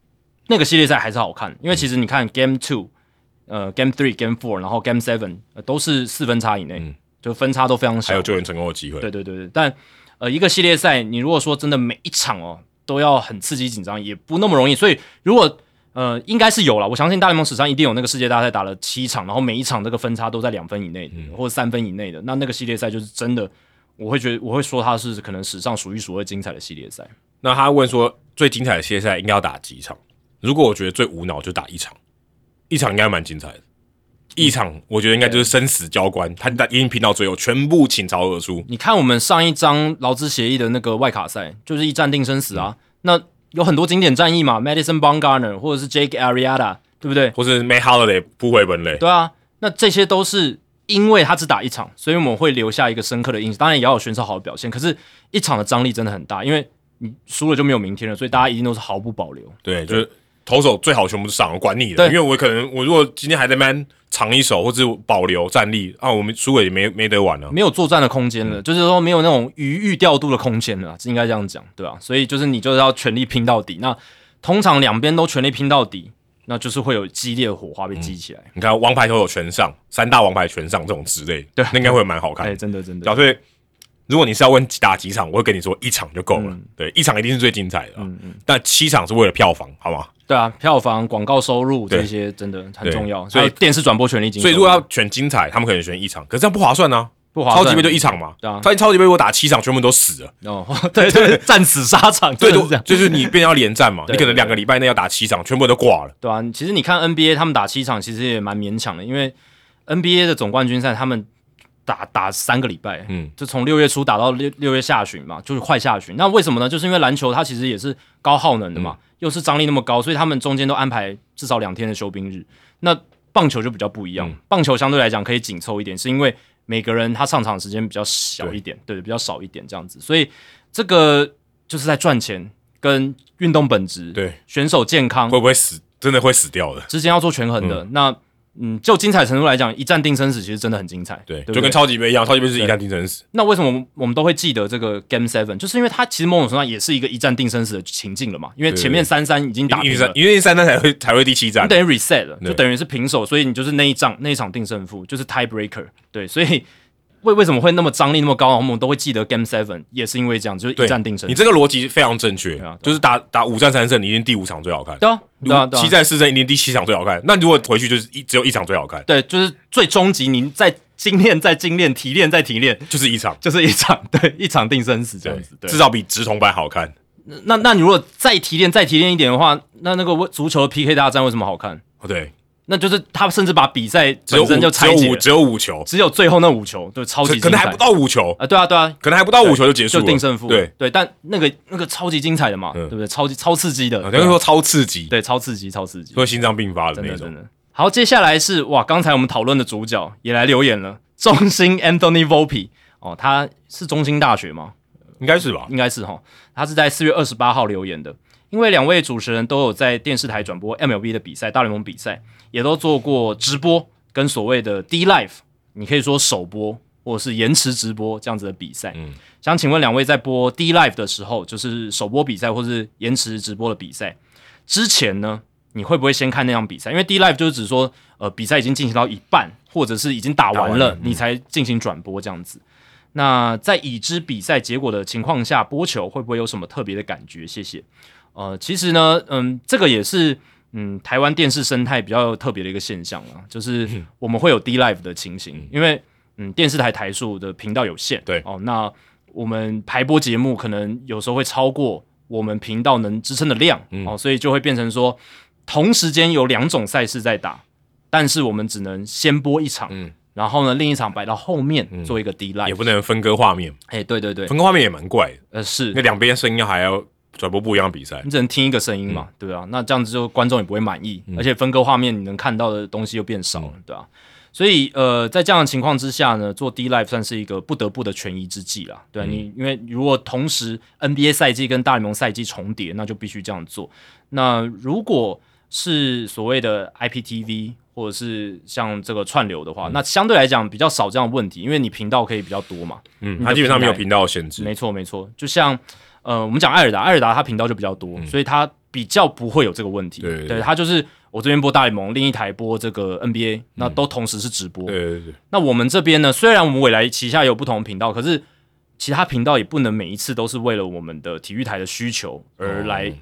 那个系列赛还是好看，因为其实你看 Game Two、呃 Game Three、Game Four，然后 Game Seven 都是四分差以内，就分差都非常小，还有救援成功的机会。对对对对，但呃一个系列赛，你如果说真的每一场哦都要很刺激紧张，也不那么容易。所以如果呃应该是有了，我相信大联盟史上一定有那个世界大赛打了七场，然后每一场这个分差都在两分以内或者三分以内的，那那个系列赛就是真的。我会觉得，我会说它是可能史上数一数二精彩的系列赛。那他问说，最精彩的系列赛应该要打几场？如果我觉得最无脑，就打一场，一场应该蛮精彩的。一场我觉得应该就是生死交关，他一定拼到最后，全部倾巢而出。你看我们上一张劳资协议的那个外卡赛，就是一战定生死啊。那有很多经典战役嘛，Madison Bumgarner 或者是 Jake Arrieta，对不对？或是 May Holiday 扑回本垒。对啊，那这些都是。因为他只打一场，所以我们会留下一个深刻的印象。当然也要有选手好的表现，可是一场的张力真的很大，因为你输了就没有明天了，所以大家一定都是毫不保留。对，就是投手最好全部都上，管你的。因为我可能我如果今天还在 man 藏一手或者保留战力啊，我们输了也没没得玩了，没有作战的空间了，就是说没有那种余裕调度的空间了，应该这样讲，对吧？所以就是你就是要全力拼到底。那通常两边都全力拼到底。那就是会有激烈的火花被激起来。你看，王牌都有全上，三大王牌全上这种之类，对，那应该会蛮好看。哎，真的真的。所以，如果你是要问打几场，我会跟你说一场就够了。对，一场一定是最精彩的。嗯嗯。但七场是为了票房，好吗？对啊，票房、广告收入这些真的很重要。所以电视转播权利金。所以如果要选精彩，他们可能选一场，可是这样不划算呢。不划算，超级杯就一场嘛，对啊，发现超级杯我打七场，全部都死了。哦，对 *laughs* 对，*laughs* 战死沙场，对，就就是你变要连战嘛，你可能两个礼拜内要打七场，全部都挂了，对啊，其实你看 NBA 他们打七场，其实也蛮勉强的，因为 NBA 的总冠军赛他们打打三个礼拜，嗯，就从六月初打到六六月下旬嘛，就是快下旬。那为什么呢？就是因为篮球它其实也是高耗能的嘛，又是张力那么高，所以他们中间都安排至少两天的休兵日。那棒球就比较不一样，棒球相对来讲可以紧凑一点，是因为。每个人他上场时间比较小一点，对，比较少一点这样子，所以这个就是在赚钱跟运动本质，对。选手健康会不会死，真的会死掉的，之间要做权衡的。那嗯，就精彩程度来讲，一战定生死其实真的很精彩。对，就跟超级杯一样，超级杯是一战定生死。那为什么我们都会记得这个 Game Seven？就是因为它其实某种程度上也是一个一战定生死的情境了嘛。因为前面三三已经打平了，因为三三才会才会第七战，等于 reset 了，就等于是平手，所以你就是那一仗那一场定胜负，就是 tie breaker。对，所以为为什么会那么张力那么高？我们都会记得 Game Seven 也是因为这样，就是一战定胜你。这个逻辑非常正确啊啊，就是打打五战三胜，你一定第五场最好看。对啊，对啊，对啊七战四胜，一定第七场最好看。那如果回去就是一只有一场最好看，对，就是最终极，您再精炼、再精炼、提炼、再提炼，就是一场，就是一场，*laughs* 对，一场定生死这样子。对，至少比直筒版好看。那那你如果再提炼、再提炼一点的话，那那个足球 PK 大战为什么好看？哦，对，那就是他甚至把比赛本身就五只有五，拆解，只有五球，只有最后那五球，对，超级可可能还不到五球，啊！对啊，对啊，可能还不到五球就结束了，就定胜负。对，对，但那个那个超级精彩的嘛，嗯对不对？超级超刺激的，等于说超刺激，对，超刺激，超刺激，会心脏病发的那种。好，接下来是哇，刚才我们讨论的主角也来留言了，中兴 Anthony Volpe 哦，他是中兴大学吗？应该是吧？应该是哈，他是在四月二十八号留言的。因为两位主持人都有在电视台转播 MLB 的比赛、大联盟比赛，也都做过直播跟所谓的 D Live，你可以说首播或者是延迟直播这样子的比赛。嗯，想请问两位在播 D Live 的时候，就是首播比赛或是延迟直播的比赛之前呢，你会不会先看那场比赛？因为 D Live 就是指说，呃，比赛已经进行到一半，或者是已经打完了，完了嗯你才进行转播这样子。那在已知比赛结果的情况下，播球会不会有什么特别的感觉？谢谢。呃，其实呢，嗯，这个也是嗯台湾电视生态比较特别的一个现象啊，就是 *laughs* 我们会有 D Live 的情形，因为嗯电视台台数的频道有限，对。哦，那我们排播节目可能有时候会超过我们频道能支撑的量、嗯。哦，所以就会变成说同时间有两种赛事在打，但是我们只能先播一场，嗯然后呢另一场摆到后面做一个 D Live，也不能分割画面，哎、对对对，分割画面也蛮怪的，呃是。那两边声音还要转播不一样的比赛你。只能听一个声音嘛，对啊，那这样子就观众也不会满意，而且分割画面你能看到的东西又变少了，对啊。所以呃，在这样的情况之下呢，做 D Live 算是一个不得不的权宜之计啦。对啊、你，因为如果同时 NBA 赛季跟大联盟赛季重叠，那就必须这样做。那如果是所谓的 IPTV 或者是像这个串流的话，那相对来讲比较少这样的问题，因为你频道可以比较多嘛。嗯，它基本上没有频道的限制。没错，没错，就像呃，我们讲艾尔达，艾尔达它频道就比较多，所以它比较不会有这个问题。嗯对对对它就是我这边播大联盟，另一台播这个 NBA，那都同时是直播。对对对，那我们这边呢，虽然我们未来旗下有不同的频道，可是其他频道也不能每一次都是为了我们的体育台的需求而来，哦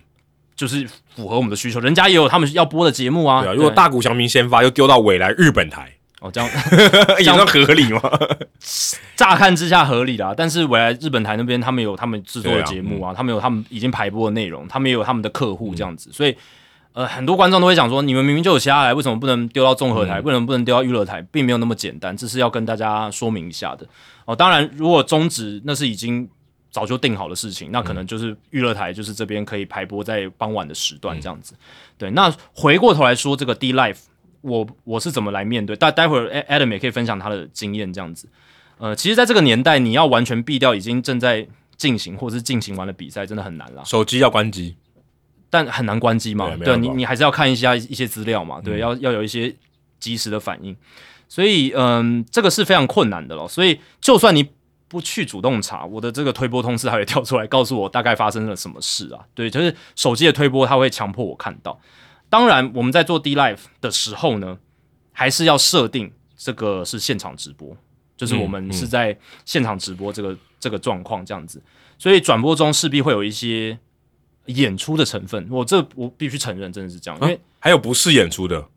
就是符合我们的需求。人家也有他们要播的节目啊。对啊，如果大谷翔平先发，又丢到未来日本台，哦这样 *laughs* 也算合理吗？*laughs* 乍看之下合理啦，但是未来日本台那边他们有他们制作的节目啊，他们有他们已经排播的内容，他们也有他们的客户这样子，所以呃很多观众都会讲说，你们明明就有其他台，为什么不能丢到综合台，为什么不能丢到娱乐台，并没有那么简单，这是要跟大家说明一下的哦。当然，如果终止那是已经早就定好的事情，那可能就是娱乐台就是这边可以排播在傍晚的时段这样子。对，那回过头来说这个 D Life。我我是怎么来面对？但待会儿 Adam 也可以分享他的经验，这样子。呃，其实，在这个年代，你要完全避掉已经正在进行或者是进行完的比赛，真的很难啦。手机要关机，但很难关机嘛，对你，你还是要看一下一些资料嘛，对，要要有一些及时的反应。所以，嗯，这个是非常困难的咯。所以，就算你不去主动查，我的这个推波通知它会跳出来告诉我大概发生了什么事啊。对，就是手机的推波，它会强迫我看到。当然，我们在做 D Live 的时候呢，还是要设定这个是现场直播，就是我们是在现场直播这个、这个状况这样子，所以转播中势必会有一些演出的成分。我这我必须承认，真的是这样，因为、啊还有不是演出的，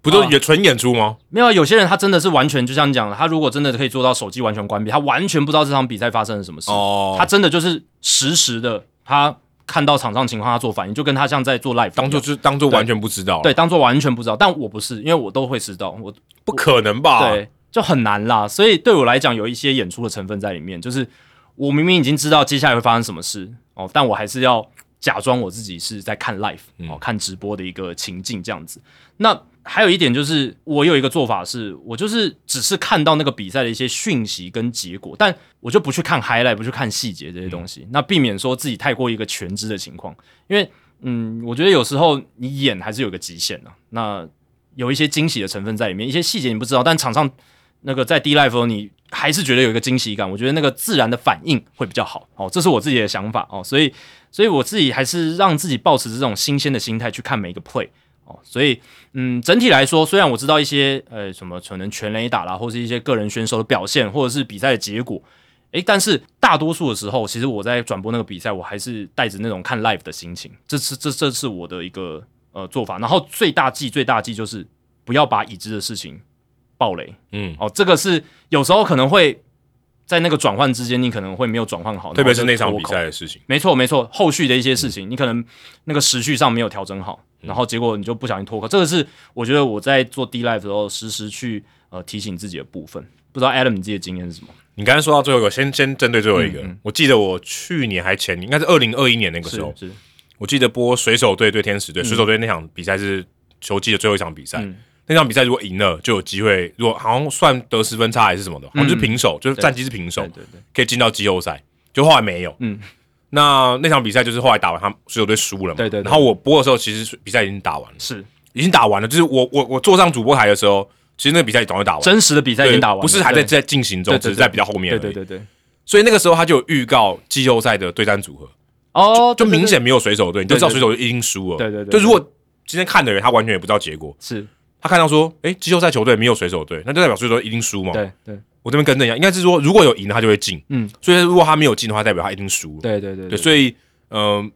不都啊也纯演出吗？没有啊有些人他真的是完全就像你讲的，他如果真的可以做到手机完全关闭，他完全不知道这场比赛发生了什么事，哦他真的就是实时的，他看到场上情况他做反应，就跟他像在做 live 当做就当做完全不知道，对，当做完全不知道。但我不是，因为我都会知道，我不可能吧？对，就很难啦。所以对我来讲，有一些演出的成分在里面，就是我明明已经知道接下来会发生什么事哦，但我还是要假装我自己是在看 live 哦，看直播的一个情境这样子。那还有一点就是，我有一个做法是，我就是只是看到那个比赛的一些讯息跟结果，但我就不去看 highlight，不去看细节这些东西，那避免说自己太过一个全知的情况，因为嗯，我觉得有时候你演还是有个极限的、那有一些惊喜的成分在里面，一些细节你不知道，但场上那个在 D live 的时候，你还是觉得有一个惊喜感。我觉得那个自然的反应会比较好哦，这是我自己的想法哦。所以，所以我自己还是让自己保持这种新鲜的心态去看每一个 play 哦，所以嗯，整体来说，虽然我知道一些呃什么可能全垒打啦，或是一些个人选手的表现，或者是比赛的结果，诶，但是大多数的时候，其实我在转播那个比赛，我还是带着那种看 live 的心情，这是这这是我的一个呃做法。然后最大忌最大忌就是不要把已知的事情暴雷，嗯，哦，这个是有时候可能会在那个转换之间，你可能会没有转换好，特别是那场比赛的事情。没错，没错，后续的一些事情，你可能那个时序上没有调整好，然后结果你就不小心脱口。这个是我觉得我在做 D live 的时候，时时去呃提醒自己的部分。不知道 Adam 你自己的经验是什么？你刚才说到最后一个，先先针对最后一个，我记得我去年还前年，应该是二零二一年那个时候，是我记得播水手队对天使队，水手队那场比赛是球季的最后一场比赛。嗯那场比赛如果赢了，就有机会，如果好像算得失分差还是什么的，好像是平手，就是战绩是平手对，对对，可以进到季后赛。就后来没有，嗯，那那场比赛就是后来打完，他们水手队输了嘛，对对对然后我播的时候，其实比赛已经打完了，是已经打完了，就是我我我坐上主播台的时候，其实那个比赛早就打完了，真实的比赛已经打完了，不是还在在进行中，只是在比较后面。对对对对。所以那个时候他就有预告季后赛的对战组合，哦，就明显没有水手队，你就知道水手队已经输了。对对对就如果今天看的人他完全也不知道结果，是，他看到说，诶，季后赛球队没有水手队，那就代表水手队一定输嘛。对对。我这边跟着一样，应该是说如果有赢他就会进，嗯，所以如果他没有进的话，代表他一定输了。对对对对，所以嗯、呃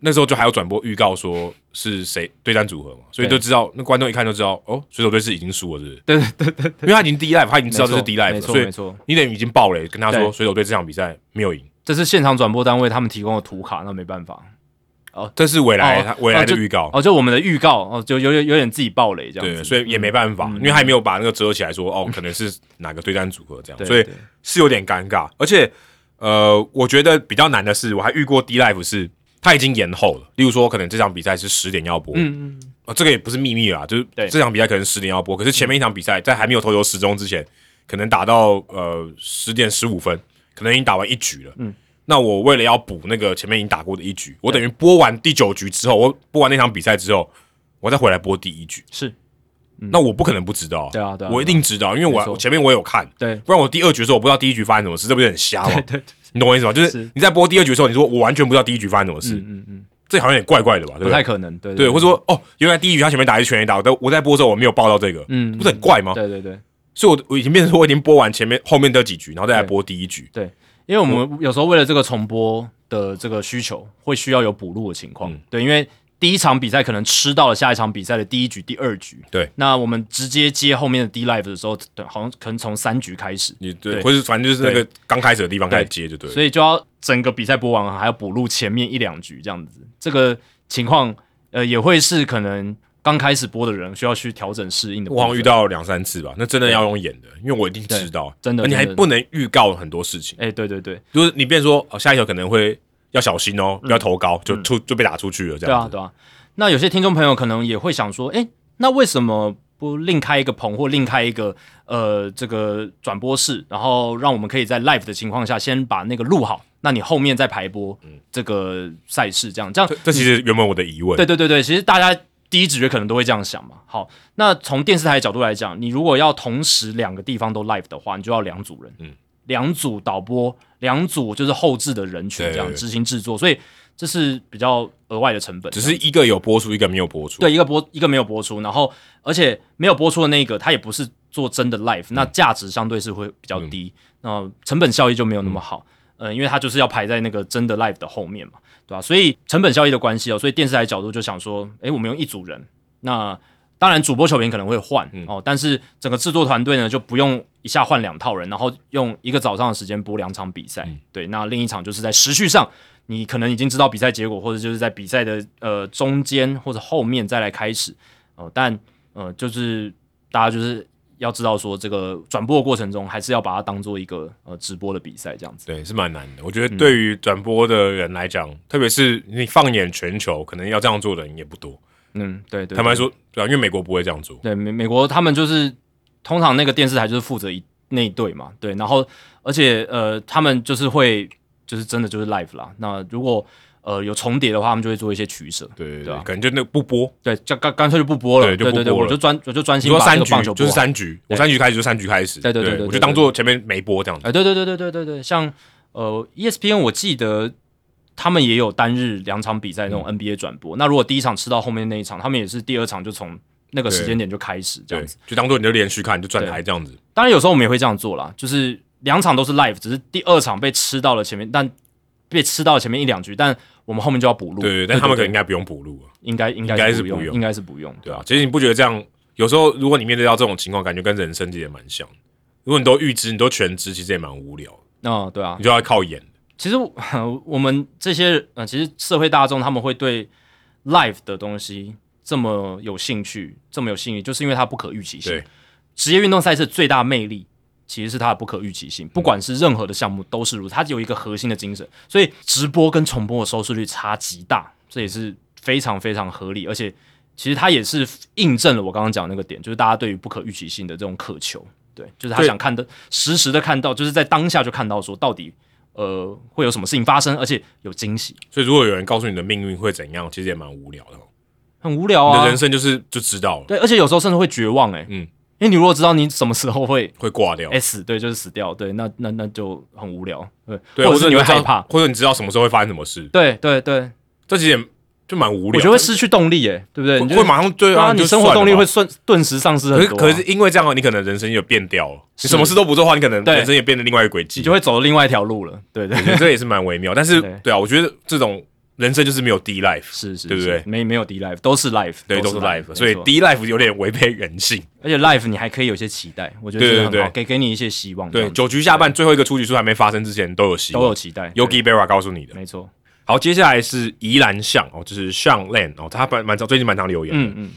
那时候就还有转播预告说是谁对战组合嘛，所以就知道那观众一看就知道，哦，水手队是已经输了，是。不是？对对对对，因为他已经 D live，他已经知道这是 D live，所以错没错，你等于已经爆雷，跟他说水手队这场比赛没有赢，这是现场转播单位他们提供的图卡，那没办法。这是未来未来的预告。哦，就我们的预告哦，就有点有点自己暴雷这样对，子，所以也没办法，嗯。因为还没有把那个遮起来说，哦，可能是哪个对战组合这样，所以是有点尴尬。而且，呃，我觉得比较难的是，我还遇过 D Life 是他已经延后了，例如说，可能这场比赛是十点要播，嗯嗯，哦，这个也不是秘密啦，就是对。这场比赛可能十点要播，可是前面一场比赛在还没有投球时钟之前，可能打到呃十点十五分，可能已经打完一局了。嗯，那我为了要补那个前面已经打过的一局，我等于播完第九局之后，我播完那场比赛之后，我再回来播第一局。是，那我不可能不知道，对啊对啊我一定知道，因为我我前面我有看，对不然我第二局的时候我不知道第一局发生什么事，这不是很瞎吗？对对，你懂我意思吗？就是是你在播第二局的时候，你说我完全不知道第一局发生什么事，嗯嗯嗯，这好像有点怪怪的吧？对不？太可能，对对，或者说哦，原来第一局他前面打一是全垒打，我在我在播的时候我没有报到这个，嗯不是很怪吗？对对对。所以我我已经变成说我已经播完前面后面的几局，然后再来播第一局。因为我们有时候为了这个重播的这个需求，会需要有补录的情况。嗯对，因为第一场比赛可能吃到了下一场比赛的第一局、第二局。对，那我们直接接后面的 D live 的时候，对，好像可能从三局开始，你对，对或者反正就是那个刚开始的地方开始接就对了。所以就要整个比赛播完，还要补录前面一两局这样子。这个情况，呃，也会是可能刚开始播的人需要去调整适应的。我好像遇到两三次吧，那真的要用演的，因为我一定知道，真的你还不能预告很多事情，哎、对对对，就是你变成说哦，下一条可能会要小心哦，不要投高，就出就被打出去了这样对啊对啊。那有些听众朋友可能也会想说，哎、那为什么不另开一个棚或另开一个呃这个转播室，然后让我们可以在 live 的情况下先把那个录好，那你后面再排播这个赛事，这样这样这这其实原本我的疑问，对对对对，其实大家第一直觉可能都会这样想嘛。好，那从电视台的角度来讲，你如果要同时两个地方都 live 的话，你就要两组人，嗯，两组导播，两组就是后置的人群这样执行制作，所以这是比较额外的成本。只是一个有播出，一个没有播出。对一个播一个没有播出，然后而且没有播出的那个，它也不是做真的 live，、那价值相对是会比较低，那、成本效益就没有那么好。呃，因为它就是要排在那个真的 live 的后面嘛，对吧、所以成本效益的关系哦，所以电视台角度就想说，诶，我们用一组人，那当然主播球评可能会换、哦，但是整个制作团队呢就不用一下换两套人，然后用一个早上的时间播两场比赛，对，那另一场就是在时序上。你可能已经知道比赛结果，或者就是在比赛的呃中间或者后面再来开始哦、但呃就是大家就是要知道说这个转播的过程中，还是要把它当做一个呃直播的比赛这样子。对，是蛮难的。我觉得对于转播的人来讲，特别是你放眼全球，可能要这样做的人也不多。嗯，对对坦白说，对啊，因为美国不会这样做。对美美国他们就是通常那个电视台就是负责一那一队嘛，对，然后而且呃他们就是会就是真的就是 live 啦。那如果呃有重叠的话，他们就会做一些取舍。对对对，可能就那个不播。对，就干干脆就不播了。对对对我就专我就专心说三局个棒球播就是三局，我三局开始就三局开始。对对对我就当做前面没播这样子。哎，对对对对对对对，像呃 ESPN，我记得他们也有单日两场比赛那种 NBA 转播。那如果第一场吃到后面那一场，他们也是第二场就从那个时间点就开始这样子，就当做你就连续看，就转台这样子。当然有时候我们也会这样做啦，就是两场都是 live，只是第二场被吃到了前面，但被吃到前面一两局，但我们后面就要补录。对，但他们可能应该不用补录应该应该是不用，应该是不用，对啊。其实你不觉得这样有时候如果你面对到这种情况，感觉跟人生其实也蛮像。如果你都预知，你都全知，其实也蛮无聊。哦，对啊，你就要靠演。其实我 *laughs* 们这些呃，其实社会大众他们会对 live 的东西这么有兴趣，这么有兴趣，就是因为它不可预期性。职业运动赛事最大魅力其实是它的不可预期性，不管是任何的项目都是如此。它有一个核心的精神，所以直播跟重播的收视率差极大，这也是非常非常合理。而且其实它也是印证了我刚刚讲那个点，就是大家对于不可预期性的这种渴求。对，就是他想看的，实时的看到，就是在当下就看到说，到底呃会有什么事情发生，而且有惊喜。所以如果有人告诉你的命运会怎样，其实也蛮无聊的，很无聊啊。你的人生就是就知道了。对，而且有时候甚至会绝望，哎，嗯，因为你如果知道你什么时候会会挂掉，S，对，就是死掉，对，那那那就很无聊，对，对或者是你会害怕，或者你知道什么时候会发生什么事，对对对，这几点。就蛮无聊，我觉得会失去动力，耶，对不对？会马上对啊，你生活动力会瞬顿时丧失很多。可是因为这样，你可能人生就变掉了。你什么事都不做的话，你可能人生也变得另外一个轨迹，你就会走另外一条路了。对对，*laughs* 这也是蛮微妙。但是对啊，我觉得这种人生就是没有 D life，是是，对不对？没没有 D life，都是 life，对，都是 life。所以 D life 有点违背人性，而且 life 你还可以有些期待，我觉得对对对，给给你一些希望。对，九局下半最后一个出局数还没发生之前，都有希望，都有期待。Yogi Berra 告诉你的，没错。好，接下来是宜兰巷哦，就是巷 land 哦，他蛮蛮长，最近蛮长留言的，嗯嗯，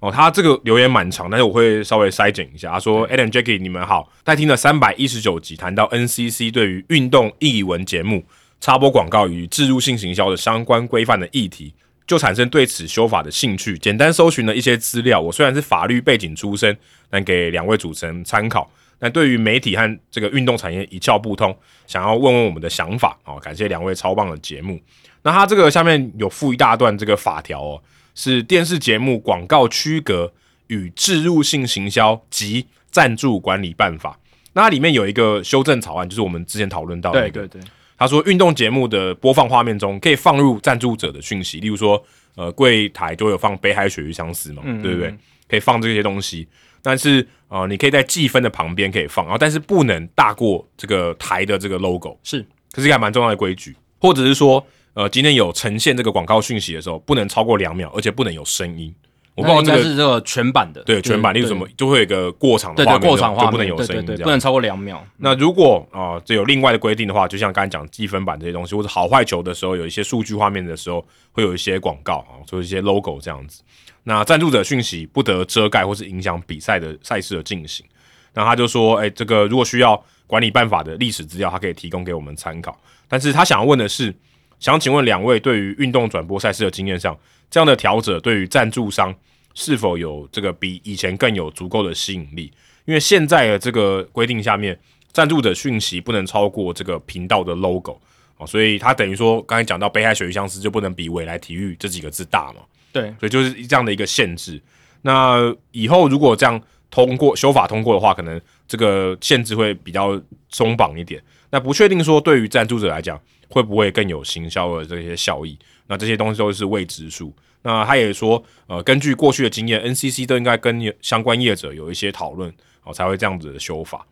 哦，他这个留言蛮长，但是我会稍微筛减一下。他说：“Adam Jackie，你们好，在听了三百一十九集，谈到 NCC 对于运动译文节目插播广告与置入性行销的相关规范的议题，就产生对此修法的兴趣。简单搜寻了一些资料，我虽然是法律背景出身，但给两位主持人参考。但对于媒体和这个运动产业一窍不通，想要问问我们的想法哦。感谢两位超棒的节目。”那它这个下面有附一大段这个法条哦，是电视节目广告区隔与置入性行销及赞助管理办法。那它里面有一个修正草案，就是我们之前讨论到的。对对对，他说运动节目的播放画面中可以放入赞助者的讯息，例如说呃柜台就有放北海鳕鱼相思嘛，对不对？可以放这些东西，但是呃你可以在计分的旁边可以放，然后但是不能大过这个台的这个 logo，是，这是一个蛮重要的规矩，或者是说。呃，今天有呈现这个广告讯息的时候，不能超过两秒，而且不能有声音。我不知道这个是这个全版的，对全版，例如什么就会有一个过场的画面，过场就不能有声音，不能超过两秒。那如果啊，这有另外的规定的话，就像刚才讲积分版这些东西，或者好坏球的时候，有一些数据画面的时候，会有一些广告啊，做一些 logo 这样子。那赞助者讯息不得遮盖或是影响比赛的赛事的进行。那他就说，哎，这个如果需要管理办法的历史资料，他可以提供给我们参考。但是他想要问的是。想请问两位，对于运动转播赛事的经验上，这样的调整对于赞助商是否有这个比以前更有足够的吸引力？因为现在的这个规定下面，赞助者讯息不能超过这个频道的 logo 哦，所以它等于说刚才讲到北海水鱼相思就不能比未来体育这几个字大嘛？对，所以就是这样的一个限制。那以后如果这样通过修法通过的话，可能这个限制会比较松绑一点。那不确定说对于赞助者来讲。会不会更有行销的这些效益？那这些东西都是未知数。那他也说，呃，根据过去的经验，NCC 都应该跟相关业者有一些讨论，哦，才会这样子的修法。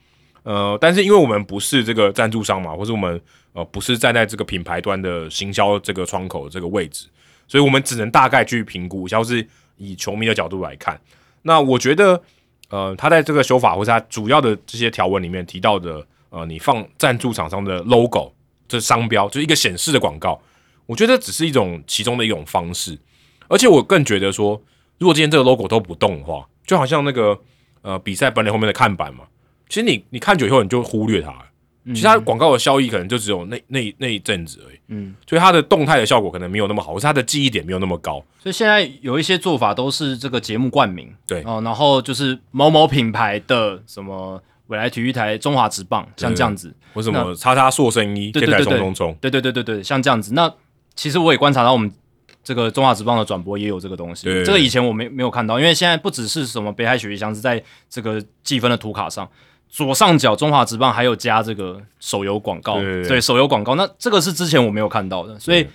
呃，但是因为我们不是这个赞助商嘛，或是我们呃不是站在这个品牌端的行销这个窗口这个位置，所以我们只能大概去评估，像是以球迷的角度来看。那我觉得，呃，他在这个修法或者他主要的这些条文里面提到的，呃，你放赞助厂商的 logo。这商标就是一个显示的广告，我觉得只是一种其中的一种方式，而且我更觉得说，如果今天这个 logo 都不动的话，就好像那个呃比赛本垒后面的看板嘛，其实你你看久以后你就忽略它，其他广告的效益可能就只有那那那一阵子而已，嗯，所以它的动态的效果可能没有那么好，或是它的记忆点没有那么高，所以现在有一些做法都是这个节目冠名，对哦，然后就是某某品牌的什么。未来体育台、中华职棒，像这样子，为什么叉叉塑身衣、天台冲冲冲？对对对对对，像这样子。那其实我也观察到，我们这个中华职棒的转播也有这个东西。这个以前我没没有看到，因为现在不只是什么北海雪域箱是在这个计分的图卡上，左上角中华职棒还有加这个手游广告，对对对对手游广告，那这个是之前我没有看到的，所以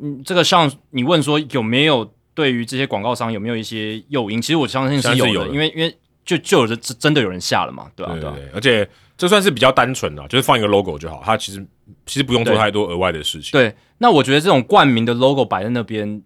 嗯，这个像你问说有没有对于这些广告商有没有一些诱因？其实我相信是有的，有的因为因为就就有的真真的有人下了嘛，对吧、对、对对对，而且这算是比较单纯的，就是放一个 logo 就好，它其实其实不用做太多额外的事情。对，那我觉得这种冠名的 logo 摆在那边，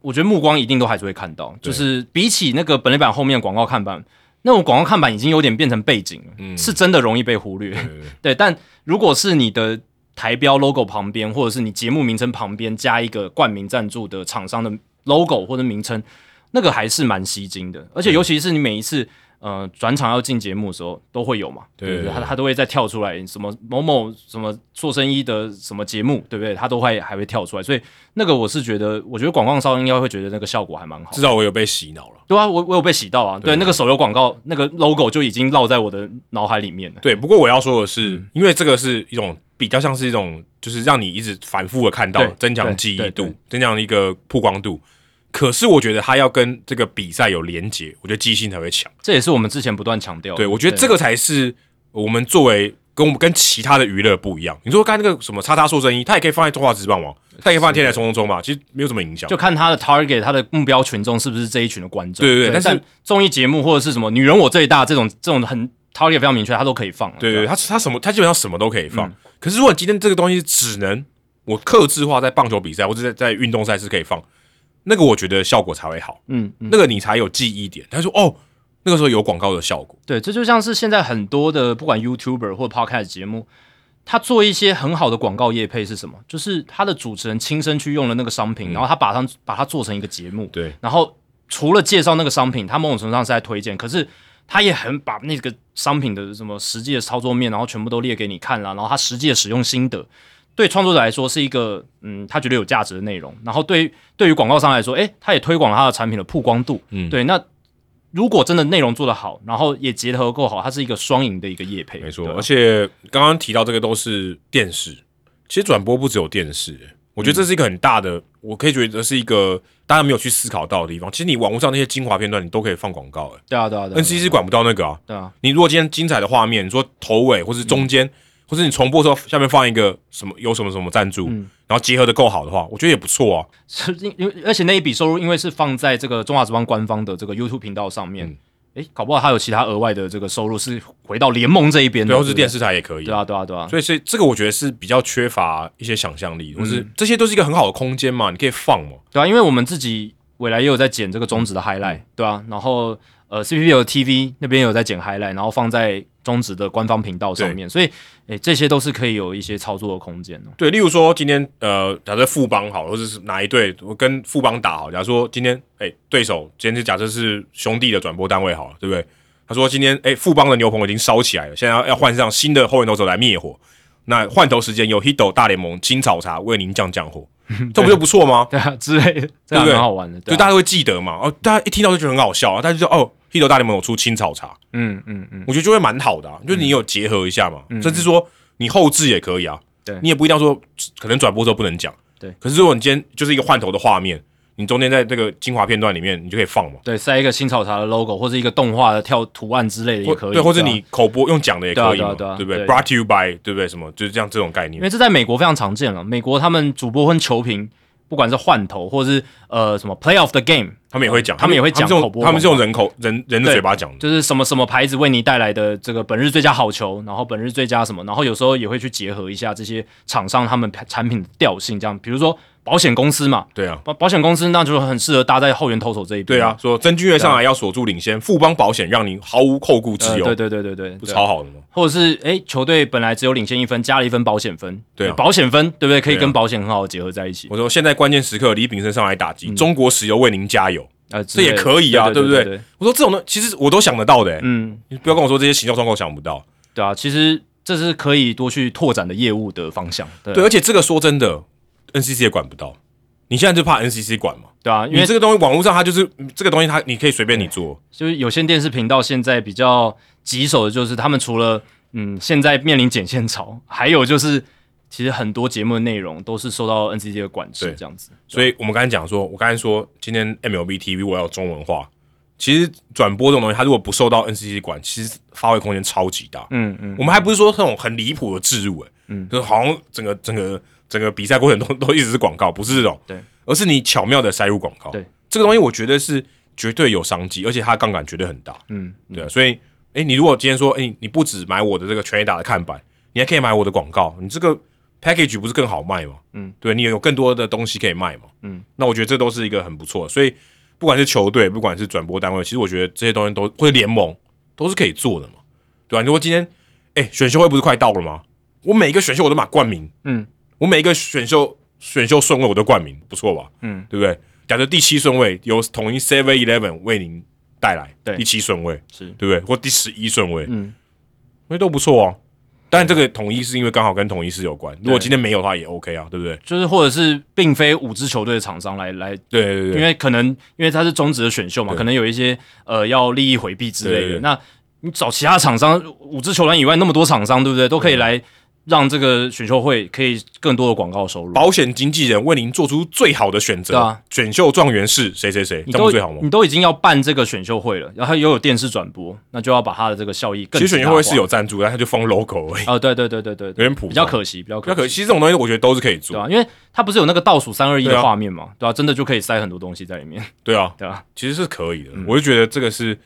我觉得目光一定都还是会看到。就是比起那个本垒板后面的广告看板，那种广告看板已经有点变成背景了，嗯是真的容易被忽略。对 *laughs* 对对对，但如果是你的台标 logo 旁边，或者是你节目名称旁边加一个冠名赞助的厂商的 logo 或者名称，那个还是蛮吸睛的。而且尤其是你每一次呃转场要进节目的时候，都会有嘛，对？对他他都会再跳出来什么某某什么做生意的什么节目，对不对？他都会还会跳出来，所以那个我是觉得，我觉得广告商应该会觉得那个效果还蛮好至。少我有被洗脑了。对啊，我我有被洗到啊，对，那个手游广告那个 logo 就已经烙在我的脑海里面了。对，不过我要说的是，嗯因为这个是一种比较像是一种，就是让你一直反复的看到对，增强记忆度增强一个曝光度。可是我觉得他要跟这个比赛有连结，我觉得记忆性才会强。这也是我们之前不断强调的。对，我觉得这个才是我们作为跟我们跟其他的娱乐不一样。你说刚才那个什么叉叉说生意，它也可以放在中华职棒嘛，*laughs* 它也可以放在天台冲冲冲嘛，其实没有什么影响。就看他的 target，他的目标群众是不是这一群的观众。对对对但是综艺节目或者是什么“女人我最大”这种这种很 target 非常明确，他都可以放啊。对对，对吧它它什么，他基本上什么都可以放。嗯可是如果今天这个东西只能我克制化在棒球比赛或者在在运动赛事可以放，那个我觉得效果才会好，嗯嗯，那个你才有记忆点。他说哦，那个时候有广告的效果。对，这就像是现在很多的不管 YouTuber 或 Podcast 节目，他做一些很好的广告业配是什么？就是他的主持人亲身去用了那个商品，然后他把它把它做成一个节目，对然后除了介绍那个商品，他某种程度上是在推荐，可是他也很把那个商品的什么实际的操作面，然后全部都列给你看了，然后他实际的使用心得，对创作者来说是一个嗯，他觉得有价值的内容。然后对于对于广告商来说，诶，他也推广了他的产品的曝光度，嗯对。那如果真的内容做得好，然后也结合够好，它是一个双赢的一个业配，没错，而且刚刚提到这个都是电视，其实转播不只有电视，我觉得这是一个很大的，我可以觉得是一个大家没有去思考到的地方。其实你网络上那些精华片段，你都可以放广告，对啊，对啊，对啊，NCC 管不到那个啊。对啊，你如果今天精彩的画面，你说头尾或是中间，或者你重播的时候下面放一个什么有什么什么赞助，嗯然后结合的够好的话，我觉得也不错啊。是因因为而且那一笔收入因为是放在这个中华职棒官方的这个 YouTube 频道上嗯面，诶，搞不好他有其他额外的这个收入是回到联盟这一边的，对，或是电视台也可以。对啊，对啊，对啊，所以所以这个，我觉得是比较缺乏一些想象力，或嗯是这些都是一个很好的空间嘛，你可以放嘛。对啊，因为我们自己未来也有在剪这个中职的 highlight，、对啊，然后呃 CPBL TV 那边有在剪 highlight，然后放在中职的官方频道上面，所以诶这些都是可以有一些操作的空间哦。对，例如说今天呃，假设富邦好，或者是哪一队我跟富邦打好，假如说今天哎、对手今天是假设是兄弟的转播单位好了，对不对？他说今天哎、富邦的牛棚已经烧起来了，现在要要换上新的后援投手来灭火。那换头时间由 Hito 大联盟青草茶为您降降火，*laughs* 这不就不错吗？对啊，之类的，这样对不对蛮好玩的，对大家会记得嘛。哦，大家一听到就觉得很好笑啊，大家就说哦，Hito 大联盟有出青草茶，嗯嗯嗯，我觉得就会蛮好的、啊，就是你有结合一下嘛，甚至说你后置也可以啊，对你也不一定要说可能转播的时候不能讲，对。可是如果你今天就是一个换头的画面，你中间在这个精华片段里面，你就可以放嘛，对，塞一个新草茶的 logo 或者一个动画的跳图案之类的也可以，或对，或者啊你口播用讲的也可以嘛，对不对对？Brought to you by，对不对？什么就是这样这种概念，因为这在美国非常常见了。美国他们主播跟球评，不管是换头或者是呃什么 play of the game，他们也会讲，他们也会讲他们是口播用他们是用人口人人的嘴巴讲的，就是什么什么牌子为你带来的这个本日最佳好球，然后本日最佳什么，然后有时候也会去结合一下这些厂商他们产品的调性，这样，比如说保险公司嘛，对啊。保保险公司那就很适合搭在后援投手这一边，对啊，，说曾俊越上来要锁住领先，富邦保险让您毫无后顾之呃，忧，对对对对对，超好的吗？或者是诶，球队本来只有领先一分，加了一分保险分，对啊。保险分对不对？可以跟保险很好的结合在一起，我说现在关键时刻，李炳生上来打击，中国石油为您加油。呃，这也可以啊对对不对？对？我说这种东其实我都想得到的、欸，嗯，你不要跟我说这些行销窗口想不到。对啊，其实这是可以多去拓展的业务的方向，对对，而且这个说真的，NCC 也管不到。你现在就怕 NCC 管嘛？对啊，因为这个东西网络上它就是嗯这个东西，它你可以随便你做。就是有线电视频道现在比较棘手的就是，他们除了嗯现在面临剪线潮，还有就是其实很多节目的内容都是受到 NCC 的管制，对这样子。所以我们刚才讲说，我刚才说今天 MLB TV 我要中文化，其实转播这种东西，它如果不受到 NCC 管，其实发挥空间超级大。嗯嗯，我们还不是说那种很离谱的置入、欸，嗯，就是好像整个整个整个比赛过程都 *laughs* 都一直是广告，不是这种，对，而是你巧妙的塞入广告。对，这个东西我觉得是绝对有商机，而且它杠杆绝对很大。嗯，对啊，所以，哎、你如果今天说，哎、你不止买我的这个全垒打的看板，你还可以买我的广告，你这个 package 不是更好卖吗？嗯，对你有更多的东西可以卖嘛。嗯，那我觉得这都是一个很不错，所以不管是球队，不管是转播单位，其实我觉得这些东西都或者联盟都是可以做的嘛，对吧、如果今天，哎、选秀会不是快到了吗？我每一个选秀我都把冠名，嗯，我每一个选秀选秀顺位我都冠名，不错吧？嗯，对不对？假设第七顺位由统一 Seven Eleven 为您带来，对第七顺位，是对不对？或第十一顺位，嗯，那都不错哦。但这个统一是因为刚好跟统一是有关，如果今天没有的话也 OK 啊，对不对？就是或者是并非五支球队的厂商来来，对对对因为可能因为它是中止的选秀嘛，可能有一些呃要利益回避之类的。那你找其他厂商，五支球队以外那么多厂商，对不对？都可以来让这个选秀会可以更多的广告收入。保险经纪人为您做出最好的选择。对啊。选秀状元是谁谁谁，这样不最好吗？你？都已经要办这个选秀会了，然后又有电视转播，那就要把它的这个效益更其实选秀会是有赞助，但他就封 logo 而已，哦，对对对对对对，有点普比较可惜，比较可惜。这种东西我觉得都是可以做，对吧、因为它不是有那个倒数三二一的画面嘛，对啊、真的就可以塞很多东西在里面，对啊，对啊、其实是可以的。我就觉得这个是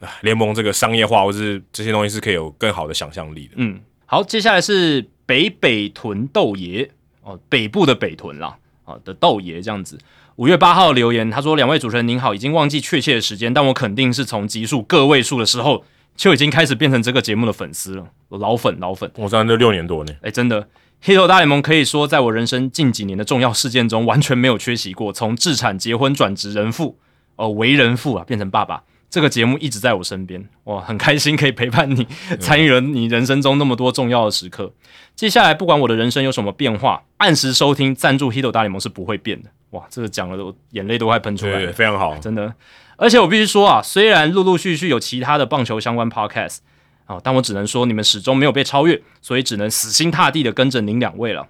啊联盟这个商业化，或是这些东西是可以有更好的想象力的。嗯，好，接下来是北北屯豆爷哦，北部的北屯啦，啊的豆爷这样子。五月八号留言，他说：“两位主持人您好，已经忘记确切的时间，但我肯定是从集数个位数的时候就已经开始变成这个节目的粉丝了，老粉老粉。我这样就六年多呢，哎，真的，《黑头大联盟》可以说在我人生近几年的重要事件中完全没有缺席过。从自产、结婚、转职、人父，哦，为人父啊，变成爸爸，这个节目一直在我身边，我，很开心可以陪伴你，参与了你人生中那么多重要的时刻。接下来，不管我的人生有什么变化，按时收听赞助《黑头大联盟》是不会变的。哇，这个讲了，我眼泪都快喷出来，了。非常好。真的。而且我必须说啊，虽然陆陆续续有其他的棒球相关 podcast 啊，但我只能说你们始终没有被超越，所以只能死心塌地的跟着您两位了。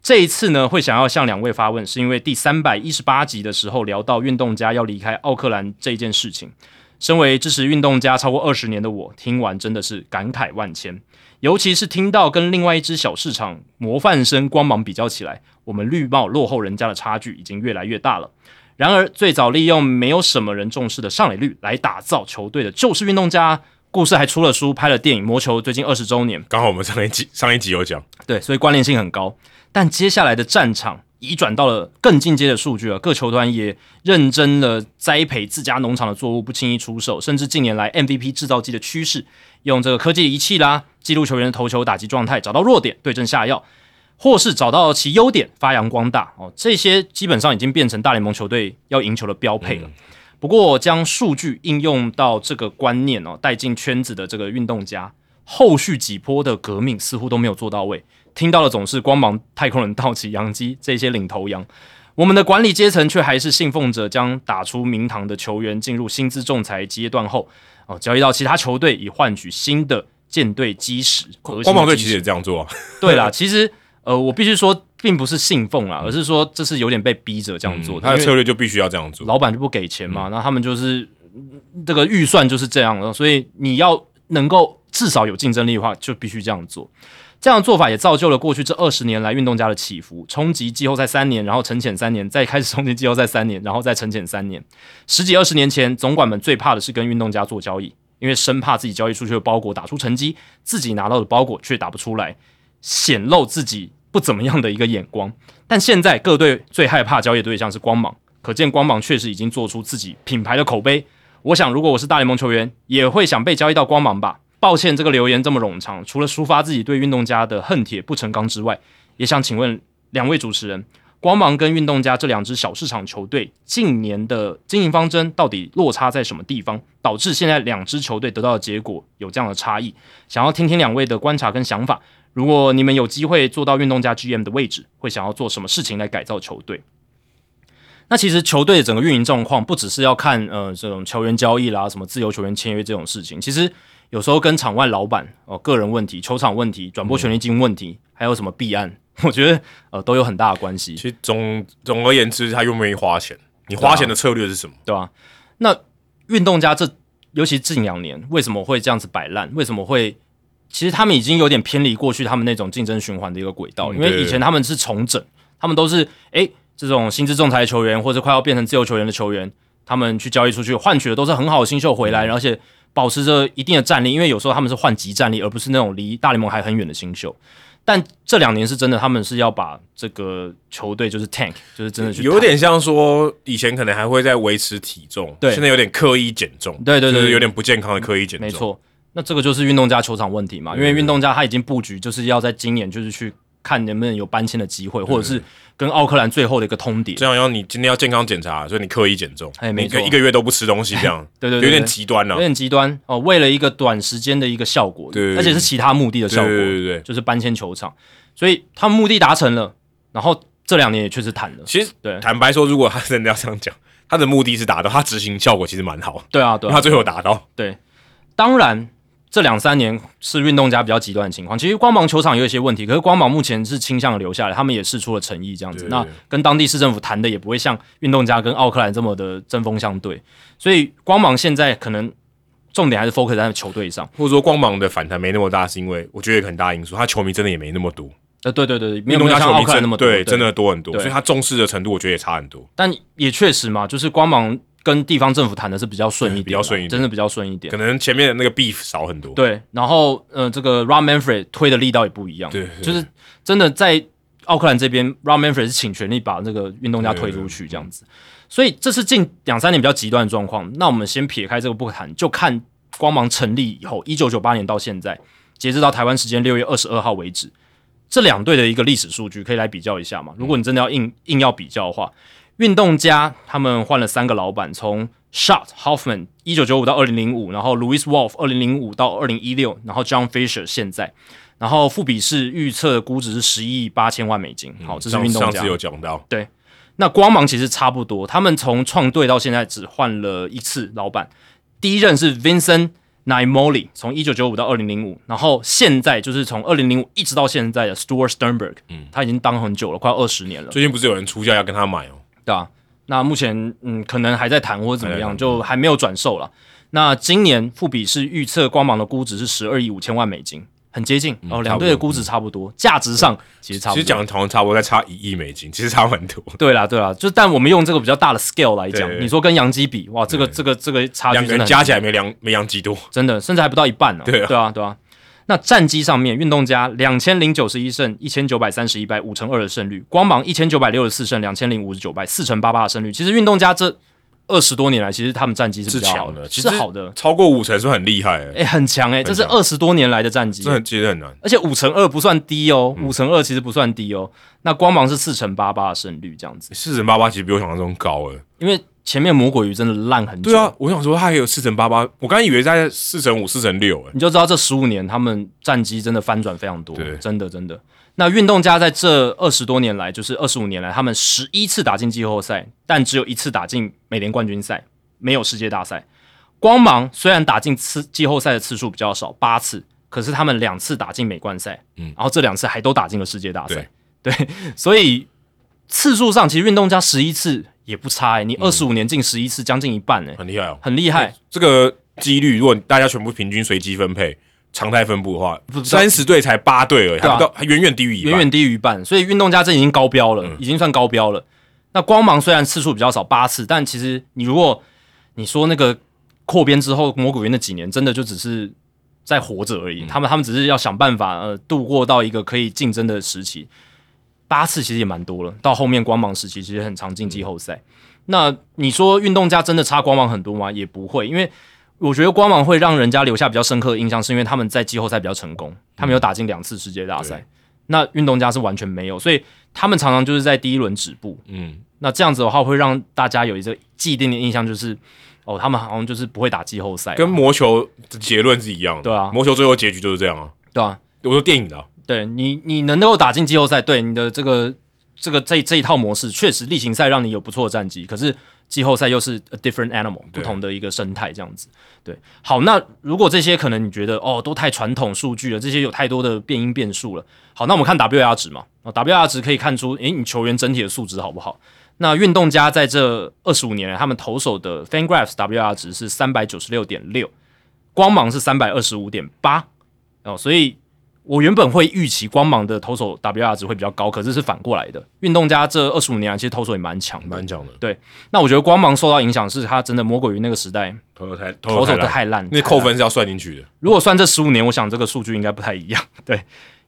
这一次呢，会想要向两位发问，是因为第三百一十八集的时候聊到运动家要离开奥克兰这件事情。身为支持运动家超过二十年的我，听完真的是感慨万千。尤其是听到跟另外一支小市场模范生光芒比较起来，我们绿帽落后人家的差距已经越来越大了。然而，最早利用没有什么人重视的上垒率来打造球队的，就是运动家。故事还出了书，拍了电影《魔球》，最近二十周年。刚好我们上一集上一集有讲，对，所以关联性很高。但接下来的战场移转到了更进阶的数据了，各球团也认真的栽培自家农场的作物，不轻易出售，甚至近年来 MVP 制造机的趋势，用这个科技仪器啦，记录球员的投球打击状态，找到弱点，对症下药，或是找到其优点，发扬光大。哦，这些基本上已经变成大联盟球队要赢球的标配了。不过，将数据应用到这个观念哦，带进圈子的这个运动家，后续几波的革命似乎都没有做到位。听到的总是光芒、太空人、道奇、洋基这些领头羊，我们的管理阶层却还是信奉着将打出名堂的球员进入薪资仲裁阶段后，哦，交易到其他球队，以换取新的舰队基石。光芒队其实也这样做啊。对啦，其实呃，我必须说，并不是信奉啦，而是说这是有点被逼着这样做他的策略就必须要这样做。老板就不给钱嘛，那、他们就是嗯这个预算就是这样了，所以你要能够至少有竞争力的话，就必须这样做。这样的做法也造就了过去这二十年来运动家的起伏，冲击季后赛三年，然后沉潜三年，再开始冲击季后赛三年，然后再沉潜三年。十几二十年前，总管们最怕的是跟运动家做交易，因为生怕自己交易出去的包裹打出成绩，自己拿到的包裹却打不出来，显露自己不怎么样的一个眼光。但现在各队最害怕交易对象是光芒，可见光芒确实已经做出自己品牌的口碑。我想，如果我是大联盟球员，也会想被交易到光芒吧。抱歉，这个留言这么冗长，除了抒发自己对运动家的恨铁不成钢之外，也想请问两位主持人，光芒跟运动家这两支小市场球队近年的经营方针到底落差在什么地方，导致现在两支球队得到的结果有这样的差异？想要听听两位的观察跟想法。如果你们有机会做到运动家 GM 的位置，会想要做什么事情来改造球队？那其实球队整个运营状况，不只是要看呃这种球员交易啦、什么自由球员签约这种事情，其实有时候跟场外老板哦、个人问题、球场问题、转播权利金问题，还有什么弊案，*laughs* 我觉得呃都有很大的关系。其实总总而言之，他愿不愿意花钱？你花钱的策略是什么？对吧、那运动家这尤其近两年为什么会这样子摆烂？为什么会？其实他们已经有点偏离过去他们那种竞争循环的一个轨道，因为以前他们是重整，他们都是诶这种薪资仲裁球员或者快要变成自由球员的球员，他们去交易出去换取的都是很好的新秀回来，而且保持着一定的战力，因为有时候他们是换级战力，而不是那种离大联盟还很远的新秀。但这两年是真的，他们是要把这个球队就是 tank，就是真的去有点像说以前可能还会在维持体重，对，现在有点刻意减重，对对对，有点不健康的刻意减重，没错。那这个就是运动家球场问题嘛？因为运动家他已经布局，就是要在今年就是去看能不能有搬迁的机会，或者是跟奥克兰最后的一个通牒。这样要你今天要健康检查，所以你刻意减重，哎，没错，一个月都不吃东西，这样 *laughs* 对对，有点极端了，有点极端哦。为了一个短时间的一个效果，对，而且是其他目的的效果，对对对，就是搬迁球场。所以他们目的达成了，然后这两年也确实谈了。其实，对，坦白说，如果他真的要这样讲，他的目的是达到，他执行效果其实蛮好。对啊，对，他最后达到。对，当然这两三年是运动家比较极端的情况。其实光芒球场有一些问题，可是光芒目前是倾向留下来，他们也试出了诚意，这样子。那跟当地市政府谈的也不会像运动家跟奥克兰这么的针锋相对。所以光芒现在可能重点还是 focus 在球队上，或者说光芒的反弹没那么大，是因为我觉得很大因素，他球迷真的也没那么多。呃，对对对，没有像奥克兰那么多，对，真的多很多，所以他重视的程度，我觉得也差很多。但也确实嘛，就是光芒跟地方政府谈的是比较顺一点，比较顺一点，真的比较顺一点。可能前面的那个 beef 少很多。对，然后呃，这个 Ron Manfred 推的力道也不一样，对，就是真的在奥克兰这边，Ron Manfred 是请全力把那个运动家推出去这样子。所以这是近两三年比较极端的状况。那我们先撇开这个不谈，就看光芒成立以后，一九九八年到现在，截止到台湾时间六月二十二号为止。这两队的一个历史数据可以来比较一下嘛？如果你真的要硬硬要比较的话，运动家他们换了三个老板，从 Shot Hoffman 一九九五到二零零五，然后 Louis Wolf 二零零五到二零一六，然后 John Fisher 现在，然后富比士预测估值是十一亿八千万美金。好，这是运动家。上次有讲到。对，那光芒其实差不多，他们从创队到现在只换了一次老板，第一任是 Vincent。Naimoli 从一九九五到二零零五，然后现在就是从二零零五一直到现在的 Stuart Sternberg，嗯，他已经当很久了，快二十年了。最近不是有人出价要跟他买哦？对啊，那目前嗯，可能还在谈或者怎么样，就还没有转售了。那今年富比是预测光芒的估值是十二亿五千万美金。很接近哦，两队的估值差不多，价值上其实差。其实讲的同样差不多，再差一亿美金，其实差很多。对啦，对啦，就但我们用这个比较大的 scale 来讲，你说跟杨基比，哇，这个这个这个差距两个人加起来没杨没杨基多，真的，甚至还不到一半呢。对啊，对啊，对啊。那战机上面，运动家两千零九十一胜，一千九百三十一败，五乘二的胜率；光芒一千九百六十四胜，两千零五十九败，四乘八八的胜率。其实运动家这。二十多年来，其实他们战绩是比较好的，是好的，超过五成是很厉害，哎，很强哎，这是二十多年来的战绩，这其实很难，而且五成二不算低哦，五成二其实不算低哦。那光芒是四成八八的胜率，这样子，四成八八其实比我想象中高了，因为前面魔鬼鱼真的烂很久。对啊，我想说他还有四成八八，我刚以为在四成五、四成六，哎，你就知道这十五年他们战绩真的翻转非常多，对，真的真的。那运动家在这二十多年来，就是二十五年来，他们十一次打进季后赛，但只有一次打进美联冠军赛。没有世界大赛，光芒虽然打进次季后赛的次数比较少，八次，可是他们两次打进美冠赛，嗯，然后这两次还都打进了世界大赛，对，所以次数上其实运动家十一次也不差哎，你二十五年进十一次，将近一半哎，很厉害哦，很厉害。这个几率，如果大家全部平均随机分配、常态分布的话，三十队才八队而已，还不到，还远远低于一，远远低于一半。所以运动家这已经高标了，已经算高标了。那光芒虽然次数比较少八次，但其实你如果你说那个扩编之后，魔鬼园那几年真的就只是在活着而已。他们他们只是要想办法呃度过到一个可以竞争的时期。八次其实也蛮多了，到后面光芒时期其实很常进季后赛。那你说运动家真的差光芒很多吗？也不会，因为我觉得光芒会让人家留下比较深刻的印象，是因为他们在季后赛比较成功，他们有打进两次世界大赛。那运动家是完全没有，所以他们常常就是在第一轮止步。嗯。那这样子的话，会让大家有一个既定的印象，就是哦，他们好像就是不会打季后赛，跟魔球的结论是一样的，对啊，魔球最后结局就是这样啊，对啊，我说电影的，对你，你能够打进季后赛，对你的这个这个这这一套模式，确实例行赛让你有不错的战绩，可是季后赛又是 a different animal，不同的一个生态，这样子，对，好，那如果这些可能你觉得哦，都太传统数据了，这些有太多的变因变数了，好，那我们看 WR 值嘛，啊，WR 值可以看出，诶，你球员整体的素质好不好？那运动家在这二十五年来，他们投手的 FanGraphs WR 值是三百九十六点六，光芒是三百二十五点八哦，所以我原本会预期光芒的投手 WR 值会比较高，可是是反过来的。运动家这二十五年来，其实投手也蛮强的，蛮强的。对那我觉得光芒受到影响是他真的魔鬼鱼那个时代投手太投手太烂，太烂，那扣分是要算进去的。如果算这十五年，我想这个数据应该不太一样。对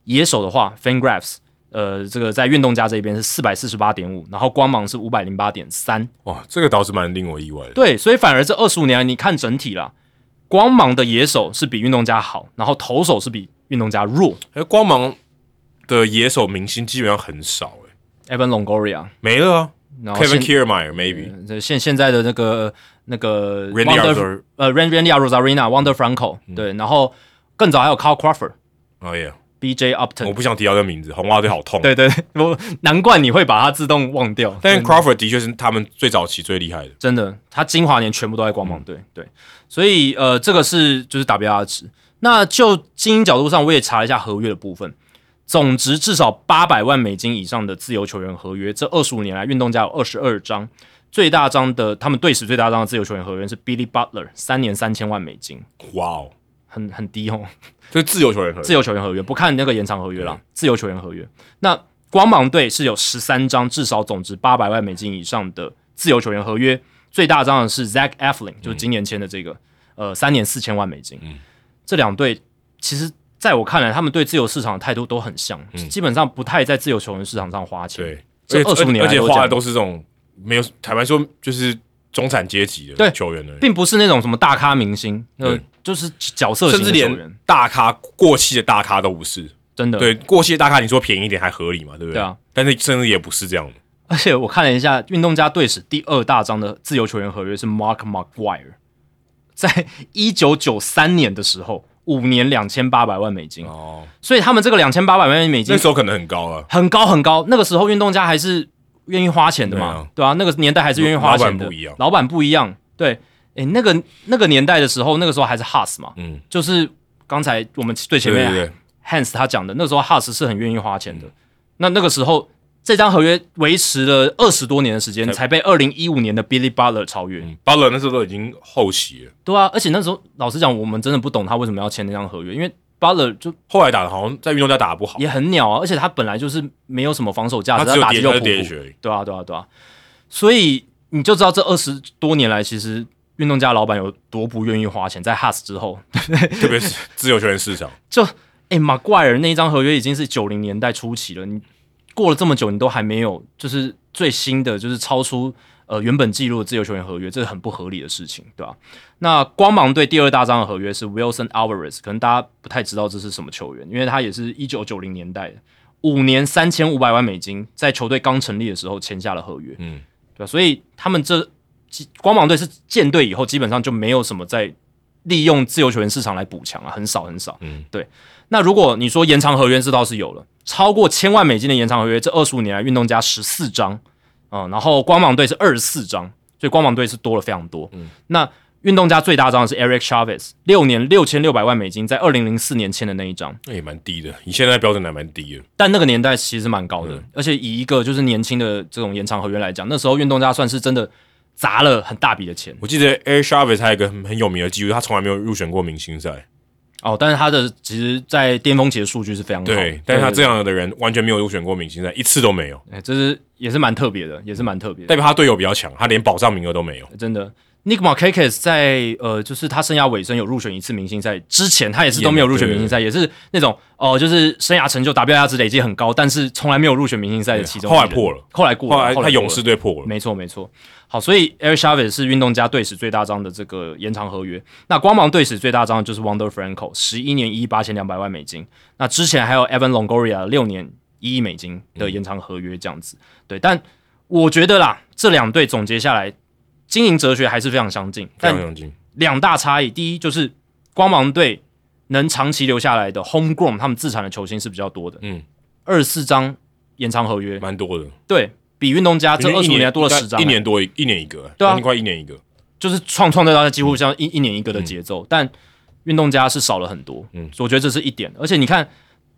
野手的话，FanGraphs 呃，这个在运动家这边是四百四十八点五，然后光芒是五百零八点三。哇，这个倒是蛮令我意外的。对，所以反而这二十五年来，你看整体啦，光芒的野手是比运动家好，然后投手是比运动家弱。哎，光芒的野手明星基本上很少，哎，Evan Longoria，没了啊。然后 Kevin Kiermaier maybe 这现现在的那个那个 Randy Arozarena 呃 Randy Rosarina、Wander Franco，对，然后更早还有 Carl Crawford、哦耶，B.J. Upton，我不想提到这个名字，红袜队好痛。对对，我难怪你会把它自动忘掉。但是 Crawford 的确是他们最早期最厉害的。真的，他精华年全部都在光芒队，对，所以呃，这个是就是 WR 值。那就经营角度上，我也查了一下合约的部分，总值至少八百万美金以上的自由球员合约，这二十五年来，运动家有二十二张，最大张的他们队史最大张的自由球员合约是 Billy Butler，三年三千万美金，哇哦，很很低哦。这是自由球员合约。自由球员合约，不看那个延长合约啦，自由球员合约。那光芒队是有十三张至少总值八百万美金以上的自由球员合约，最大张的是 Zach Eflin，就是今年签的这个，呃，三年四千万美金。嗯这两队其实在我看来，他们对自由市场的态度都很像，基本上不太在自由球员市场上花钱。对，这而且25年而且花的都是这种没有坦白说就是中产阶级的对球员而已，并不是那种什么大咖明星，呃，就是角色型甚至的球员连，大咖过气的大咖都不是。真的。对，过气的大咖你说便宜一点还合理嘛，对不对？对啊。但是甚至也不是这样的。而且我看了一下运动家队史第二大张的自由球员合约是 Mark McGuire，在一九九三年的时候，五年两千八百万美金，哦，所以他们这个两千八百万美金那时候可能很高了。很高很高。那个时候运动家还是愿意花钱的嘛，对啊，那个年代还是愿意花钱的，老板不一样。老板不一样，对，诶，那个那个年代的时候，那个时候还是 Haas 嘛，嗯，就是刚才我们最前面，Hans 他讲的，那时候 Haas 是很愿意花钱的。那那个时候，这张合约维持了二十多年的时间，才才被二零一五年的 Billy Butler 超越。嗯，巴勒那时候都已经后期了，对啊，而且那时候老实讲，我们真的不懂他为什么要签那张合约，因为 Butler 就后来打的好像在运动家打的不好，也很鸟啊，而且他本来就是没有什么防守价值，他只有打击 D 他是又普普。而已。对啊，对啊，对啊，所以你就知道这二十多年来，其实运动家老板有多不愿意花钱。在 Hass 之后，*laughs* 特别是自由球员市场，*laughs* 就哎马怪尔那一张合约已经是九零年代初期了，你过了这么久，你都还没有就是最新的，就是超出呃原本记录的自由球员合约，这是很不合理的事情，对吧、那光芒队第二大张的合约是 Wilson Alvarez，可能大家不太知道这是什么球员，因为他也是一九九零年代的，五年三千五百万美金，在球队刚成立的时候签下了合约，嗯，对吧、所以他们这基光芒队是建队以后，基本上就没有什么在利用自由球员市场来补强啊，很少很少。嗯，对。那如果你说延长合约，这倒是有了，超过千万美金的延长合约，这二十五年来运动家十四张，嗯，然后光芒队是二十四张，所以光芒队是多了非常多。嗯，那运动家最大张的是 Eric Chavez，六年六千六百万美金，在二零零四年签的那一张，那也蛮低的，以现在标准还蛮低的。但那个年代其实蛮高的，而且以一个就是年轻的这种延长合约来讲，那时候运动家算是真的砸了很大笔的钱。我记得 Air Chavez 还有一个很很有名的记录，他从来没有入选过明星赛。哦，但是他的其实，在巅峰期的数据是非常好。对，但是他这，样的人完全没有入选过明星赛，一次都没有，对对这是也是蛮特别的，也是蛮特别的。代表他队友比较强，他连保障名额都没有。真的，Nick Markakis 在呃，就是他生涯尾声有入选一次明星赛之前，他也是都没有入选明星赛，也是那种哦、就是生涯成就 WR 值累积很高，但是从来没有入选明星赛的其中。后来破了，后来过了，后来他勇士队破了，没错没错。好，所以 Eric Chavez 是运动家队史最大张的这个延长合约。那光芒队史最大张的就是 Wonder Franco，十一年一亿八千两百万美金。那之前还有 Evan Longoria 六年一亿美金的延长合约这样子。对，但我觉得啦，这两队总结下来，经营哲学还是非常相近，非但常相近。两大差异，第一就是光芒队能长期留下来的 homegrown 他们自产的球星是比较多的，嗯，二十四张延长合约，蛮多的，对比运动家这二十五年多了十张，一年多一一年一个，对啊快一年一个。就是创创造到几乎像一一年一个的节奏，但运动家是少了很多，嗯嗯，我觉得这是一点。而且你看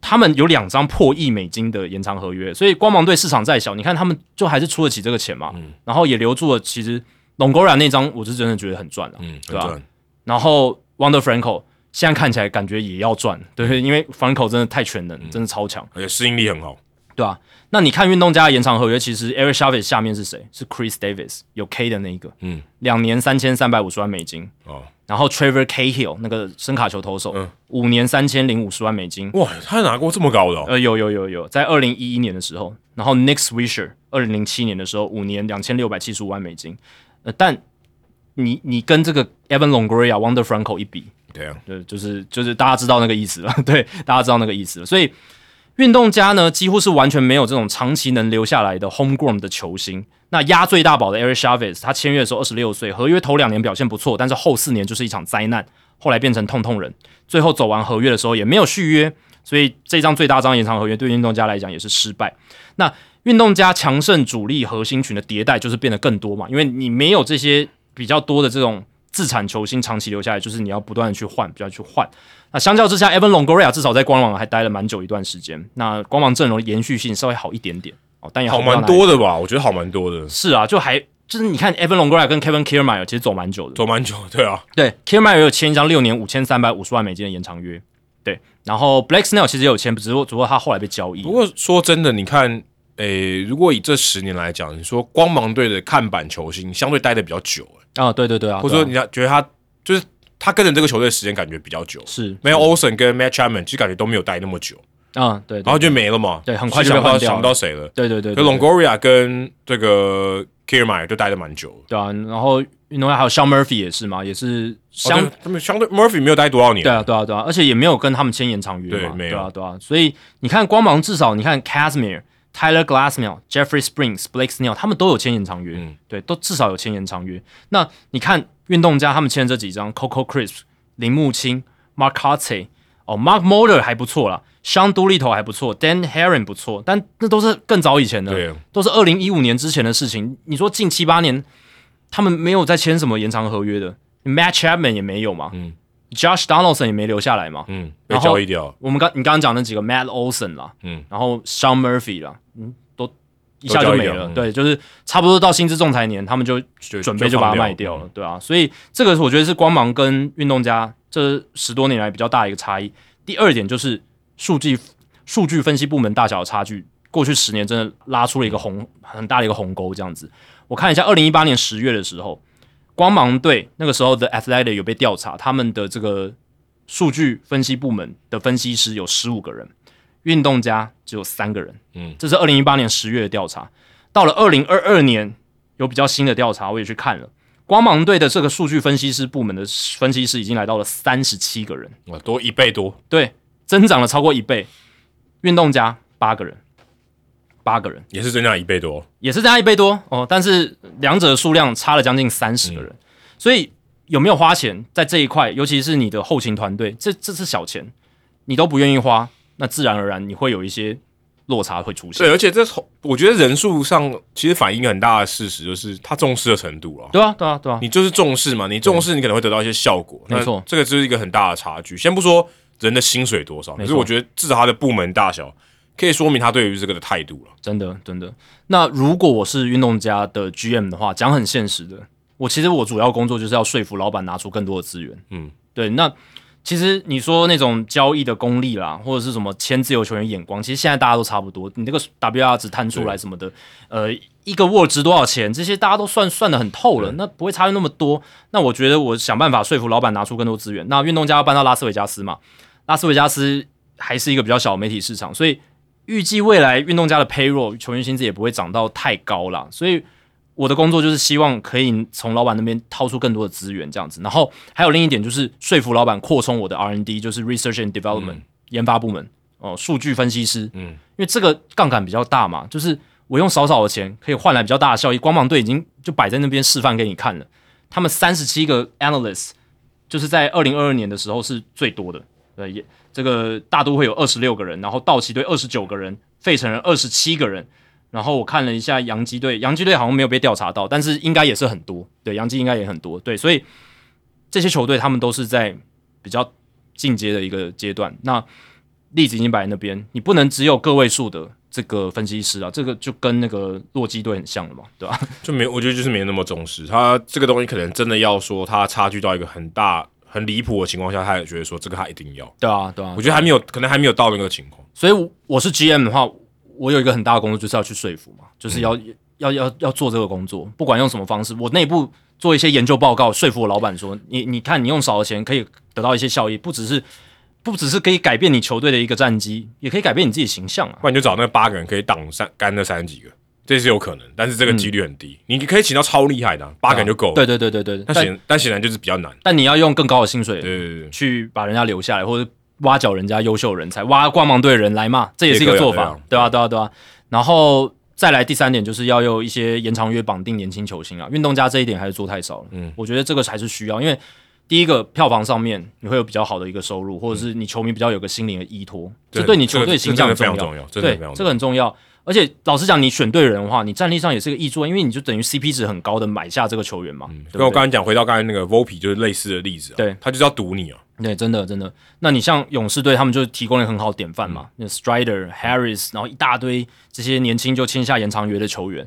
他们有两张破亿美金的延长合约，所以光芒队市场再小，你看他们就还是出得起这个钱嘛，嗯然后也留住了。其实 Longoria 那张我是真的觉得很赚的，嗯，对吧很赚然后 Wonder Franco 现在看起来感觉也要赚，对，因为 Franco 真的太全能，真的超强，而且适应力很好。对吧、那你看运动家的延长合约，其实 Eric Chavez 下面是谁？是 Chris Davis，有 K 的那一个，嗯，两年三千三百五十万美金。哦，然后 Trevor Cahill 那个声卡球投手，嗯五年三千零五十万美金。哇，他拿过这么高的哦，呃，有有有有，在二零一一年的时候，然后 Nick Swisher 二零零七年的时候，五年两千六百七十五万美金。呃，但你你跟这个 Evan Longoria、Wonder Franco 一比，对啊，对，就是就是大家知道那个意思了，*laughs* 对，大家知道那个意思了。所以运动家呢，几乎是完全没有这种长期能留下来的 homegrown 的球星。那压最大宝的 Eric Chavez，他签约的时候二十六岁，合约头两年表现不错，但是后四年就是一场灾难，后来变成痛痛人，最后走完合约的时候也没有续约，所以这张最大张延长合约对运动家来讲也是失败。那运动家强盛主力核心群的迭代就是变得更多嘛，因为你没有这些比较多的这种自产球星长期留下来，就是你要不断的去换，不断去换。那相较之下，Evan Longoria 至少在光芒还待了蛮久一段时间，那光芒阵容延续性稍微好一点点哦，但也好蛮多的吧？我觉得好蛮多的，是啊，就还就是你看 Evan Longoria 跟 Kevin Kiermaier 其实走蛮久的，走蛮久的，对啊，对，Kiermaier 有签一张六年五千三百五十万美金的延长约，对，然后 Blake Snell 其实也有签，只不过只不过他后来被交易不，过说真的，你看，诶、如果以这十年来讲，你说光芒队的看板球星相对待的比较久、诶啊，对对对啊，或者说你要觉得他就是他跟着这个球队的时间感觉比较久，是没有 Olsen 跟 Matt Chapman 其实感觉都没有待那么久，啊，对，对然后就没了嘛，对很快就想不到谁了。对对对可对对。Longoria 跟这个 Kiermaier 就待的蛮久了。对啊，然后运动员还有 Sean Murphy 也是嘛，也是相、哦对他们相对 Murphy 没有待多少年，对啊，对啊，对啊，而且也没有跟他们签延长约嘛，对没有啊，对啊，所以你看光芒至少你看 Casimir、Tyler Glassmill、Jeffrey Springs、Blake Snell 他们都有签延长约，嗯对，都至少有签延长约。那你看运动家他们签的这几张 Coco Crisp、铃木清、Mark Hartsey 哦，Mark Motor 还不错啦 e a n Doolittle 还不错，Dan Heron 不错，但那都是更早以前的，对都是二零一五年之前的事情。你说近七八年他们没有再签什么延长合约的，Matt Chapman 也没有嘛，嗯，Josh Donaldson 也没留下来嘛，嗯，被然后交易掉了，我们刚你刚刚讲那几个 Matt Olson 啦，嗯，然后 Sean Murphy 啦，嗯，都一下就没了。都交易掉嗯对，就是差不多到薪资仲裁年，他们就就准备就把它卖掉了，对啊。所以这个我觉得是光芒跟运动家这十多年来比较大的一个差异。第二点就是数据数据分析部门大小的差距，过去十年真的拉出了一个红很大的一个鸿沟，这样子。我看一下，二零一八年十月的时候，光芒队那个时候的 Athletic 有被调查，他们的这个数据分析部门的分析师有十五个人，运动家只有三个人。嗯，这是二零一八年十月的调查。到了二零二二年，有比较新的调查，我也去看了。光芒队的这个数据分析师部门的分析师已经来到了三十七个人，哇，多一倍多，对，增长了超过一倍。运动家八个人，八个人也是增加一倍多，也是增加一倍多哦，但是两者的数量差了将近三十个人，所以有没有花钱在这一块，尤其是你的后勤团队，这这是小钱，你都不愿意花，那自然而然你会有一些落差会出现。对，而且这从我觉得人数上其实反映很大的事实，就是他重视的程度了。对啊，对啊，对啊，你就是重视嘛，你重视，你可能会得到一些效果。没错这个就是一个很大的差距。先不说人的薪水多少，可是我觉得至少他的部门大小可以说明他对于这个的态度了。真的真的。那如果我是运动家的 GM 的话，讲很现实的，我其实我主要工作就是要说服老板拿出更多的资源。嗯，对。那其实你说那种交易的功力啦，或者是什么签自由球员眼光，其实现在大家都差不多。你那个 WR 值摊出来什么的，呃，一个 Word 值多少钱，这些大家都算算的很透了，那不会差距那么多。那我觉得我想办法说服老板拿出更多资源。那运动家要搬到拉斯维加斯嘛，拉斯维加斯还是一个比较小的媒体市场，所以预计未来运动家的 payroll 球员薪资也不会涨到太高啦，所以我的工作就是希望可以从老板那边掏出更多的资源，这样子。然后还有另一点就是说服老板扩充我的 R&D，就是 Research and Development、研发部门哦，数据分析师，嗯，因为这个杠杆比较大嘛，就是我用少少的钱可以换来比较大的效益。光芒队已经就摆在那边示范给你看了，他们三十七个 analysts 就是在二零二二年的时候是最多的，对，也这个大都会有二十六个人，然后道奇队二十九个人，费城人二十七个人，然后我看了一下洋基队，洋基队好像没有被调查到，但是应该也是很多，对，洋基应该也很多，对，所以这些球队他们都是在比较进阶的一个阶段。那例子已经摆在那边，你不能只有个位数的这个分析师啊，这个就跟那个洛基队很像了嘛，对吧？*laughs* 就没，我觉得就是没那么重视他这个东西，可能真的要说他差距到一个很大、很离谱的情况下，他也觉得说这个他一定要。对啊，对啊我，觉得还没有，可能还没有到那个情况。所以我是 GM 的话，我有一个很大的工作就是要去说服嘛，就是要、嗯要要要做这个工作，不管用什么方式，我内部做一些研究报告，说服我老板说，你你看你用少的钱可以得到一些效益，不只是不只是可以改变你球队的一个战绩，也可以改变你自己形象啊。不然你就找那八个人可以挡三干那三十几个，这是有可能，但是这个几率很低。你可以请到超厉害的啊、八个人就够了。对对对对对，但但显但显然就是比较难。但你要用更高的薪水对对对，去把人家留下来，或者挖角人家优秀人才，挖光芒队的人来嘛，这也是一个做法，对啊，对啊，对啊。然后再来第三点，就是要有一些延长约绑定年轻球星啊，运动家这一点还是做太少了。嗯，我觉得这个还是需要，因为第一个票房上面你会有比较好的一个收入，或者是你球迷比较有个心灵的依托，这对你球队形象非常重要，对。这个很重要。而且老实讲，你选对人的话，你战力上也是个益处，因为你就等于 CP 值很高的买下这个球员嘛。对我刚才讲，回到刚才那个 Volpe 就是类似的例子啊，对他就是要赌你啊，对，真的真的。那你像勇士队，他们就提供了很好的典范嘛，那 Strider、Harris，然后一大堆这些年轻就签下延长约的球员。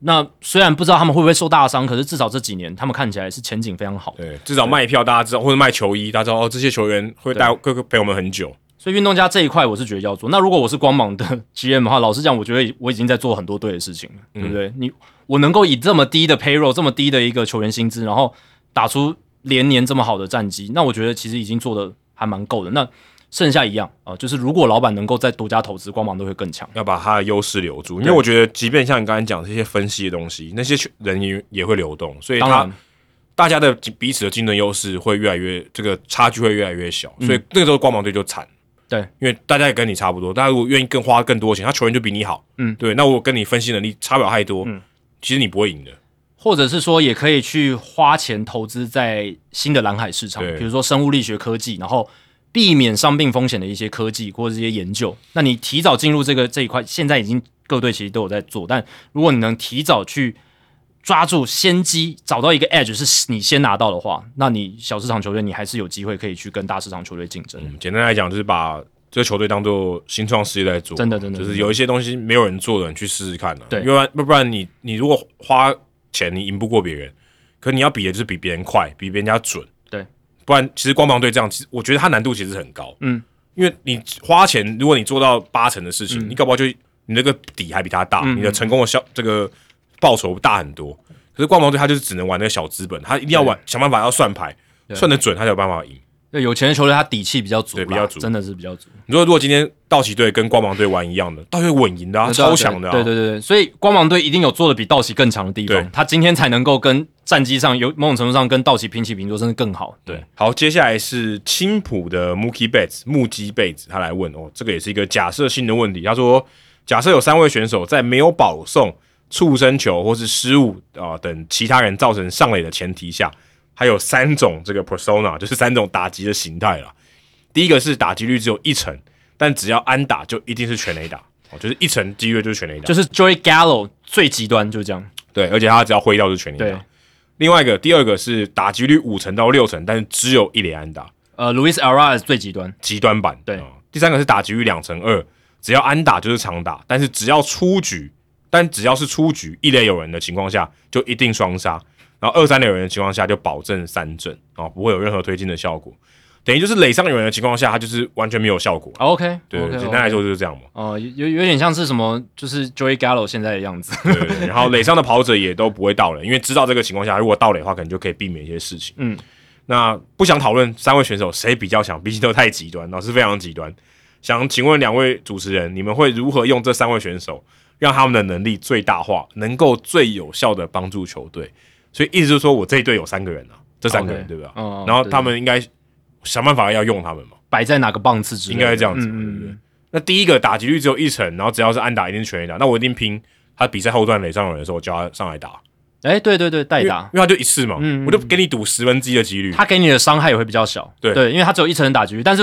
那虽然不知道他们会不会受大伤，可是至少这几年他们看起来是前景非常好。对，至少卖票大家知道，或者卖球衣，大家知道哦，这些球员会带各个陪我们很久。所以运动家这一块，我是觉得要做。那如果我是光芒的 *laughs* GM 的话，老实讲，我觉得我已经在做很多对的事情了，对不对？你我能够以这么低的 payroll，这么低的一个球员薪资，然后打出连年这么好的战绩，那我觉得其实已经做的还蛮够的。那剩下一样啊、呃就是如果老板能够再独家投资，光芒都会更强。要把他的优势留住，因为我觉得，即便像你刚才讲这些分析的东西，那些人也也会流动，所以他当然，大家的彼此的竞争优势会越来越，这个差距会越来越小，嗯所以那个时候光芒队就惨。对，因为大家也跟你差不多，大家如果愿意更花更多钱，他球员就比你好，嗯，对，那我跟你分析能力差不了太多，嗯，其实你不会赢的，或者是说也可以去花钱投资在新的蓝海市场，比如说生物力学科技，然后避免伤病风险的一些科技或者这些研究。那你提早进入这个这一块，现在已经各队其实都有在做，但如果你能提早去抓住先机，找到一个 edge 是你先拿到的话，那你小市场球队你还是有机会可以去跟大市场球队竞争。嗯，简单来讲就是把这个球队当做新创事业在做，真的真的就是有一些东西没有人做的，你去试试看啊，对。要不然不然你你如果花钱你赢不过别人，可你要比的就是比别人快，比别人家准，对，不然其实光芒队这样，其实我觉得它难度其实很高，嗯，因为你花钱，如果你做到八成的事情，你搞不好就你那个底还比他大，嗯你的成功的效这个报酬大很多。可是光芒队他就是只能玩那个小资本，他一定要玩想办法要算牌，算得准，他才有办法赢。对，有钱的球队他底气比较足，对比较足真的是比较足。你说如果今天道奇队跟光芒队玩一样的，道奇稳赢的啊，对超强的啊，对对对对，所以光芒队一定有做的比道奇更强的地方，他今天才能够跟战绩上有某种程度上跟道奇平起平坐，甚至更好。对，好，接下来是青浦的 Mookie Betts 木基贝子，他来问哦，这个也是一个假设性的问题。他说，假设有三位选手在没有保送、触身球或是失误啊、等其他人造成上垒的前提下，还有三种这个 persona，就是三种打击的形态了。第一个是打击率只有一成，但只要安打就一定是全垒打，哦，就是一成几率就是全垒打，就是 Joey Gallo 最极端就是这样。对，而且他只要挥到就是全垒对打。另外一个，第二个是打击率五成到六成，但是只有一垒安打。呃，Louis Arias 最极端，极端版。对哦第三个是打击率两成二，只要安打就是长打，但是只要出局，但只要是出局一垒有人的情况下，就一定双杀。然后二三垒有人的情况下，就保证三振啊、哦，不会有任何推进的效果。等于就是垒上有人的情况下，它就是完全没有效果。OK，对简单来说就是这样嘛。哦，有有有点像是什么，就是 Joey Gallo 现在的样子。对对对，然后垒上的跑者也都不会到垒，因为知道这个情况下，如果到垒的话，可能就可以避免一些事情。嗯，那不想讨论三位选手谁比较强，毕竟都太极端，老师非常极端。想请问两位主持人，你们会如何用这三位选手，让他们的能力最大化，能够最有效的帮助球队？所以意思就是说我这一队有三个人啊，这三个人对吧？嗯然后他们应该想办法要用他们嘛，摆在哪个棒次之类，应该是这样子对不对嗯？那第一个打击率只有一成，然后只要是安打一定全垒打，那我一定拼他比赛后段垒上有人的时候，我叫他上来打，哎、对对对，代打，因为他就一次嘛，我就给你赌十分之一的几率。他给你的伤害也会比较小。对对，因为他只有一成的打击率，但是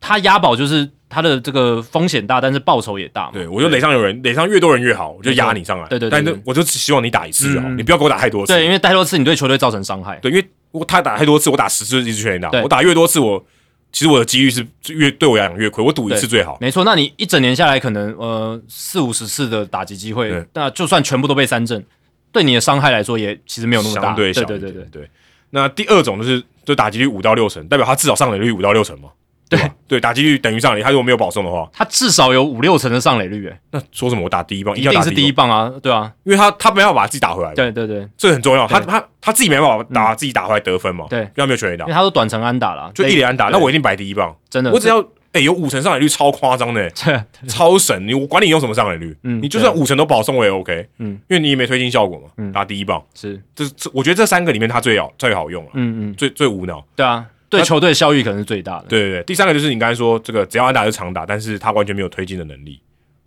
他押宝就是他的这个风险大，但是报酬也大嘛。对，我就垒上有人，垒上越多人越好，我就压你上来。对对但是我就只希望你打一次就好，嗯你不要给我打太多次。对，因为太多次你对球队造成伤害。对，因为我他打太多次，我打十次一直全垒打，我打越多次，我其实我的几率是越对我来讲越亏，我赌一次最好。没错，那你一整年下来可能呃四五十次的打击机会，那就算全部都被三振，对你的伤害来说也其实没有那么大。相对小对对对对，对。那第二种就是就打击率五到六成，代表他至少上垒率五到六成嘛，对吧？对，打击率等于上垒，他如果没有保送的话，他至少有五六成的上垒率，哎，那说什么我打第一棒，一定是第第一棒啊，对啊，因为他他没办法把自己打回来，，对对对，这个很重要。他他他自己没办法打自己打回来得分嘛，对。因为他没有全垒打。因为，他都短程安打了，就一垒安打，那我一定摆第一棒，真的，我只要哎有五成上垒率，超夸张的，这超神！你我管你用什么上垒率，嗯你就算五成都保送我也 OK，嗯。因为你也没推进效果嘛，嗯。打第一棒，是，这这我觉得这三个里面他最好最好用了，嗯嗯，最最无脑。对啊，对球队效益可能是最大的，对对对，第三个就是你刚才说这个只要安打就长打，但是他完全没有推进的能力，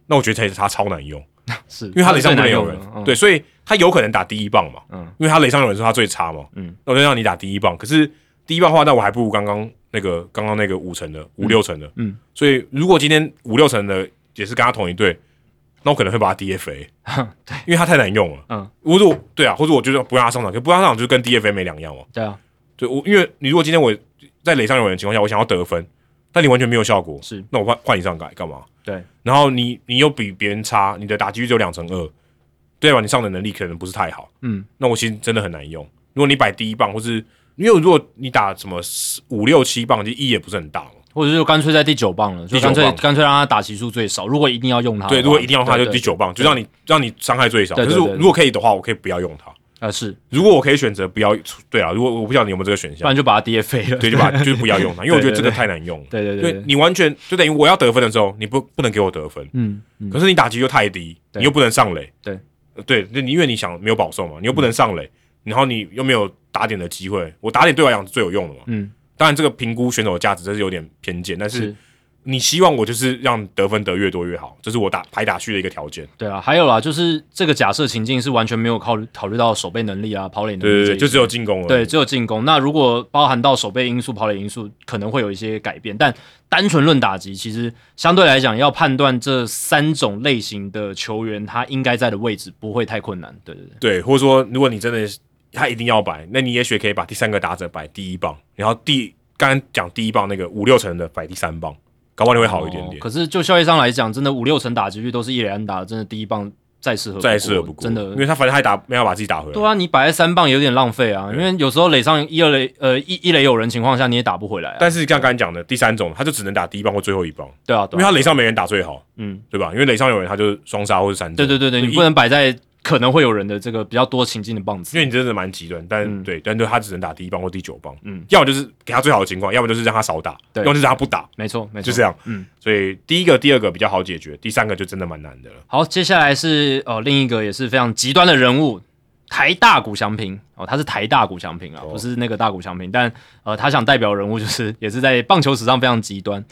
那我觉得才是他超难用，*laughs* 是，因为他垒上不能有人。对，所以他有可能打第一棒嘛，嗯。因为他垒上有人是他最差嘛，嗯，那我就让你打第一棒，可是第一棒的话，那我还不如刚刚那个刚刚那个五成的五六成的，嗯，所以如果今天五六成的也是跟他同一队，那我可能会把他 DFA，*laughs* 对，因为他太难用了，嗯，或者我对啊，或者我觉得不让他上场，可不让他上场就跟 DFA 没两样嘛，对啊，对我，因为你如果今天我在垒上有人的情况下，我想要得分，但你完全没有效果，是那我换换你上改干嘛？对，然后你你又比别人差，你的打击率只有两成二，对吧？你上的能力可能不是太好，嗯，那我其实真的很难用。如果你摆第一棒，或是因为如果你打什么四五六七棒，其实意义也不是很大嘛。或者就干脆在第九棒了，就干脆干脆让他打席数最少。如果一定要用他，对，如果一定要用他，就第九棒，就让你让你伤害最少。可是如果可以的话，我可以不要用它。啊是，如果我可以选择不要，对啊，如果我不晓得你有没有这个选项。不然，就把他 DFA 了。对，就把 *laughs* 就是不要用它，因为我觉得这个太难用了。对对因对。你完全就等于我要得分的时候，你不不能给我得分，嗯嗯，可是你打击又太低，你又不能上垒，对。呃对，那你因为你想没有保送嘛，你又不能上垒，然后你又没有打点的机会，我打点对我来讲是最有用的嘛。嗯，当然这个评估选手的价值这是有点偏见，但是是你希望我就是让得分得越多越好，这是我打排打序的一个条件。对啊，还有啦，就是这个假设情境是完全没有考虑考虑到守备能力啊、跑垒能力对对对，就只有进攻了。对，只有进攻。那如果包含到守备因素、跑垒因素，可能会有一些改变。但单纯论打击，其实相对来讲，要判断这三种类型的球员他应该在的位置，不会太困难。对对对，对，或者说如果你真的是他一定要摆，那你也许可以把第三个打者摆第一棒，然后第刚刚讲第一棒那个五六成的摆第三棒，搞不好你会好一点点。哦可是就效益上来讲，真的五六成打击率都是一垒安打，真的第一棒再适合再适合不过，真的因为他反正他也打没有把自己打回来。对啊，你摆在三棒有点浪费啊，因为有时候垒上一二垒呃一一垒有人情况下，你也打不回来啊。但是像刚才讲的第三种，他就只能打第一棒或最后一棒，对啊，因对啊，为他垒上没人打最好，嗯，对吧？因为垒上有人，他就是双杀或者三。对对对对，你不能摆在可能会有人的这个比较多情境的棒子。因。为你真的蛮极端，但、嗯。对，但对他只能打第一棒或第九棒，嗯，要么就是给他最好的情况，要么就是让他少打，对。要么就是让他不打，没错，没错，就这样。嗯，所以第一个、第二个比较好解决，第三个就真的蛮难的了。好，接下来是呃另一个也是非常极端的人物，台大古祥平。哦，他是台大古祥平啊，哦。不是那个大古祥平，但呃他想代表人物就是也是在棒球史上非常极端。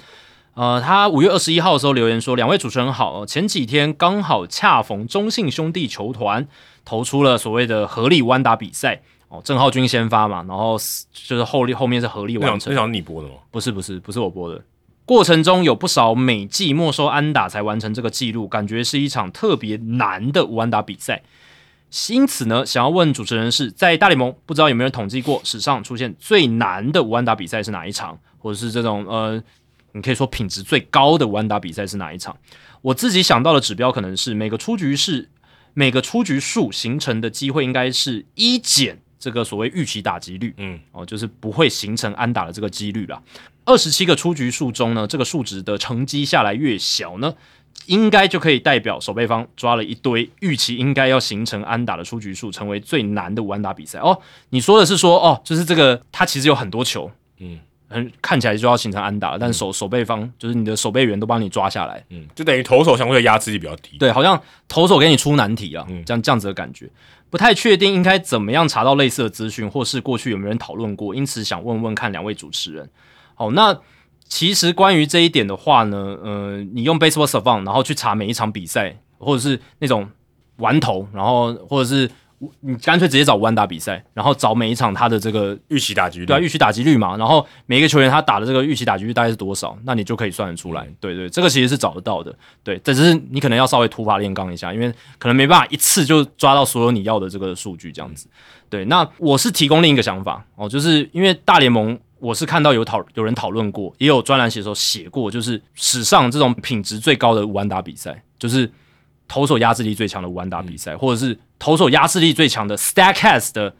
呃，他五月二十一号的时候留言说：“两位主持人好，前几天刚好恰逢中信兄弟球团投出了所谓的合力弯打比赛哦，郑浩君先发嘛，然后就是后后面是合力完成那场那，场是你播的吗？不是不是不是我播的。过程中有不少每季没收安打才完成这个记录，感觉是一场特别难的弯打比赛。因此呢，想要问主持人是在大联盟，不知道有没有统计过史上出现最难的弯打比赛是哪一场，或者是这种呃，你可以说品质最高的无安打比赛是哪一场？我自己想到的指标可能是每个出局是每个出局数形成的机会应该是一减这个所谓预期打击率，嗯，哦，就是不会形成安打的这个几率啦。二十七个出局数中呢，这个数值的乘积下来越小呢，应该就可以代表守备方抓了一堆预期应该要形成安打的出局数，成为最难的无安打比赛。哦，你说的是说哦，就是这个它其实有很多球，嗯很看起来就要形成安打了，但守守备方就是你的守备员都帮你抓下来，嗯，就等于投手相对压制力比较低。对，好像投手给你出难题啊，嗯这样这样子的感觉。不太确定应该怎么样查到类似的资讯，或是过去有没有人讨论过，因此想问问看两位主持人。好，那其实关于这一点的话呢，呃，你用 Baseball Savant 然后去查每一场比赛，或者是那种玩头，然后或者是你干脆直接找弯打比赛，然后找每一场他的这个预期打击率，对啊，预期打击率嘛，然后每一个球员他打的这个预期打击率大概是多少，那你就可以算得出来。对对，这个其实是找得到的。对，这只是你可能要稍微突发炼钢一下，因为可能没办法一次就抓到所有你要的这个数据这样子。对，那我是提供另一个想法哦，就是因为大联盟我是看到有讨有人讨论过，也有专栏写手写过，就是史上这种品质最高的五安打比赛，就是投手压制力最强的五安打比赛，或者是投手压制力最强的 Statcast 的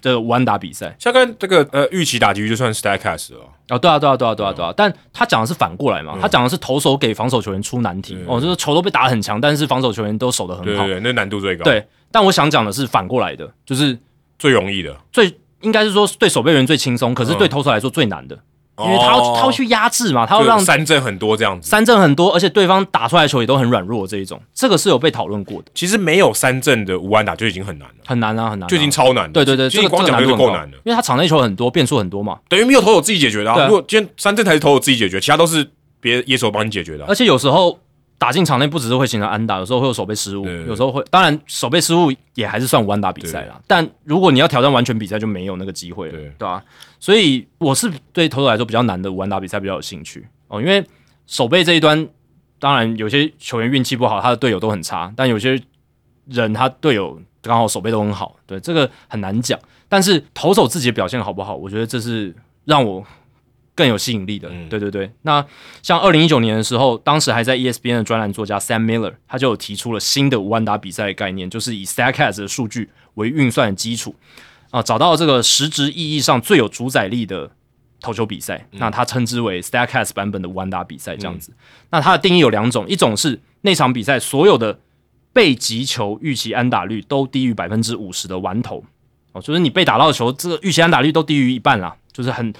的五安打比赛。像跟这个呃预期打击率就算 Statcast 了，哦，对啊，对啊，对啊，对啊，对啊，但他讲的是反过来嘛，他讲的是投手给防守球员出难题，哦，就是球都被打得很强，但是防守球员都守得很好，对对对，那难度最高，对。但我想讲的是反过来的，就是最容易的，最应该是说对守备员最轻松，可是对投手来说最难的，因为他要他要去压制嘛，他要让三振很多这样子，三振很多，而且对方打出来的球也都很软弱这一种，这个是有被讨论过的。其实没有三振的无安打就已经很难了，很难啊，很难，就已经超难。对对对，其实光讲就够难了，因为他场内球很多，变数很多嘛，等于没有投手自己解决的。啊如果今天三振才是投手自己解决，其他都是别野手帮你解决的。而且有时候。打进场内不只是会形成安打，有时候会有手背失误，有时候会，当然手背失误也还是算无安打比赛啦。但如果你要挑战完全比赛，就没有那个机会了，对吧？所以我是对投手来说比较难的五安打比赛比较有兴趣哦，因为手背这一端，当然有些球员运气不好，他的队友都很差，但有些人他队友刚好手背都很好，对这个很难讲。但是投手自己的表现好不好，我觉得这是让我。更有吸引力的，对对对。那像二零一九年的时候，当时还在 ESPN 的专栏作家 Sam Miller，他就有提出了新的五万打比赛概念，就是以 Statcast 的数据为运算的基础啊，找到这个实质意义上最有主宰力的投球比赛。那他称之为 Statcast 版本的五万打比赛这样子。那它的定义有两种，一种是那场比赛所有的被击球预期安打率都低于百分之五十的完投哦，就是你被打到的球，这个预期安打率都低于一半啦，就是很。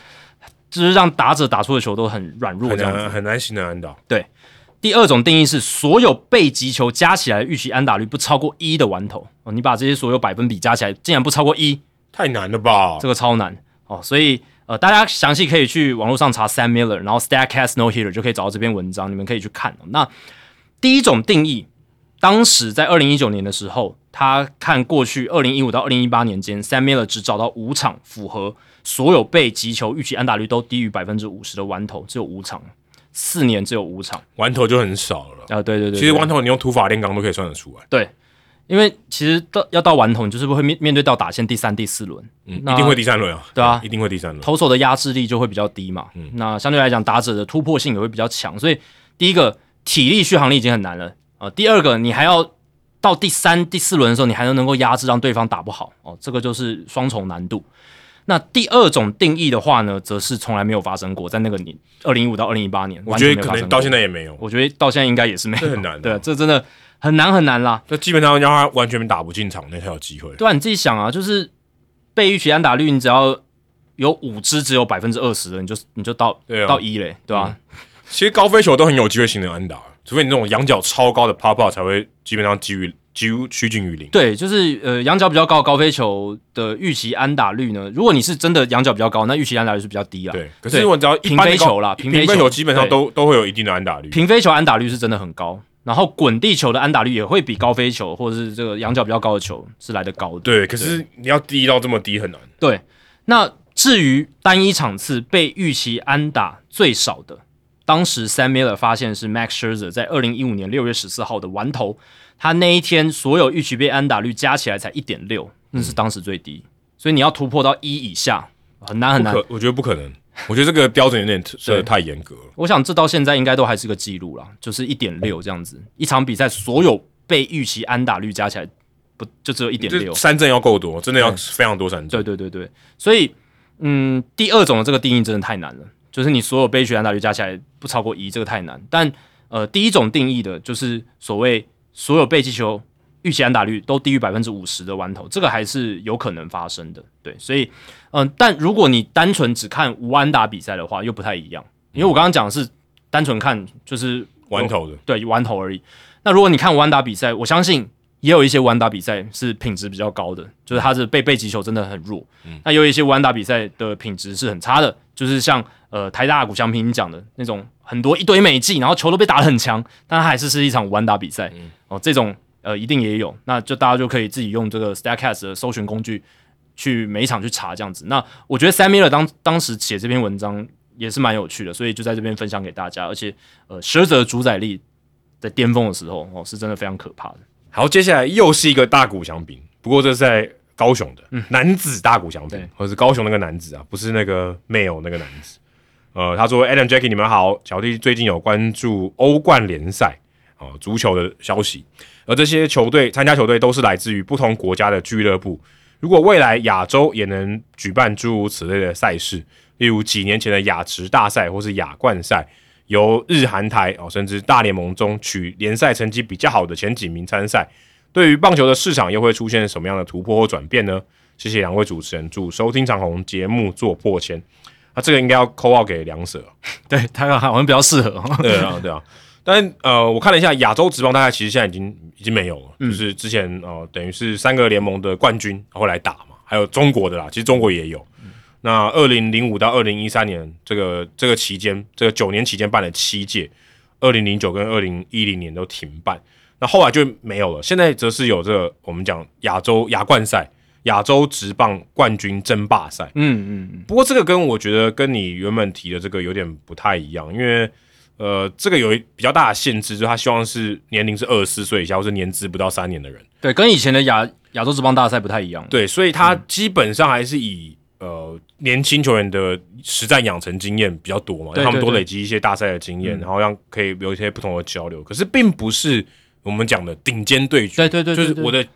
就是让打者打出的球都很软弱，这样子很难形成安打。对，第二种定义是所有被击球加起来预期安打率不超过一的完投哦，你把这些所有百分比加起来，竟然不超过一，太难了吧？这个超难哦，所以呃，大家详细可以去网络上查 Sam Miller，然后 Statcast No Hitter 就可以找到这篇文章，你们可以去看。那第一种定义，当时在二零一九年的时候，他看过去二零一五到二零一八年间，Sam Miller 只找到五场符合。所有被击球预期安打率都低于百分之五十的完投只有五场，四年只有五场，完投就很少了啊！对对对，其实完投你用土法炼钢都可以算得出来。对，因为其实到要到完投，就是会面面对到打线第三、第四轮，嗯，一定会第三轮啊，对啊，一定会第三轮。投手的压制力就会比较低嘛，嗯，那相对来讲打者的突破性也会比较强，所以第一个体力续航力已经很难了。啊，第二个你还要到第三、第四轮的时候，你还能能够压制让对方打不好。哦，这个就是双重难度。那第二种定义的话呢，则是从来没有发生过，在那个年二零一五到二零一八年，我觉得可能到现在也没有。我觉得到现在应该也是没有，这很难。对，这真的很难很难啦。就基本上让他完全打不进场，那才有机会。对啊，你自己想啊，就是被预期安打率，你只要有五支只有百分之二十的，你就你就到到一嘞，对吧？其实高飞球都很有机会形成安打，除非你那种仰角超高的 pop up 才会基本上基于。几乎趋近于零。对，就是呃，仰角比较高的高飞球的预期安打率呢？如果你是真的仰角比较高，那预期安打率是比较低啊。对，可是我只要平飞球啦，平飞球基本上都都会有一定的安打率。平飞球安打率是真的很高，然后滚地球的安打率也会比高飞球或者是这个仰角比较高的球是来的高的。对，可是你要低到这么低很难。对，那至于单一场次被预期安打最少的，当时 Sam Miller 发现是 Max Scherzer 在二零一五年六月十四号的完投。他那一天所有预期被安打率加起来才一点六，那是当时最低，所以你要突破到一以下很难很难。我觉得不可能，*laughs* 我觉得这个标准有点设的太严格了。我想这到现在应该都还是个记录啦，就是一点六这样子，一场比赛所有被预期安打率加起来不就只有一点六？三振要够多，真的要非常多三振。对对对对，所以嗯，第二种的这个定义真的太难了，就是你所有被预期安打率加起来不超过一，这个太难。但呃，第一种定义的就是所谓。所有被击球预期安打率都低于百分之五十的弯头，这个还是有可能发生的。对，所以，嗯，但如果你单纯只看无安打比赛的话，又不太一样。因为我刚刚讲的是单纯看就是弯头的，对，弯头而已。那如果你看无安打比赛，我相信也有一些无安打比赛是品质比较高的，就是它是被被击球真的很弱。嗯那有一些无安打比赛的品质是很差的，就是像呃台大古祥平讲的那种。很多一堆美技，然后球都被打得很强，但还是是一场完打比赛。哦，这种呃一定也有，那就大家就可以自己用这个 Statcast 的搜寻工具去每一场去查这样子。那我觉得 Sam Miller 当当时写这篇文章也是蛮有趣的，所以就在这边分享给大家。而且呃，蛇者主宰力在巅峰的时候哦，是真的非常可怕的。好，接下来又是一个大股相比，不过这是在高雄的男子大谷翔平对，或者是高雄那个男子啊，不是那个 male 那个男子。呃，他说：“Adam Jackie，你们好，小弟最近有关注欧冠联赛哦，足球的消息，而这些球队参加球队都是来自于不同国家的俱乐部。如果未来亚洲也能举办诸如此类的赛事，例如几年前的亚职大赛或是亚冠赛，由日韩台哦，甚至大联盟中取联赛成绩比较好的前几名参赛，对于棒球的市场又会出现什么样的突破或转变呢？谢谢两位主持人，祝收听长虹节目做破千。啊，这个应该要扣号给梁舍。*laughs* 对他好像比较适合。对啊，对啊。但呃，我看了一下亚洲职棒，大概其实现在已经已经没有了，就是之前呃，等于是三个联盟的冠军会来打嘛，还有中国的啦，其实中国也有。那二零零五到二零一三年这个这个期间，这个九年期间办了七届，二零零九跟二零一零年都停办，那后来就没有了。现在则是有这个我们讲亚洲亚冠赛、亚洲职棒冠军争霸赛。嗯嗯嗯，不过这个跟我觉得跟你原本提的这个有点不太一样，因为呃，这个有一比较大的限制，就是他希望是年龄是二十四岁以下，或是年资不到三年的人。对，跟以前的亚亚洲职棒大赛不太一样。对，所以他基本上还是以、呃年轻球员的实战养成经验比较多嘛，让他们多累积一些大赛的经验，嗯然后让可以有一些不同的交流。可是并不是我们讲的顶尖对决，对对对对对就是我的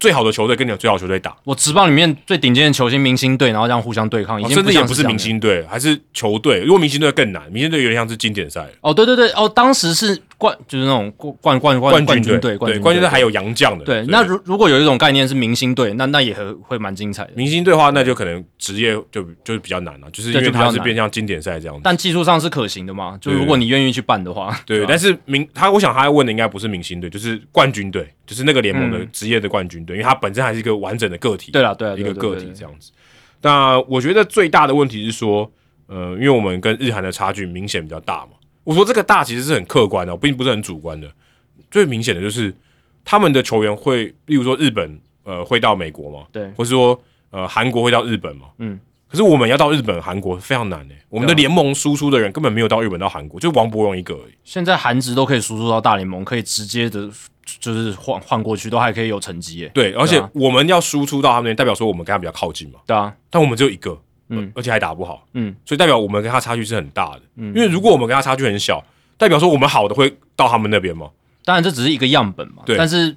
最好的球队跟你的最好的球队打。我职棒里面最顶尖的球星明星队，然后这样互相对抗，已哦经甚至也不是明星队，还是球队。如果明星队更难，明星队有点像是经典赛哦，对对对，哦，当时是冠，就是那种冠冠冠冠军对，军冠军队还有洋将的。对。那如如果有一种概念是明星队，那那也会会蛮精彩的。明星队的话，那就可能职业就就是比较难了，就是因为它是变像经典赛这样子。但技术上是可行的嘛？就如果你愿意去办的话，对，吧但是明他，我想他要问的应该不是明星队，就是冠军队，就是那个联盟的嗯职业的冠军队，因为它本身还是一个完整的个体，对啦对啦，一个个体这样子。那我觉得最大的问题是说，呃，因为我们跟日韩的差距明显比较大嘛。我说这个大其实是很客观的，并不是很主观的。最明显的就是他们的球员会，例如说日本，呃，会到美国嘛，对或是说呃韩国会到日本嘛，嗯。可是我们要到日本、韩国非常难诶、我们的联盟输出的人根本没有到日本到韩国，就王博荣一个而已。现在韩职都可以输出到大联盟，可以直接的，就是换换过去，都还可以有成绩耶。对，而且我们要输出到他们那边，代表说我们跟他比较靠近嘛。对啊，但我们只有一个，嗯嗯，而且还打不好，嗯，所以代表我们跟他差距是很大的。嗯，因为如果我们跟他差距很小，代表说我们好的会到他们那边吗。当然这只是一个样本嘛，对但是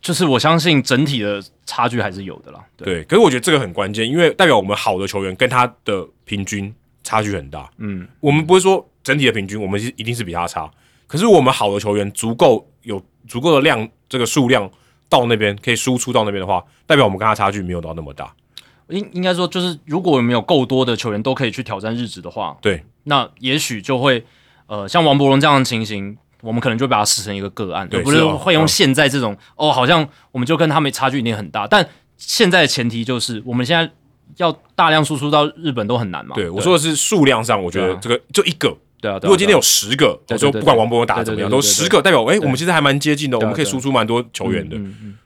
就是我相信整体的差距还是有的啦。对，对，可是我觉得这个很关键，因为代表我们好的球员跟他的平均差距很大。嗯，我们不会说整体的平均，我们是一定是比他差，可是我们好的球员足够有足够的量，这个数量到那边可以输出到那边的话，代表我们跟他差距没有到那么大。应应该说就是如果我们有够多的球员都可以去挑战日职的话，对，那也许就会呃像王伯荣这样的情形。我们可能就把它视成一个个案，而不是会用嗯现在这种、哦，好像我们就跟他们差距一定很大。但现在的前提就是，我们现在要大量输出到日本都很难嘛。对我说的是数量上，我觉得这个就一个，对啊，如果今天有十个，对对对我说不管王博文打的怎么样，都对对对对对十个，代表哎，我们其实还蛮接近的，我们可以输出蛮多球员的。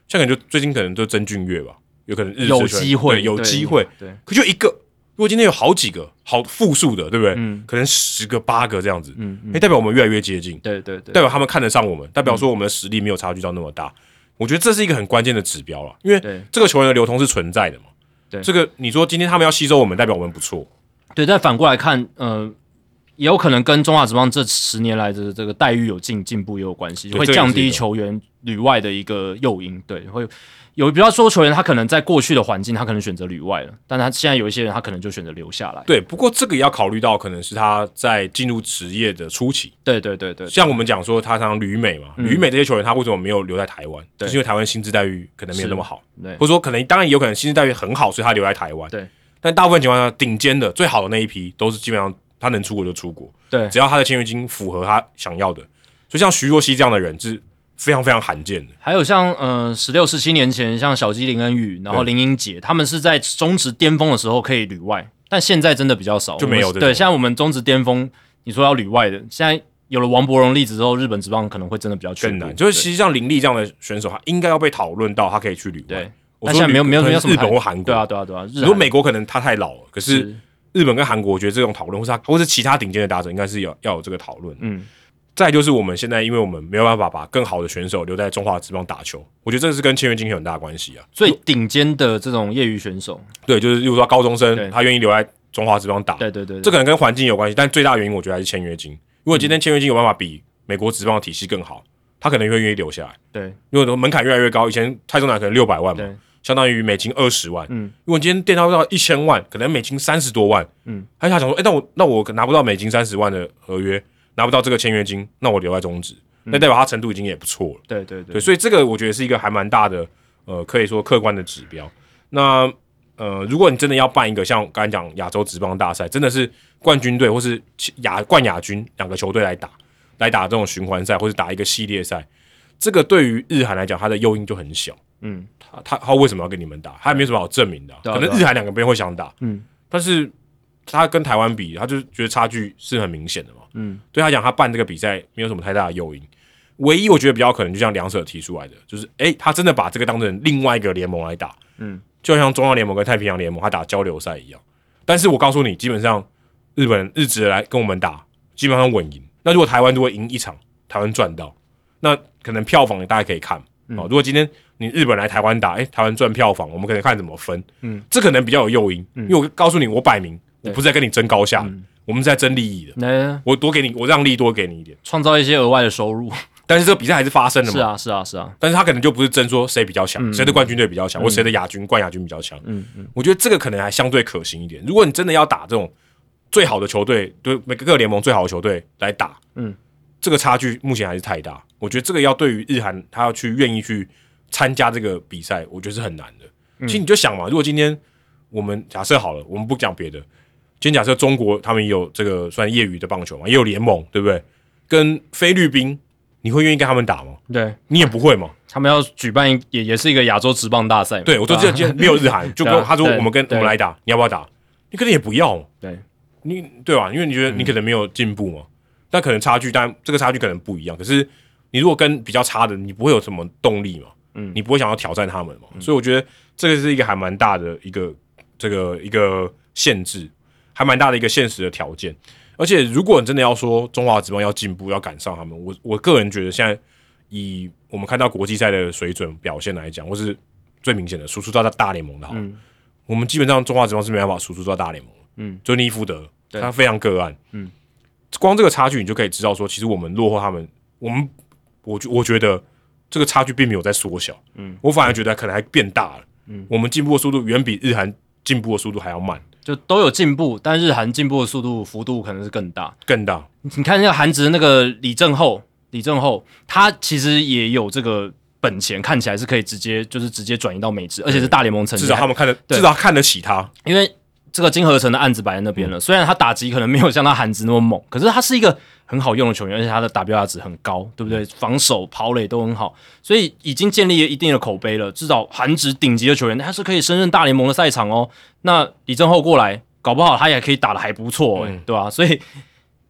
像可能就最近可能就曾俊岳吧，有可能日有机会，有机会，对，可就一个。如果今天有好几个好复数的，对不对？嗯可能十个八个这样子，嗯嗯哎，代表我们越来越接近，对对对，代表他们看得上我们，代表说我们的实力没有差距到那么大。我觉得这是一个很关键的指标了，因为这个球员的流通是存在的嘛。对这个你说今天他们要吸收我们，代表我们不错，对，但反过来看，呃，也有可能跟中华职棒这十年来的这个待遇有进进步也有关系，会降低球员旅外的一个诱因。对，会有比较说球员他可能在过去的环境他可能选择旅外了，但他现在有一些人他可能就选择留下来。对。不过这个也要考虑到，可能是他在进入职业的初期，对对对对，像我们讲说他常旅美嘛，旅美这些球员他为什么没有留在台湾？就是因为台湾薪资待遇可能没有那么好，对或者说可能当然也有可能薪资待遇很好，所以他留在台湾。对，但大部分情况下，顶尖的最好的那一批都是基本上他能出国就出国，对只要他的签约金符合他想要的。所以像徐若曦这样的人是非常非常罕见的。还有像呃十六十七年前像小鸡林恩宇，然后林英杰，他们是在中职巅峰的时候可以旅外，但现在真的比较少，就没有对，现在我们中职巅峰，你说要旅外的，现在有了王伯荣例子之后，日本职棒可能会真的比较缺步更难，就是其实像林立这样的选手，他应该要被讨论到，他可以去旅外。对。我说但现在没有没有没有什么日本或韩国，对啊，对啊对啊，日如果美国可能他太老了，可是是。日本跟韩国，我觉得这种讨论，或是他或是其他顶尖的打者，应该是有要有这个讨论。嗯，再就是我们现在，因为我们没有办法把更好的选手留在中华职棒打球，我觉得这是跟签约金有很大的关系啊。最顶尖的这种业余选手，对，就是例如果说高中生他愿意留在中华职棒打，对对对，这可能跟环境有关系，但最大的原因我觉得还是签约金。如果今天签约金有办法比美国职棒的体系更好，他可能会愿意留下来。对因为门槛越来越高，以前蔡中南可能六百万嘛，相当于美金二十万。嗯，如果今天电到到一千万，可能美金三十多万。嗯，他想说，哎、那我那我拿不到美金三十万的合约，拿不到这个签约金，那我留在中职，那代表他程度已经也不错了。对对对，所以这个我觉得是一个还蛮大的，呃，可以说客观的指标。那呃，如果你真的要办一个像刚才讲亚洲职棒大赛，真的是冠军队或是亚冠亚军两个球队来打，来打这种循环赛，或是打一个系列赛，这个对于日韩来讲，它的诱因就很小。嗯，他他他为什么要跟你们打？他也没什么好证明的啊、可能日韩两个边会想打，嗯，但是他跟台湾比，他就觉得差距是很明显的嘛。嗯，对他讲，他办这个比赛没有什么太大的诱因。唯一我觉得比较可能，就像两者提出来的，就是诶，他真的把这个当成另外一个联盟来打，嗯，就像中央联盟跟太平洋联盟他打交流赛一样。但是我告诉你，基本上日本日职来跟我们打，基本上稳赢。那如果台湾如果赢一场，台湾赚到，那可能票房大家可以看。嗯哦，如果今天你日本来台湾打，诶，台湾赚票房，我们可能看怎么分。嗯，这可能比较有诱因，因为我告诉你，我摆明我不是在跟你争高下，嗯我们是在争利益的。那我多给你，我让利多给你一点。创造一些额外的收入，但是这个比赛还是发生了嘛？是啊是啊是啊，但是他可能就不是争说谁比较强，谁的冠军队比较强，或谁的亚军、冠亚军比较强。嗯嗯，我觉得这个可能还相对可行一点。如果你真的要打这种最好的球队，对每个各联盟最好的球队来打，嗯，这个差距目前还是太大。我觉得这个要对于日韩他要去愿意去参加这个比赛，我觉得是很难的。嗯其实你就想嘛，如果今天我们假设好了，我们不讲别的，今天假设中国他们也有这个算业余的棒球嘛，也有联盟，对不对？跟菲律宾，你会愿意跟他们打吗？对你也不会嘛？他们要举办一也也是一个亚洲职棒大赛嘛，对，我都吧记得今天 *laughs* 没有日韩，就跟他说我们跟我们来打，你要不要打？你可能也不要嘛，对你对吧？因为你觉得你可能没有进步嘛，但可能差距，但这个差距可能不一样。可是你如果跟比较差的，你不会有什么动力嘛，嗯你不会想要挑战他们嘛，所以我觉得这个是一个还蛮大的一个这个一个限制，还蛮大的一个现实的条件。而且如果你真的要说中华职棒要进步，要赶上他们，我我个人觉得现在以我们看到国际赛的水准表现来讲，或是最明显的输出到大联盟的嗯我们基本上中华职棒是没办法输出到大联盟的。嗯，就尼福德，他非常个案。嗯，光这个差距，你就可以知道说，其实我们落后他们，我们我觉我觉得这个差距并没有在缩小。嗯，我反而觉得可能还变大了。嗯，我们进步的速度远比日韩进步的速度还要慢，就都有进步，但日韩进步的速度幅度可能是更大。更大。你看那个韩职那个李正厚，李正厚他其实也有这个本钱，看起来是可以直接就是直接转移到美职，而且是大联盟层级。至少他们看得，至少看得起他。因为这个金合成的案子摆在那边了，虽然他打击可能没有像他韩职那么猛，可是他是一个很好用的球员，而且他的打标价值很高，对不对？防守、跑垒都很好，所以已经建立了一定的口碑了。至少韩职顶级的球员，他是可以胜任大联盟的赛场哦。那李正浩过来，搞不好他也可以打的还不错、欸，嗯对吧、所以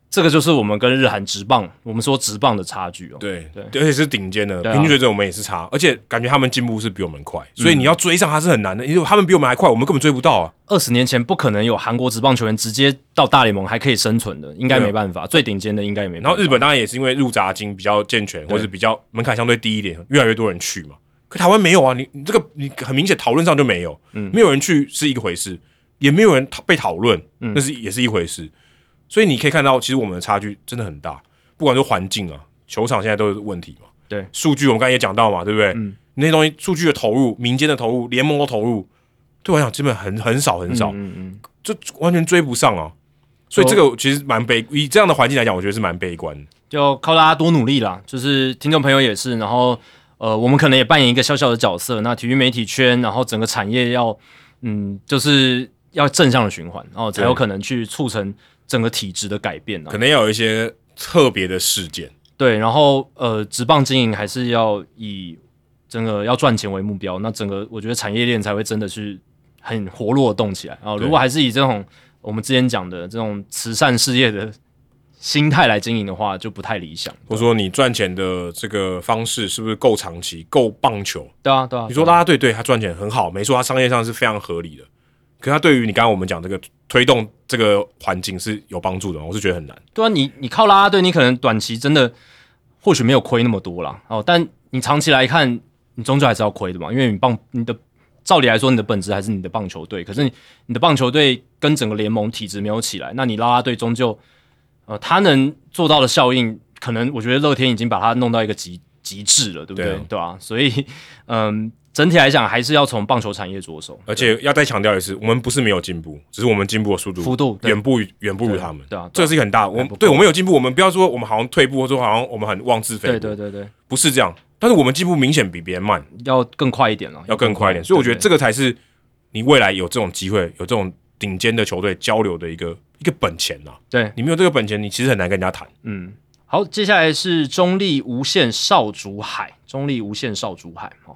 这个就是我们跟日韩直棒，我们说直棒的差距哦。对对而且是顶尖的，啊平均水准我们也是差，而且感觉他们进步是比我们快，所以你要追上他是很难的，因为他们比我们还快，我们根本追不到啊。二十年前不可能有韩国职棒球员直接到大联盟还可以生存的，应该没办法。最顶尖的应该也没办法。然后日本当然也是因为入闸金比较健全，或是比较门槛相对低一点，越来越多人去嘛。可台湾没有啊，你你这个你很明显讨论上就没有，嗯没有人去是一个回事，也没有人讨被讨论，嗯那是也是一回事。所以你可以看到，其实我们的差距真的很大，不管是环境啊，球场现在都是问题嘛。对，数据我们刚才也讲到嘛，对不对？嗯那些东西，数据的投入、民间的投入、联盟的投入，对我来讲基本很很少很少，嗯嗯，就完全追不上啊。所以这个其实蛮悲，以这样的环境来讲，我觉得是蛮悲观的。就靠大家多努力啦。就是听众朋友也是，然后呃，我们可能也扮演一个小小的角色。那体育媒体圈，然后整个产业要嗯，就是要正向的循环，然后才有可能去促成整个体制的改变啊可。能要有一些特别的事件。对，然后呃，职棒经营还是要以整个要赚钱为目标，那整个我觉得产业链才会真的是很活络地动起来啊。对如果还是以这种我们之前讲的这种慈善事业的心态来经营的话，就不太理想。或者说你赚钱的这个方式是不是够长期、够棒球？对啊，对啊。你说啦啦队对他赚钱很好，没错，他商业上是非常合理的。可他对于你刚刚我们讲这个推动这个环境是有帮助的，我是觉得很难。对啊，你你靠拉拉队，你可能短期真的或许没有亏那么多啦。哦，但你长期来看，你终究还是要亏的嘛，因为你棒你的照理来说，你的本质还是你的棒球队，可是你你的棒球队跟整个联盟体质没有起来，那你啦啦队终究呃，他能做到的效应，可能我觉得乐天已经把它弄到一个极极致了，对不对？对啊所以 *laughs* 嗯，整体来讲还是要从棒球产业着手，而且要再强调一次，我们不是没有进步，只是我们进步的速度幅度远不于远不如他们。对啊，这个是一个很大的，我对我们有进步，我们不要说我们好像退步，或者说好像我们很妄自菲薄，对对对对，不是这样。但是我们进步明显比别人慢，要更快一点了，要更快一点。所以我觉得对这个才是你未来有这种机会，有这种顶尖的球队交流的一个一个本钱呐、对。你没有这个本钱，你其实很难跟人家谈。嗯，好，接下来是中立无限少主海，中立无限少主海哦。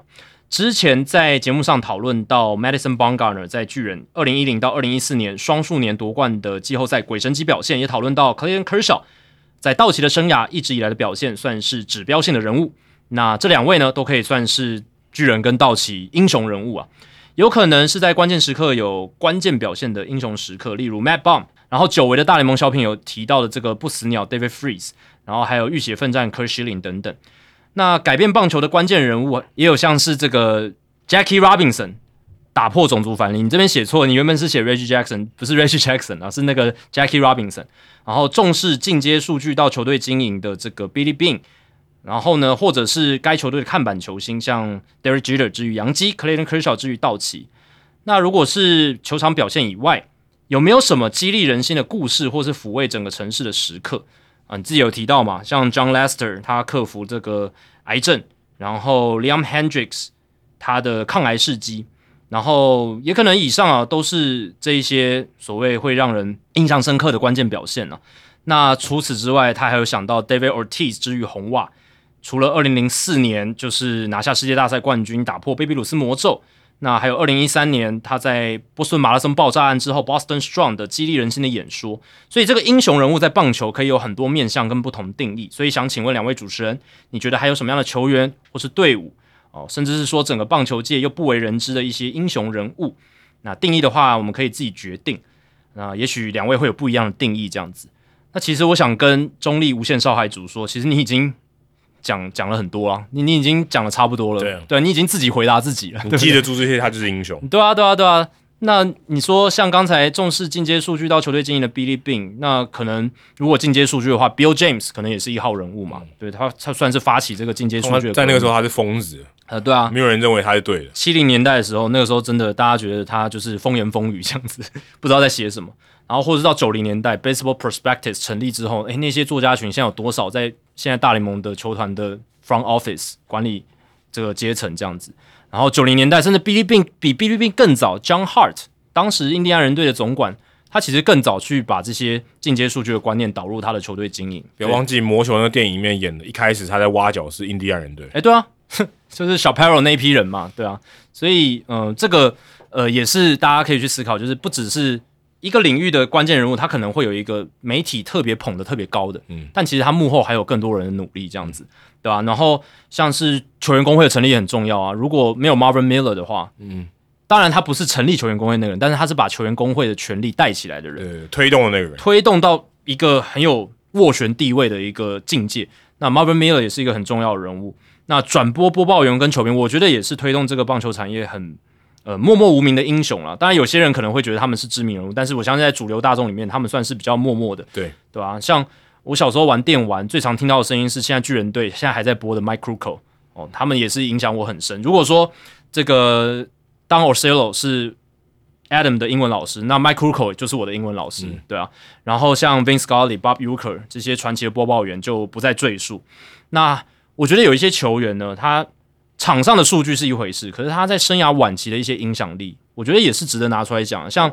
之前在节目上讨论到 Madison Bumgarner 在巨人二零一零到二零一四年双数年夺冠的季后赛鬼神级表现，也讨论到 Clayton Kershaw 在道奇的生涯一直以来的表现，算是指标性的人物。那这两位呢，都可以算是巨人跟道奇英雄人物啊。有可能是在关键时刻有关键表现的英雄时刻，例如 Matt Bomb，然后久违的大联盟小品有提到的这个不死鸟 David Freeze，然后还有浴血奋战 Kurt Schilling 等等。那改变棒球的关键人物也有像是这个 Jackie Robinson 打破种族藩篱，你这边写错，你原本是写 Reggie Jackson，不是 Reggie *laughs* Jackson 啊，是那个 Jackie Robinson。然后重视进阶数据到球队经营的这个 Billy Bean，然后呢，或者是该球队的看板球星，像 Derek Jeter 之于洋基，Clayton Kershaw 之于道奇。那如果是球场表现以外，有没有什么激励人心的故事，或是抚慰整个城市的时刻啊？你自己有提到嘛？像 John Lester 他克服这个癌症，然后 Liam Hendricks 他的抗癌事迹，然后也可能以上啊都是这一些所谓会让人印象深刻的关键表现呢、那除此之外，他还有想到 David Ortiz 之于红袜，除了二零零四年就是拿下世界大赛冠军，打破贝比鲁斯魔咒。那还有二零一三年他在波士顿马拉松爆炸案之后，Boston Strong 的激励人心的演说，所以这个英雄人物在棒球可以有很多面向跟不同定义。所以想请问两位主持人，你觉得还有什么样的球员或是队伍哦，甚至是说整个棒球界又不为人知的一些英雄人物？那定义的话，我们可以自己决定。那也许两位会有不一样的定义，这样子。那其实我想跟中立无限少海主说，其实你已经讲讲了很多啊，你你已经讲的差不多了，对啊对你已经自己回答自己了，你记得住这些，他就是英雄。对啊，对啊，对啊。那你说像刚才重视进阶数据到球队经营的 Billy Bean，那可能如果进阶数据的话，Bill James 可能也是一号人物嘛，对他他算是发起这个进阶数据的，在那个时候他是疯子，呃，对啊，没有人认为他是对的。七零年代的时候，那个时候真的大家觉得他就是风言风语这样子，*laughs* 不知道在写什么。然后或者是到九零年代，Baseball Prospectus 成立之后，诶，那些作家群现在有多少在现在大联盟的球团的 front office 管理这个阶层这样子？然后九零年代甚至 Bean 比 Bean 更早，John Hart 当时印第安人队的总管，他其实更早去把这些进阶数据的观念导入他的球队经营。不要忘记《魔球》那个电影里面演的，一开始他在挖角是印第安人队，哎、对啊，*laughs* 就是小 Paro 那一批人嘛，对啊，所以嗯、呃这个呃也是大家可以去思考，就是不只是一个领域的关键人物，他可能会有一个媒体特别捧的特别高的，嗯但其实他幕后还有更多人的努力，这样子，对吧、然后像是球员工会的成立也很重要啊，如果没有 Marvin Miller 的话，嗯，当然他不是成立球员工会那个人，但是他是把球员工会的权力带起来的人，对，推动的那个人。推动到一个很有斡旋地位的一个境界。那 Marvin Miller 也是一个很重要的人物。那转播播报员跟球员，我觉得也是推动这个棒球产业很呃默默无名的英雄了。当然，有些人可能会觉得他们是知名人物，但是我相信在主流大众里面，他们算是比较默默的，对对吧、像我小时候玩电玩，最常听到的声音是现在巨人队现在还在播的 Mike Krukow 哦，他们也是影响我很深。如果说这个当 Orsillo 是 Adam 的英文老师，那 Mike Krukow 就是我的英文老师，对啊。然后像 Vince Scully、Bob Uecker 这些传奇的播报员就不再赘述。那我觉得有一些球员呢，他场上的数据是一回事，可是他在生涯晚期的一些影响力，我觉得也是值得拿出来讲。像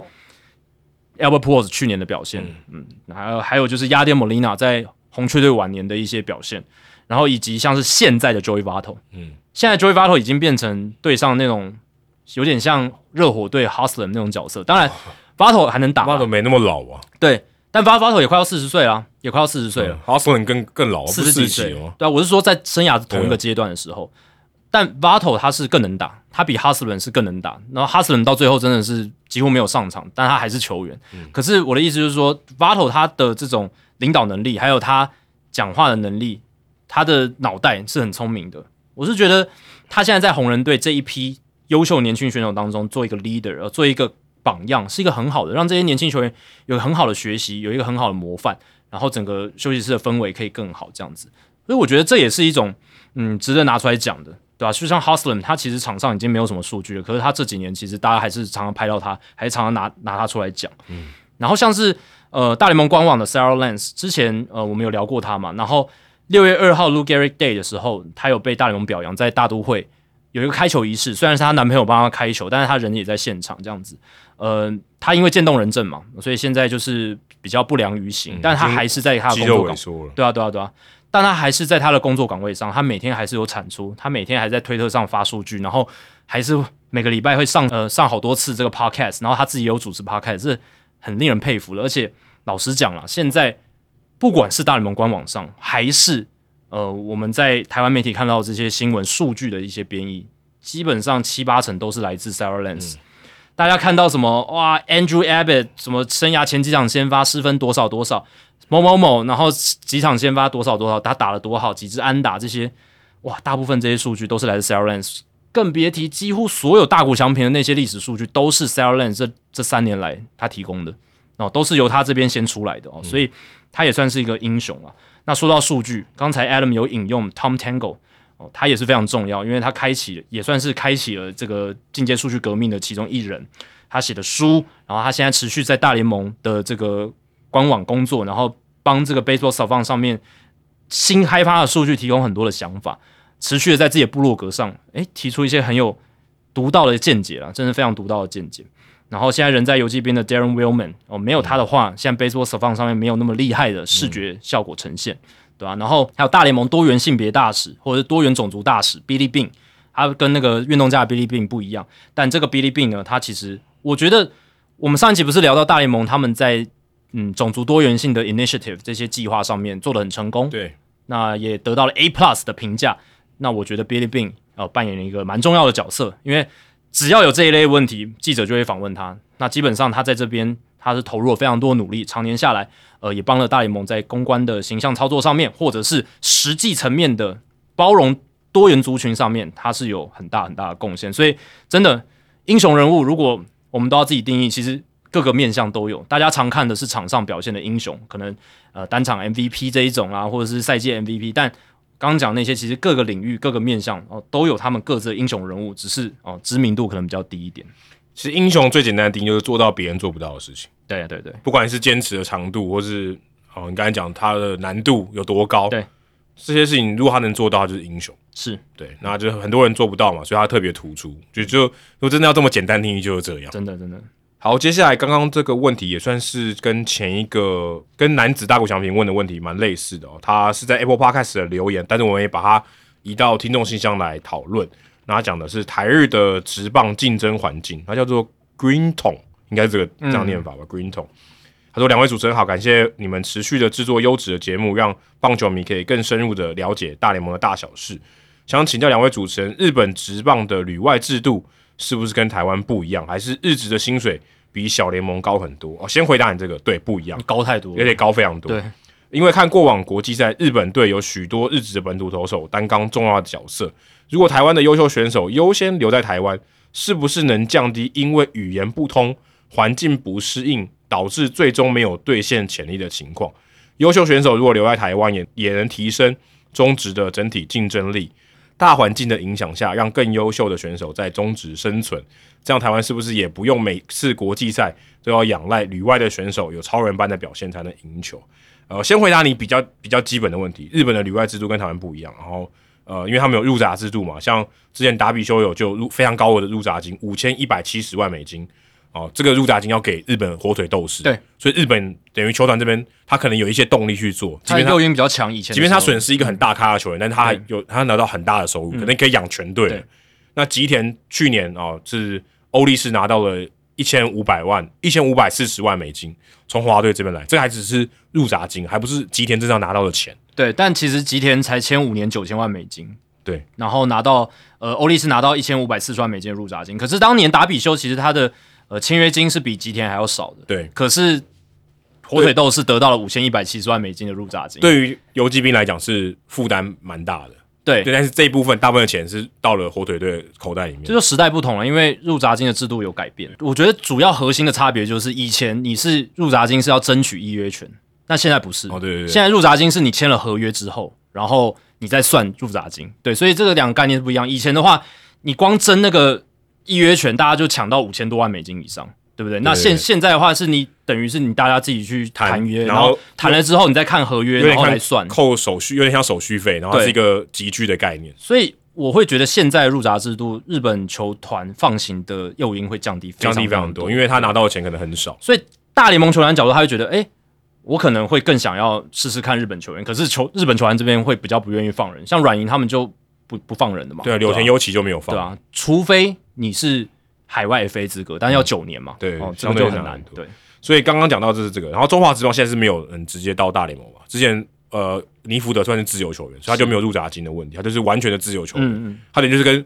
Albert Pujols 去年的表现，嗯，还有还有就是亚典莫利娜在红雀队晚年的一些表现，然后以及像是现在的 Joey Votto，嗯，现在 Joey Votto 已经变成队上那种有点像热火队 Hustler 那种角色，当然 Votto 还能打，Votto 没那么老啊，对，但 Votto 也快要四十岁了啊，也快要四十岁了。哈斯伦更更老，四十几岁。哦。对啊，我是说在生涯同一个阶段的时候，但 Vato 他是更能打，他比哈斯伦是更能打。然后哈斯伦到最后真的是几乎没有上场，但他还是球员。可是我的意思就是说，Vato 他的这种领导能力，还有他讲话的能力，他的脑袋是很聪明的。我是觉得他现在在红人队这一批优秀年轻选手当中做一个 leader，呃，做一个榜样，是一个很好的，让这些年轻球员有很好的学习，有一个很好的模范，然后整个休息室的氛围可以更好，这样子。所以我觉得这也是一种嗯值得拿出来讲的。对吧？就像 Hustlin，他其实场上已经没有什么数据了，可是他这几年其实大家还是常常拍到他，还是常常拿拿他出来讲。嗯，然后像是呃大联盟官网的 Sarah Lance，之前呃我们有聊过他嘛，然后六月二号 Lou Gehrig Day 的时候，他有被大联盟表扬，在大都会有一个开球仪式，虽然是她男朋友帮她开球，但是她人也在现场这样子。呃，她因为渐冻人症嘛，所以现在就是比较不良于行，但她还是在她的工作岗，对啊对啊对啊。但他还是在他的工作岗位上，他每天还是有产出，他每天还在推特上发数据，然后还是每个礼拜会上呃上好多次这个 podcast，然后他自己有主持 podcast，是很令人佩服的。而且老实讲了，现在不管是大联盟官网上，还是呃我们在台湾媒体看到这些新闻数据的一些编译，基本上七八成都是来自 Sarah Lance。大家看到什么哇？Andrew Abbott 什么生涯前几场先发失分多少多少？某某某，然后几场先发多少多少，他打了多好，几支安打这些，哇，大部分这些数据都是来自 s a r l a n c e 更别提几乎所有大股翔平的那些历史数据都是 s a r l a n c e 这这三年来他提供的哦，都是由他这边先出来的哦，所以他也算是一个英雄啊。那说到数据，刚才 Adam 有引用 Tom Tango 哦，他也是非常重要，因为他开启也算是开启了这个进阶数据革命的其中一人。他写的书，然后他现在持续在大联盟的这个。官网工作，然后帮这个 Baseball s u f 上面新开发的数据提供很多的想法，持续的在自己的部落格上，诶，提出一些很有独到的见解啊，真是非常独到的见解。然后现在人在游击兵的 Darren Willman 哦，没有他的话，现在 Baseball s u f 上面没有那么厉害的视觉效果呈现，对吧？然后还有大联盟多元性别大使或者是多元种族大使 Billy Bean，他跟那个运动家的 Billy Bean 不一样，但这个 Billy Bean 呢，他其实我觉得我们上一集不是聊到大联盟他们在嗯，种族多元性的 initiative 这些计划上面做的很成功，对，那也得到了 A plus 的评价。那我觉得 Billy Bean 呃扮演了一个蛮重要的角色，因为只要有这一类问题，记者就会访问他。那基本上他在这边他是投入了非常多努力，常年下来，呃，也帮了大联盟在公关的形象操作上面，或者是实际层面的包容多元族群上面，他是有很大很大的贡献。所以真的英雄人物，如果我们都要自己定义，其实。各个面向都有，大家常看的是场上表现的英雄，可能呃单场 MVP 这一种啊，或者是赛季 MVP。但刚刚讲那些，其实各个领域、各个面向哦，都有他们各自的英雄人物，只是哦知名度可能比较低一点。其实英雄最简单的定义就是做到别人做不到的事情。对对对，不管是坚持的长度，或是哦你刚才讲他的难度有多高，对这些事情，如果他能做到，就是英雄。是对，那就很多人做不到嘛，所以他特别突出。就就如果真的要这么简单定义，就是这样。真的真的。好，接下来刚刚这个问题也算是跟前一个跟男子大谷翔平问的问题蛮类似的哦。他是在 Apple Podcast 的留言，但是我们也把它移到听众信箱来讨论。那他讲的是台日的职棒竞争环境，他叫做 Green Tone，应该是这个这样念法吧？Green Tone。他说：“两位主持人好，感谢你们持续的制作优质的节目，让棒球迷可以更深入的了解大联盟的大小事。想请教两位主持人，日本职棒的旅外制度？”是不是跟台湾不一样？还是日职的薪水比小联盟高很多？哦，先回答你这个，对，不一样，高太多，有点高非常多。对，因为看过往国际赛，日本队有许多日职的本土投手担纲重要的角色。如果台湾的优秀选手优先留在台湾，是不是能降低因为语言不通、环境不适应，导致最终没有兑现潜力的情况？优秀选手如果留在台湾，也也能提升中职的整体竞争力。大环境的影响下，让更优秀的选手在中职生存，这样台湾是不是也不用每次国际赛都要仰赖旅外的选手有超人般的表现才能赢球？呃，先回答你比较比较基本的问题，日本的旅外制度跟台湾不一样，然后呃，因为他们有入闸制度嘛，像之前达比修有就入非常高额的入闸金，五千一百七十万美金。哦，这个入闸金要给日本火腿斗士，对，所以日本等于球团这边，他可能有一些动力去做。他诱因比较强，以前即便他损失一个很大咖的球员，但是他有他拿到很大的收入，可能可以养全队。那吉田去年哦是欧力士拿到了一千五百万，一千五百四十万美金从华队这边来，这还只是入闸金，还不是吉田真正拿到的钱。对，但其实吉田才签五年九千万美金。对，然后拿到呃欧力士拿到一千五百四十万美金的入闸金，可是当年达比修其实他的呃签约金是比吉田还要少的，对，可是火腿豆是得到了五千一百七十万美金的入闸金，对于游击兵来讲是负担蛮大的。对对，但是这一部分大部分的钱是到了火腿队的口袋里面。这就时代不同了，因为入闸金的制度有改变。我觉得主要核心的差别就是，以前你是入闸金是要争取预约权，那现在不是。哦，对对对，现在入闸金是你签了合约之后，然后你再算入闸金。对，所以这个两个概念是不一样。以前的话，你光争那个预约权，大家就抢到五千多万美金以上，对不对？那现现在的话，是你等于是你大家自己去谈约，然后谈了之后，你再看合约，然后来算扣手续，有点像手续费，然后是一个集聚的概念。所以我会觉得现在入闸制度，日本球团放行的诱因会降低，降低非常多，因为他拿到的钱可能很少。所以大联盟球员角度，他会觉得，哎。我可能会更想要试试看日本球员，可是球日本球员这边会比较不愿意放人，像软银他们就不不放人的嘛。对啊，柳田优起就没有放。对啊，除非你是海外 FA 资格，但要九年嘛。对，哦，这个就很难。对，所以刚刚讲到这是这个，然后中华职棒现在是没有人直接到大联盟嘛？之前呃，尼福德算是自由球员，所以他就没有入闸金的问题，他就是完全的自由球员。嗯嗯，他等于就是跟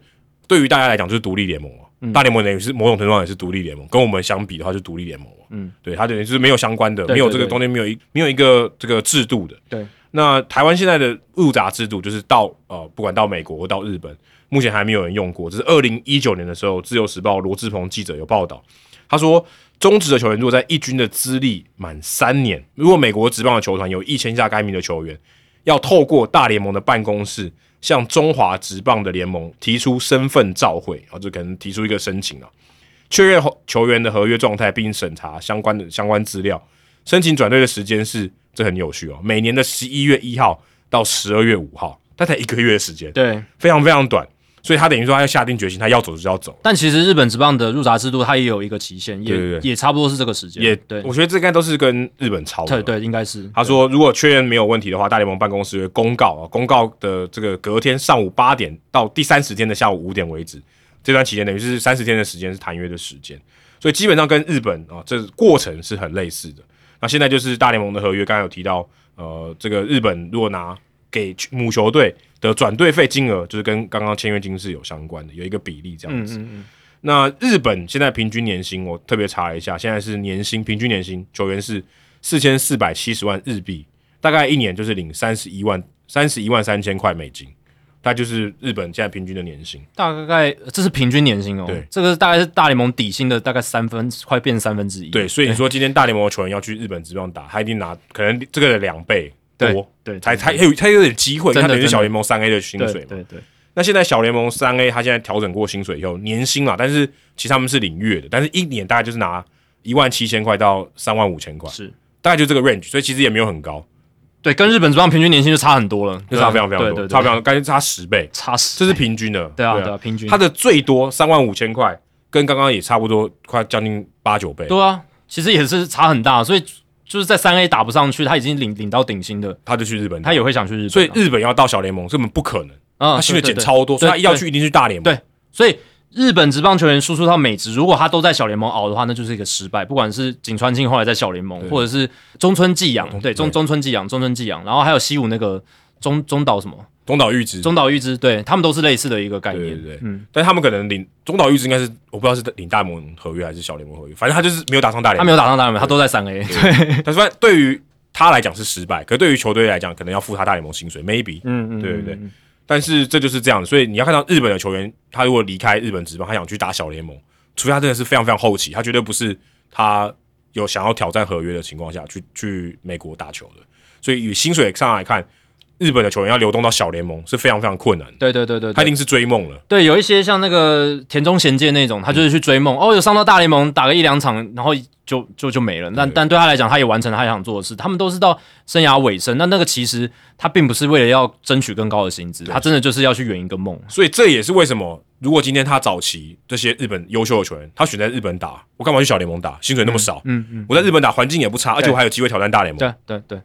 对于大家来讲就是独立联盟嘛。大联盟等于是某种程度上也是独立联盟，跟我们相比的话是独立联盟嘛。嗯，对，他等于是没有相关的，没有这个中间没有一没有一个这个制度的。对，那台湾现在的入闸制度就是到呃，不管到美国或到日本，目前还没有人用过。这是二零一九年的时候，《自由时报》罗志鹏记者有报道，他说，中职的球员如果在一军的资历满三年，如果美国职棒的球团有一千下该名的球员，要透过大联盟的办公室。向中华职棒的联盟提出身份召会，啊，就可能提出一个申请啊，确认球员的合约状态，并审查相关的相关资料。申请转队的时间是，这很有趣哦，每年的十一月一号到十二月五号，他才一个月的时间，对，非常非常短。所以他等于说他要下定决心，他要走就要走。但其实日本职棒的入闸制度，它也有一个期限，也也差不多是这个时间。也对，我觉得这应该都是跟日本抄的。对对，应该是。他说，如果确认没有问题的话，大联盟办公室会公告啊，公告的这个隔天上午八点到第三十天的下午五点为止，这段期间等于是三十天的时间是谈约的时间。所以基本上跟日本啊，这过程是很类似的。那现在就是大联盟的合约，刚才有提到，呃，这个日本如果拿给母球队。的转队费金额就是跟刚刚签约金是有相关的，有一个比例这样子。那日本现在平均年薪，我特别查了一下，现在是年薪平均年薪球员是四千四百七十万日币，大概一年就是领三十一万三十一万三千块美金，它就是日本现在平均的年薪。大概这是平均年薪哦，对，这个大概是大联盟底薪的大概三分，快变三分之一。对，所以你说今天大联盟的球员要去日本职棒打，他一定拿可能这个的两倍。多对，才才有才有点机会，他等于小联盟三 A 的薪水嘛。对对。那现在小联盟三 A，他现在调整过薪水以后，年薪啊，但是其实他们是领月的，但是一年大概就是拿一万七千块到三万五千块，是大概就这个 range，所以其实也没有很高。对，跟日本职棒平均年薪就差很多了，就差非常非常多，差非常，感觉差十倍，差十，这是平均的。对啊，对啊，平均。它的最多三万五千块，跟刚刚也差不多，快将近八九倍。对啊，其实也是差很大，所以。就是在三 A 打不上去，他已经领领到顶薪的，他就去日本，他也会想去日本。所以日本要到小联盟根本不可能，他薪水减超多，所以他要去一定去大联盟。对，所以日本职棒球员输出到美职，如果他都在小联盟熬的话，那就是一个失败。不管是井川庆后来在小联盟，或者是中村纪阳，对中中村纪阳，中村纪阳，然后还有西武那个中中岛什么。中岛裕之，中岛裕之，对他们都是类似的一个概念，对对对，嗯，但他们可能领中岛裕之应该是我不知道是领大联盟合约还是小联盟合约，反正他就是没有打上大联盟，他没有打上大联盟，他都在三 A，*laughs* 对，但是对于他来讲是失败，可对于球队来讲可能要付他大联盟薪水，maybe，嗯嗯，对对对，但是这就是这样，所以你要看到日本的球员，他如果离开日本职棒，他想去打小联盟，除非他真的是非常非常后期，他绝对不是他有想要挑战合约的情况下去去美国打球的，所以以薪水上来看。日本的球员要流动到小联盟是非常非常困难。对对对对，他一定是追梦了。对，有一些像那个田中贤介那种，他就是去追梦。哦，有上到大联盟打个一两场，然后就就就没了。但但对他来讲，他也完成了他想做的事。他们都是到生涯尾声。那那个其实他并不是为了要争取更高的薪资，他真的就是要去圆一个梦。所以这也是为什么，如果今天他早期这些日本优秀的球员，他选在日本打，我干嘛去小联盟打？薪水那么少，嗯嗯，我在日本打环境也不差，而且我还有机会挑战大联盟。对对对，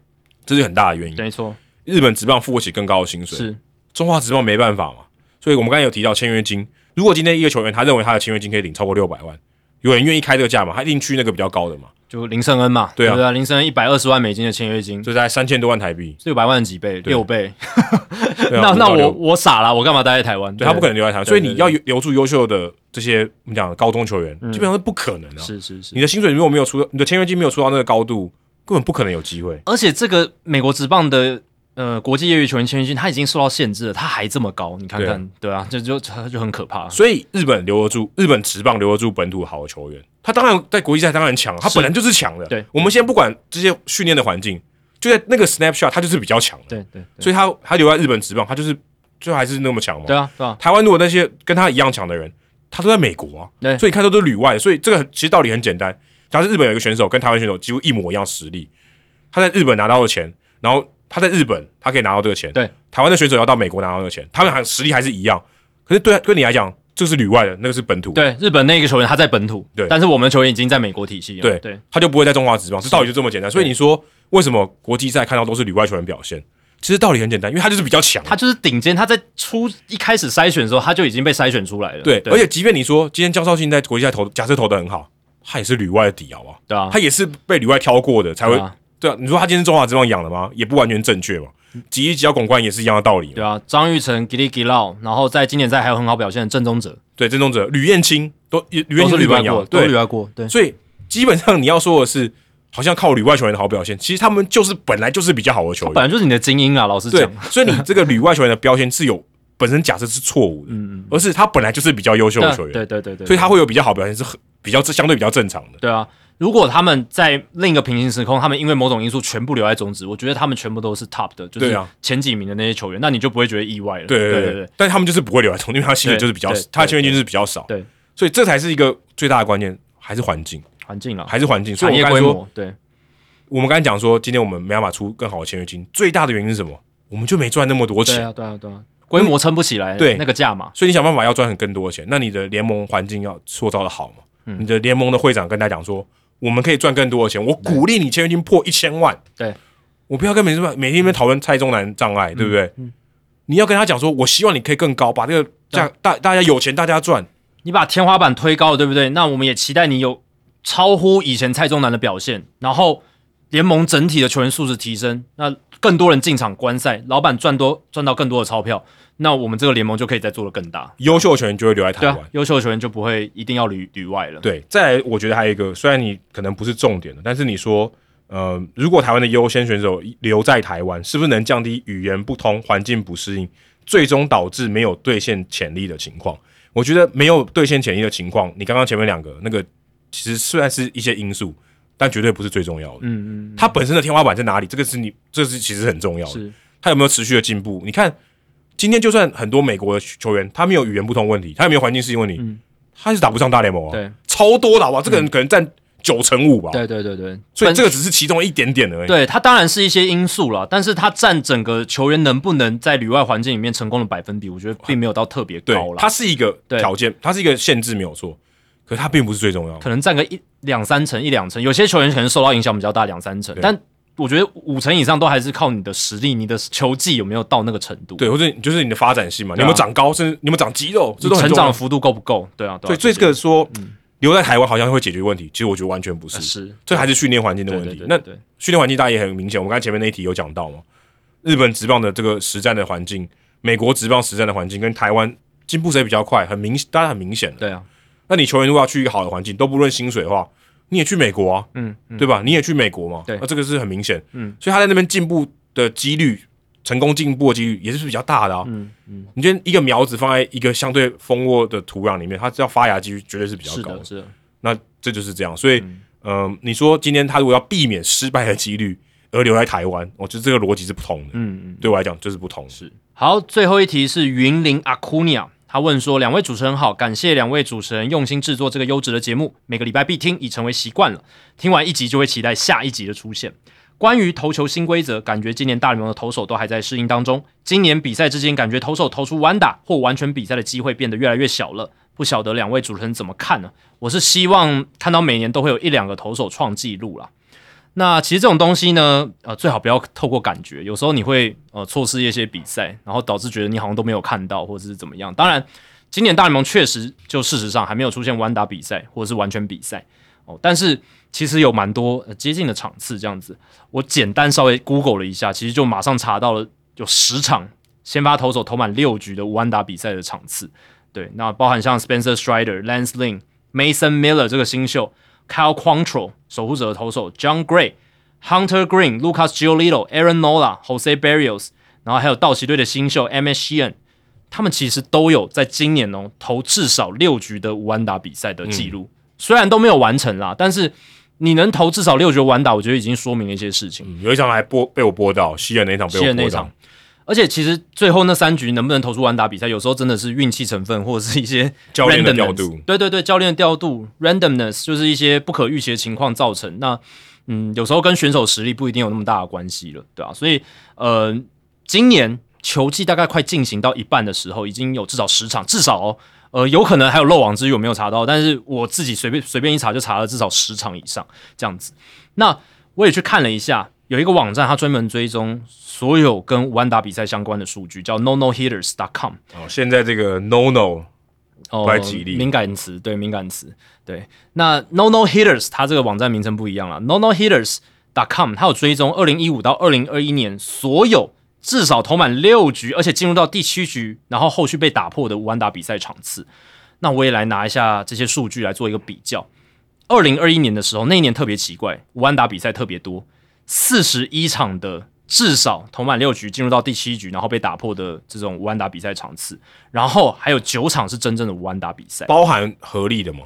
这是很大的原因。没错。日本职棒付不起更高的薪水，是中华职棒没办法嘛？所以我们刚才有提到签约金，如果今天一个球员他认为他的签约金可以领超过六百万，有人愿意开这个价嘛？他一定去那个比较高的嘛？就林胜恩嘛，对啊？林胜恩一百二十万美金的签约金，就在三千多万台币，六百万几倍，六倍。*laughs* 那那我我傻了，我干嘛待在台湾？对他不可能留在台湾，所以你要留住优秀的这些我们讲的高中球员，基本上是不可能的、啊。是是是你。的薪水如果没有出，你的签约金没有出到那个高度，根本不可能有机会。而且这个美国职棒的呃国际业余球员签约金，他已经受到限制了，他还这么高，你看看，对啊，这就他就很可怕。所以日本留得住，日本职棒留得住本土好的球员，他当然在国际赛当然强，他本来就是强的。对我们先不管这些训练的环境，就在那个 snapshot，他就是比较强的。对对对所以他他留在日本职棒，他就是最后还是那么强嘛。对啊对啊，台湾如果那些跟他一样强的人，他都在美国啊，对所以你看都是旅外，所以这个其实道理很简单。假设日本有一个选手跟台湾选手几乎一模一样实力，他在日本拿到的钱，然后他在日本他可以拿到这个钱，对，台湾的选手要到美国拿到这个钱，他们还实力还是一样，可是对对你来讲，这是旅外的，那个是本土，对日本那个球员他在本土，对。但是我们的球员已经在美国体系了，对对。他就不会在中华职棒，这道理就这么简单。所以你说为什么国际赛看到都是旅外球员表现？其实道理很简单，因为他就是比较强，他就是顶尖，他在初一开始筛选的时候他就已经被筛选出来了，对，而且即便你说今天江少庆在国际赛投，假设投的很好，他也是旅外的底好不好？对啊。他，也是被旅外挑过的才会对啊你说他今天中华职棒养的吗？也不完全正确嘛。吉一吉要拱冠也是一样的道理嘛。对啊，张玉成、吉利吉劳，然后在今年赛还有很好表现的郑宗哲，对，郑宗哲、吕彦青都吕彦都是旅外青日本养过，，都吕，外过，对所以基本上你要说的是，好像靠旅外球员的好表现，其实他们就是本来就是比较好的球员。本来就是你的精英啊，老实对讲，，所以你这个旅外球员的标签是有本身假设是错误的，嗯嗯而是他本来就是比较优秀的球员，对对对对，所以他会有比较好表现，是很比较相对比较正常的。对啊，如果他们在另一个平行时空，他们因为某种因素全部留在中职，我觉得他们全部都是 top 的，就是前几名的那些球员，那你就不会觉得意外了。对对对但是他们就是不会留在中，因为他薪水就是比较他的签约金就是比较少，对，所以这才是一个最大的关键，还是环境，环境了，还是环境。所以产业我刚才说，规模，对。我们刚才讲说，今天我们没办法出更好的签约金，最大的原因是什么？我们就没赚那么多钱，对啊对啊对啊，规模撑不起来，对。那个价嘛，所以你想办法要赚更多的钱，那你的联盟环境要塑造的好嘛？嗯。你的联盟的会长跟他讲说，我们可以赚更多的钱，我鼓励你签约金破一千万，对，我不要跟每次每天在讨论蔡中南障碍，对不对？嗯。你要跟他讲说，我希望你可以更高，把这个价大大家有钱大家赚，你把天花板推高了，对不对？那我们也期待你有超乎以前蔡中南的表现，然后联盟整体的球员素质提升，那更多人进场观赛，老板赚多赚到更多的钞票，那我们这个联盟就可以再做得更大。优秀球员就会留在台湾。优秀的球员就不会一定要旅旅外了。对，再来，我觉得还有一个，虽然你可能不是重点的，但是你说，呃，如果台湾的优先选手留在台湾，是不是能降低语言不通、环境不适应，最终导致没有兑现潜力的情况？我觉得没有兑现潜力的情况，你刚刚前面两个那个，其实虽然是一些因素，但绝对不是最重要的。嗯嗯，他本身的天花板在哪里？这个是你，这是其实很重要的。是他有没有持续的进步？你看，今天就算很多美国的球员，他没有语言不通问题，他也没有环境适应问题，嗯他是打不上大联盟啊。对超多的好不好？这个人可能占九成五吧。对对对对，所以这个只是其中一点点而已。对他当然是一些因素了，但是他占整个球员能不能在旅外环境里面成功的百分比，我觉得并没有到特别对高，了。它是一个对条件，它是一个限制没有错，可是它并不是最重要的。可能占个一两三成、一两成，有些球员可能受到影响比较大，两三成对，但我觉得五成以上都还是靠你的实力，你的球技有没有到那个程度，对，或者就是你的发展性嘛，有没有长高，甚至你有没有长肌肉，这。成长的幅度够不够？对啊，对对，啊，所以这个说留在台湾好像会解决问题，其实我觉得完全不是，呃是这还是训练环境的对问题。那对对对对训练环境大家也很明显，我们刚才前面那一题有讲到嘛，日本职棒的这个实战的环境，美国职棒实战的环境跟台湾进步谁比较快，很明，大家很明显的。对啊，那你球员如果要去一个好的环境，都不论薪水的话，你也去美国啊，嗯嗯，对吧？你也去美国嘛，对那这个是很明显，嗯，所以他在那边进步的几率，成功进步的几率也是比较大的啊。嗯嗯，你今天一个苗子放在一个相对丰沃的土壤里面，它要发芽几率绝对是比较高是的，是的，那这就是这样，所以，嗯、你说今天他如果要避免失败的几率而留在台湾，我觉得这个逻辑是不同的。嗯嗯。对我来讲就是不同的。是好，最后一题是云林阿库尼亚，他问说：两位主持人好，感谢两位主持人用心制作这个优质的节目，每个礼拜必听，已成为习惯了。听完一集就会期待下一集的出现。关于投球新规则，感觉今年大联盟的投手都还在适应当中。今年比赛之间，感觉投手投出完打或完全比赛的机会变得越来越小了。不晓得两位主持人怎么看呢？我是希望看到每年都会有一两个投手创纪录啦。那其实这种东西呢，呃，最好不要透过感觉，有时候你会呃错失一些比赛，然后导致觉得你好像都没有看到，或者是怎么样。当然，今年大联盟确实就事实上还没有出现完打比赛或者是完全比赛，哦，但是其实有蛮多、接近的场次这样子。我简单稍微 Google 了一下，其实就马上查到了有十场先发投手投满六局的无安打比赛的场次。对，那包含像 Spencer Strider、Lance Lynn、Mason Miller 这个新秀，Kyle Quantrill 守护者的投手，John Gray、Hunter Green、Lucas Giolito、Aaron Nola、Jose Barrios，然后还有道奇队的新秀 M. S. Sheehan，他们其实都有在今年哦投至少六局的无安打比赛的记录，虽然都没有完成啦，但是你能投至少六局的无安打，我觉得已经说明了一些事情。嗯有一场还播被我播到，西人那一场被我播到而且其实最后那三局能不能投出完打比赛，有时候真的是运气成分，或者是一些 *laughs* 教练的调度对对对，教练的调度 randomness 就是一些不可预期的情况造成。那嗯，有时候跟选手实力不一定有那么大的关系了，对吧、所以呃，今年球季大概快进行到一半的时候，已经有至少十场，至少哦，呃，有可能还有漏网之鱼，我没有查到，但是我自己随便随便一查就查了至少十场以上这样子。那我也去看了一下，有一个网站，它专门追踪所有跟无安打比赛相关的数据，叫 no no hitters dot com。哦，现在这个 No No 哦，不太吉利敏感词，对敏感词，对。那 No No Hitters 它这个网站名称不一样了，No No hitters dot com 它有追踪二零一五到二零二一年所有至少投满六局，而且进入到第七局，然后后续被打破的无安打比赛场次。那我也来拿一下这些数据来做一个比较。二零二一年的时候，那一年特别奇怪，无安打比赛特别多，四十一场的至少投满六局，进入到第七局，然后被打破的这种无安打比赛场次，然后还有九场是真正的无安打比赛。包含合力的吗？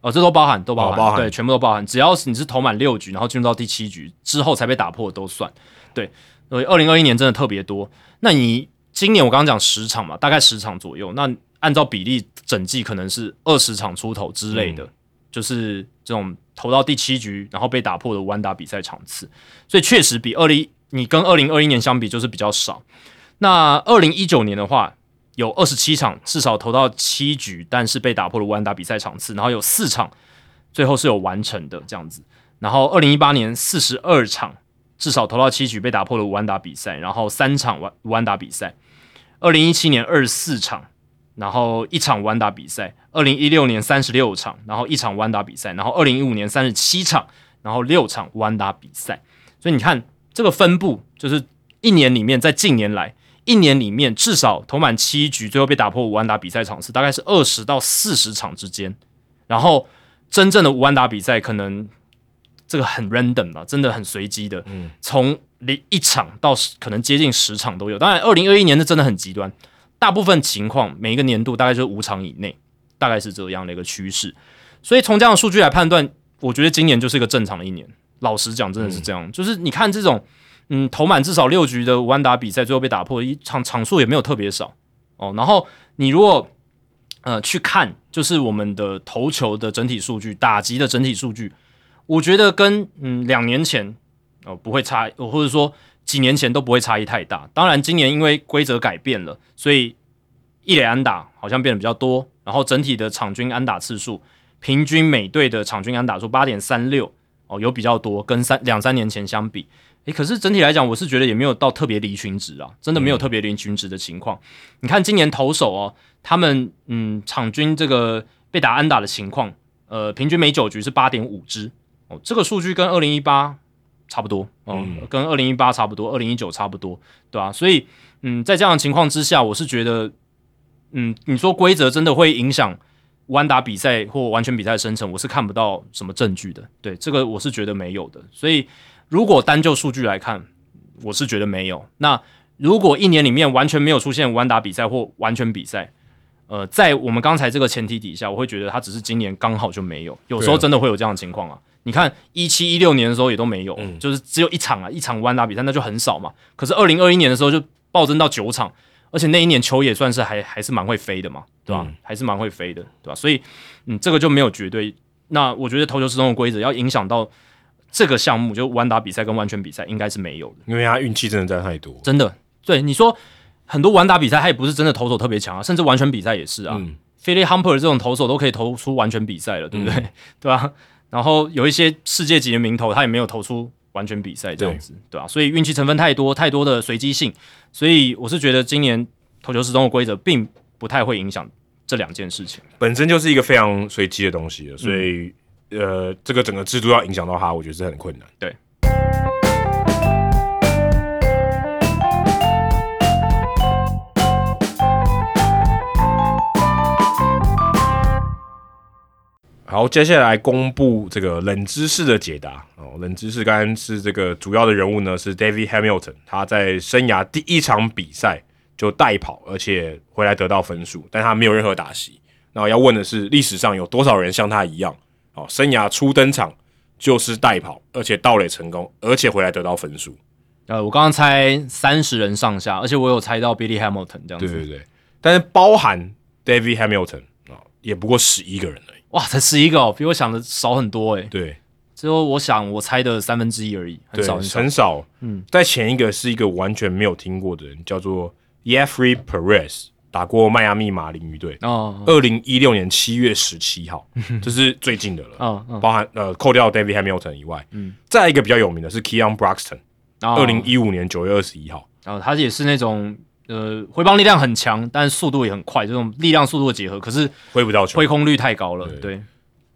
哦，这都包含，都包含，哦包含对，全部都包含。只要是你是投满六局，然后进入到第七局之后才被打破，都算。对，所以二零二一年真的特别多。那你今年我刚刚讲十场嘛，大概十场左右。那按照比例，整季可能是二十场出头之类的，就是这种投到第七局然后被打破的弯打比赛场次。所以确实比二零你跟二零二一年相比，就是比较少。那二零一九年的话，有二十七场至少投到七局，但是被打破了完打比赛场次，然后有四场最后是有完成的这样子。然后二零一八年四十二场至少投到七局被打破了完打比赛，然后三场完完打比赛。二零一七年二十四场，然后一场完打比赛。二零一六年三十六场，然后一场完打比赛。然后二零一五年三十七场，然后六场完打比赛。所以你看这个分布，就是一年里面在近年来。一年里面至少投满七局，最后被打破五安打比赛场次大概是二十到四十场之间，然后真正的五安打比赛可能这个很 random 吧，真的很随机的，嗯，从零一场到十可能接近十场都有。当然，二零二一年是真的很极端，大部分情况每一个年度大概就是五场以内，大概是这样的一个趋势。所以从这样的数据来判断，我觉得今年就是一个正常的一年。老实讲，真的是这样，就是你看这种。嗯，投满至少六局的完打比赛，最后被打破，一场场数也没有特别少哦。然后你如果呃去看，就是我们的投球的整体数据、打击的整体数据，我觉得跟嗯两年前哦不会差，或者说几年前都不会差异太大。当然，今年因为规则改变了，所以一垒安打好像变得比较多，然后整体的场均安打次数，平均每队的场均安打数八点三六哦，有比较多，跟三两三年前相比。诶，可是整体来讲，我是觉得也没有到特别离群值啊，真的没有特别离群值的情况。你看今年投手哦，他们嗯场均这个被打安打的情况，呃，平均每九局是八点五支哦，这个数据跟二零一八差不多哦，嗯跟二零一八差不多，二零一九差不多，对吧、所以嗯，在这样的情况之下，我是觉得嗯，你说规则真的会影响完打比赛或完全比赛的生成，我是看不到什么证据的。对这个，我是觉得没有的。所以，如果单就数据来看，我是觉得没有。那如果一年里面完全没有出现完打比赛或完全比赛，呃，在我们刚才这个前提底下，我会觉得它只是今年刚好就没有。有时候真的会有这样的情况啊。你看一七一六年的时候也都没有，嗯就是只有一场啊，一场弯打比赛那就很少嘛。可是二零二一年的时候就暴增到九场，而且那一年球也算是还还是蛮会飞的嘛，对吧？嗯还是蛮会飞的，对吧？所以，嗯，这个就没有绝对。那我觉得投球失中的规则要影响到这个项目，就弯打比赛跟完全比赛，应该是没有的。因为他运气真的在太多。真的，对你说很多完打比赛，他也不是真的投手特别强啊，甚至完全比赛也是啊。嗯，Philly Humper 这种投手都可以投出完全比赛了，对不对？*laughs* 对吧、然后有一些世界级的名头，他也没有投出完全比赛这样子，对吧、所以运气成分太多，太多的随机性，所以我是觉得今年投球时钟的规则并不太会影响这两件事情。本身就是一个非常随机的东西了，所以呃这个整个制度要影响到他，我觉得是很困难。对。好，接下来公布这个冷知识的解答哦。冷知识刚刚是这个主要的人物呢，是 David Hamilton，他在生涯第一场比赛就代跑，而且回来得到分数，但他没有任何打席。那要问的是，历史上有多少人像他一样，哦，生涯初登场就是代跑，而且盗垒成功，而且回来得到分数？呃，我刚刚猜三十人上下，而且我有猜到 Billy Hamilton 这样子。对对对，但是包含 David Hamilton 啊，也不过十一个人。哇，才十一个哦，比我想的少很多诶。对，只有我想我猜的三分之一而已，很少很少。嗯，在前一个是一个完全没有听过的人，叫做 Yefrey Perez，打过迈阿密马林鱼队。哦，二零一六年七月十七号，*laughs* 这是最近的了。嗯嗯，包含呃扣掉 David Hamilton 以外，嗯，再一个比较有名的是 Keon Broxton，二零一五年九月二十一号。然后他也是那种。呃，回棒力量很强，但是速度也很快，这种力量速度的结合，可是挥不到球，挥空率太高了。对，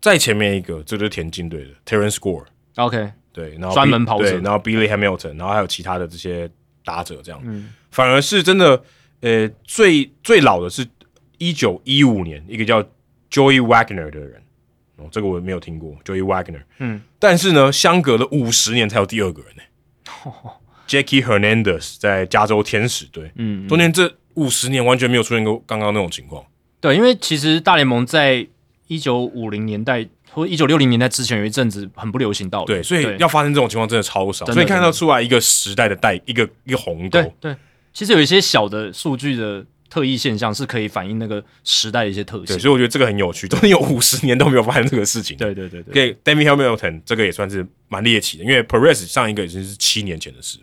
在前面一个，这就是田径队的 Terence Score。OK，对，然后专门跑者，然后 Billy Hamilton，然后还有其他的这些打者，这样，嗯，反而是真的，呃，最最老的是一九一五年一个叫 Joey Wagner 的人，哦，这个我没有听过 Joey Wagner，嗯，但是呢，相隔了五十年才有第二个人呢。*laughs* Jackie Hernandez 在加州天使队，嗯，中间这五十年完全没有出现过刚刚那种情况。对，因为其实大联盟在一九五零年代或一九六零年代之前有一阵子很不流行到，对，所以要发生这种情况真的超少，所以看到出来一个时代的代一个一个鸿沟。对，其实有一些小的数据的特异现象是可以反映那个时代的一些特性，所以我觉得这个很有趣，中间有五十年都没有发生这个事情。对对对对，David Hamilton 这个也算是蛮猎奇的，因为 Perez 上一个已经是七年前的事。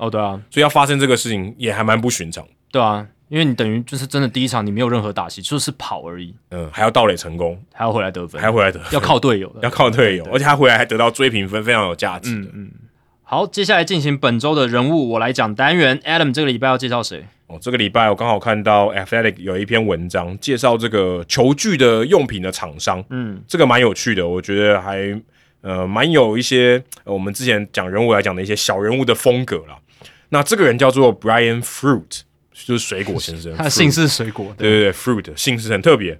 哦，对啊，所以要发生这个事情也还蛮不寻常，对啊，因为你等于就是真的第一场你没有任何打戏，就是跑而已，嗯，还要盗垒成功，还要回来得分，还要回来得，要靠队友的，要靠队友，而且他回来还得到追平分，非常有价值。嗯嗯，好，接下来进行本周的人物，我来讲单元。Adam 这个礼拜要介绍谁？哦，这个礼拜我刚好看到 Athletic 有一篇文章介绍这个球具的用品的厂商，嗯，这个蛮有趣的，我觉得还呃蛮有一些我们之前讲人物来讲的一些小人物的风格啦。那这个人叫做 Brian Fruit，就是水果先生。他姓是水果，对对对，Fruit 姓氏很特别。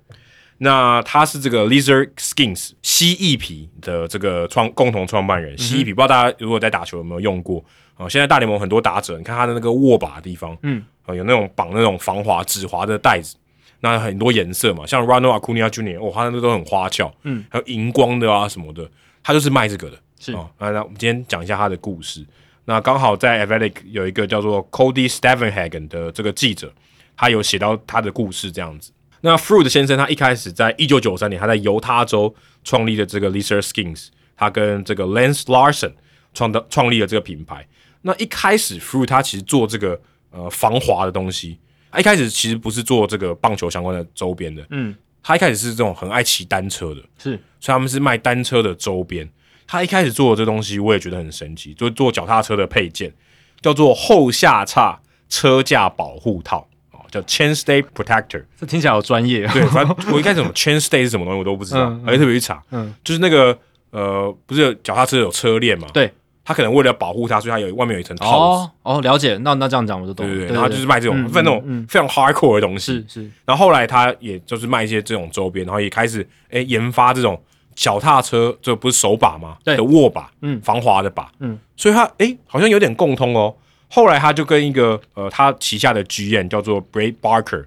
那他是这个 Lizard Skins 蜥蜴皮的这个创共同创办人。蜥蜴皮不知道大家如果在打球有没有用过啊？现在大联盟很多打者，你看他的那个握把的地方，嗯，啊有那种绑那种防滑止滑的带子，那很多颜色嘛，像 Ronald Acuna Jr.，哦，他那个都很花俏，嗯，还有荧光的啊什么的，他就是卖这个的。是啊，那我们今天讲一下他的故事。那刚好在 Athletic 有一个叫做 Cody Stevenhagen 的这个记者，他有写到他的故事这样子。那 Fruit 先生他一开始在一九九三年他在犹他州创立的这个 Lizard Skins，他跟这个 Lance Larson 创的创立了这个品牌。那一开始 Fruit 他其实做这个呃防滑的东西，他一开始其实不是做这个棒球相关的周边的，嗯，他一开始是这种很爱骑单车的，是，所以他们是卖单车的周边。他一开始做的这东西，我也觉得很神奇，就是做脚踏车的配件，叫做后下叉车架保护套，哦，叫 Chainstay Protector。这听起来好专业。对，反正我一开始什么 Chainstay 是什么东西我都不知道，而且特别去查，嗯，就是那个呃，不是脚踏车有车链嘛？对，他可能为了保护它，所以它有外面有一层套子。哦，了解。那那这样讲我就懂。对对对，然后就是卖这种分那种非常 hardcore 的东西。是是。然后后来他也就是卖一些这种周边，然后也开始哎研发这种。脚踏车这不是手把吗？对，的握把，嗯，防滑的把，嗯，所以他哎，好像有点共通哦。后来他就跟一个呃，他旗下的 GM 叫做 Brad Barker，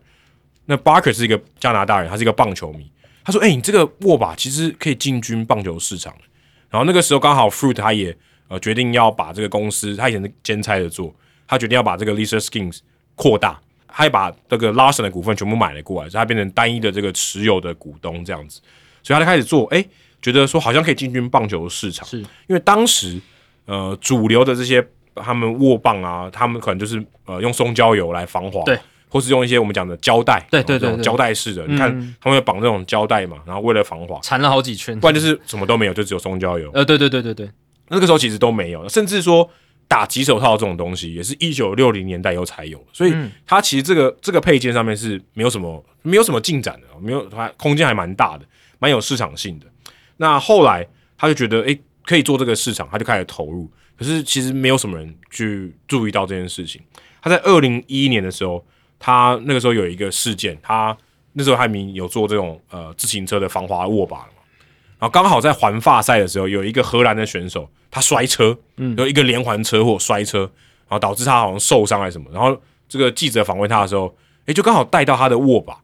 那 Barker 是一个加拿大人，他是一个棒球迷。他说：“哎，你这个握把其实可以进军棒球市场。”然后那个时候刚好 Fruit 他也呃决定要把这个公司，他以前是兼差的做，他决定要把这个 Lisa Skins 扩大，他也把这个 Larson 的股份全部买了过来，所以他变成单一的这个持有的股东这样子。所以他就开始做，哎。觉得说好像可以进军棒球市场，是。因为当时呃主流的这些他们握棒啊，他们可能就是呃用松胶油来防滑，对，或是用一些我们讲的胶带，对对对，胶带式的，你看他们会绑这种胶带嘛，然后为了防滑，缠了好几圈，不然就是什么都没有，就只有松胶油。呃，对对对对对，那个时候其实都没有，甚至说打棘手套这种东西也是一九六零年代以后才有，所以它其实这个这个配件上面是没有什么没有什么进展的，没有它空间还蛮大的，蛮有市场性的。那后来他就觉得，诶，可以做这个市场，他就开始投入。可是其实没有什么人去注意到这件事情。他在二零一一年的时候，他那个时候有一个事件，他那时候还没有做这种呃自行车的防滑握把了嘛。然后刚好在环法赛的时候，有一个荷兰的选手他摔车，嗯，有一个连环车祸摔车，然后导致他好像受伤还是什么。然后这个记者访问他的时候，诶，就刚好带到他的握把，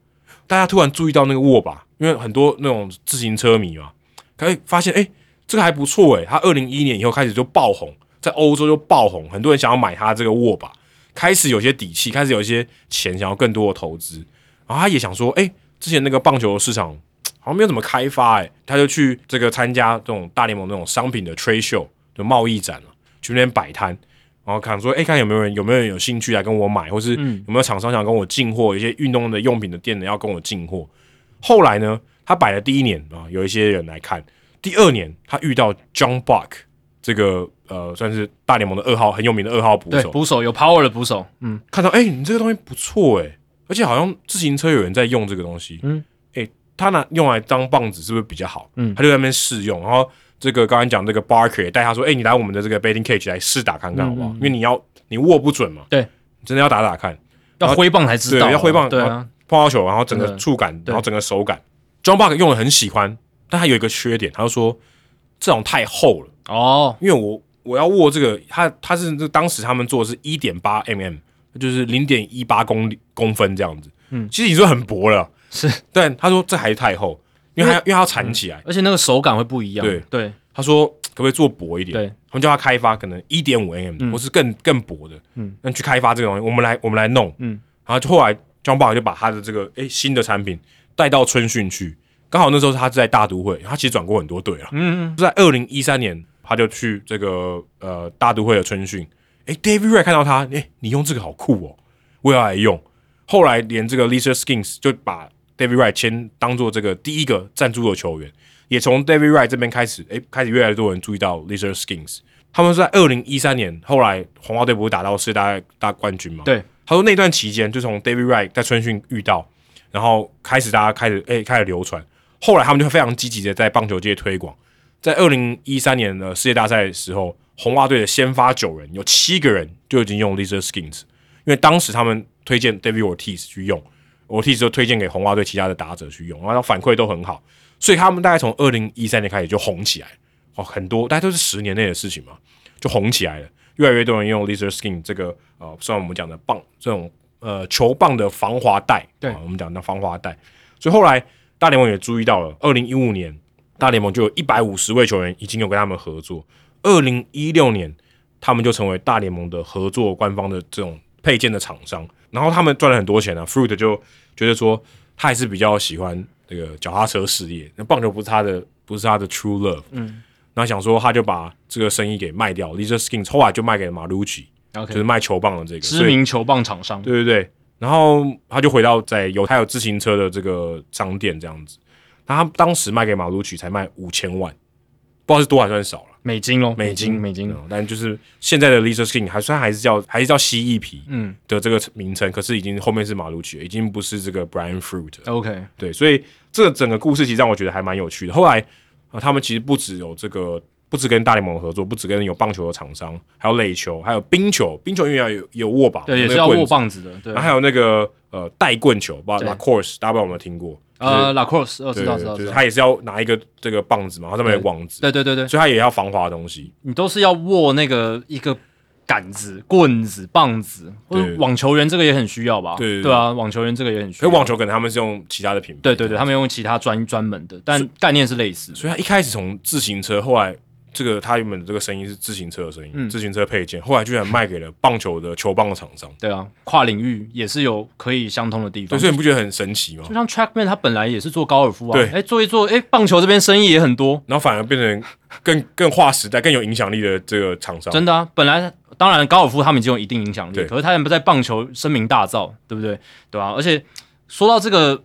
大家突然注意到那个握把，因为很多那种自行车迷嘛，可以发现，诶，这个还不错诶，他二零一一年以后开始就爆红。在欧洲就爆红，很多人想要买他这个握把，开始有些底气，开始有一些钱，想要更多的投资。然后他也想说，哎，之前那个棒球市场好像没有怎么开发，哎，他就去这个参加这种大联盟那种商品的 trade show 的贸易展了，去那边摆摊，然后看说，哎，看有没有人有没有人有兴趣来跟我买，或是有没有厂商想跟我进货，一些运动的用品的店呢要跟我进货。后来呢，他摆的第一年啊，有一些人来看，第二年他遇到 John Buck。这个呃，算是大联盟的二号，很有名的二号捕手，捕手有 power 的捕手。嗯，看到哎，你这个东西不错哎，而且好像自行车有人在用这个东西。嗯，哎，他拿用来当棒子是不是比较好？嗯，他就在那边试用。然后这个刚才讲这个 Barker 也带他说，哎，你来我们的这个 Batting Cage 来试打看看好不好？因为你要你握不准嘛，对，真的要打打看，要挥棒才知道，要挥棒，对啊，碰到球，然后整个触感，然后整个手感，John Barker 用的很喜欢，但他有一个缺点，他就说这种太厚了哦，因为我。我要握这个，他他是这当时他们做的是一点八 mm，就是零点一八公公分这样子。嗯，其实你说很薄了，是，但他说这还是太厚，因为它因为它要缠起来，而且那个手感会不一样。对对，他说可不可以做薄一点？对，他们叫他开发可能一点五 mm，或是更更薄的。嗯，那去开发这个东西，我们来我们来弄。嗯，然后后来 John b a 就把他的这个诶新的产品带到春训去，刚好那时候他在大都会，他其实转过很多队了。嗯嗯，在二零一三年。他就去这个呃大都会的春训，诶 d a v i d Ray 看到他，诶，你用这个好酷哦，我要来用。后来连这个 Lisa Skins 就把 David Ray 签当做这个第一个赞助的球员，也从 David Ray 这边开始，诶，开始越来越多人注意到 Lisa Skins。他们是在二零一三年，后来红袜队不是打到世界大大冠军吗？对，他说那段期间就从 David Ray 在春训遇到，然后开始大家开始诶开始流传，后来他们就非常积极的在棒球界推广。在二零一三年的世界大赛的时候，红袜队的先发九人有七个人就已经用 Laser Skins，因为当时他们推荐 David Ortiz 去用，Ortiz 就推荐给红袜队其他的打者去用，然后反馈都很好，所以他们大概从二零一三年开始就红起来，哦，很多大家都是十年内的事情嘛，就红起来了，越来越多人用 Laser Skin 这个呃，算我们讲的棒这种呃球棒的防滑带，对，我们讲的防滑带，所以后来大联盟也注意到了，二零一五年。大联盟就有一百五十位球员已经有跟他们合作。二零一六年，他们就成为大联盟的合作官方的这种配件的厂商。然后他们赚了很多钱啊。Fruit 就觉得说，他还是比较喜欢这个脚踏车事业，那棒球不是他的，不是他的 true love。嗯。然后想说，他就把这个生意给卖掉。Lisa Skins 后来就卖给了 Marucci，就是卖球棒的这个知名球棒厂商。对对对。然后他就回到在有他有自行车的这个商店这样子。他当时卖给马鲁曲才卖五千万，不知道是多还算少了。美金哦，美金美金。但就是现在的 Lisa Skin 还算还是叫还是叫蜥蜴皮嗯的这个名称，可是已经后面是马鲁曲，已经不是这个 Brian Fruit。OK，对，所以这整个故事其实让我觉得还蛮有趣的。后来啊，他们其实不只有这个，不止跟大联盟合作，不止跟有棒球的厂商，还有垒球，还有冰球，冰球因为要有有握把，对，也是要握棒子的。对，然后还有那个呃带棍球，不知道 La Course，大家不知道有没有听过？呃，Lacrosse，我知道，知道，就是他也是要拿一个这个棒子嘛，然后上面有网子，对对对对，所以他也要防滑的东西。你都是要握那个一个杆子、棍子、棒子，或者网球员这个也很需要吧？对对啊，网球员这个也很需要。网球可能他们是用其他的品牌，对对对，他们用其他专专门的，但概念是类似。所以他一开始从自行车，后来。这个他原本的这个声音是自行车的声音，自行车配件，后来居然卖给了棒球的球棒的厂商。对啊，跨领域也是有可以相通的地方。所以你不觉得很神奇吗？就像 Trackman，他本来也是做高尔夫啊，对，哎，做一做，哎，棒球这边生意也很多，然后反而变成更更划时代、更有影响力的这个厂商。真的啊，本来当然高尔夫他们已经有一定影响力，可是他们不在棒球声名大噪，对不对？对吧？而且说到这个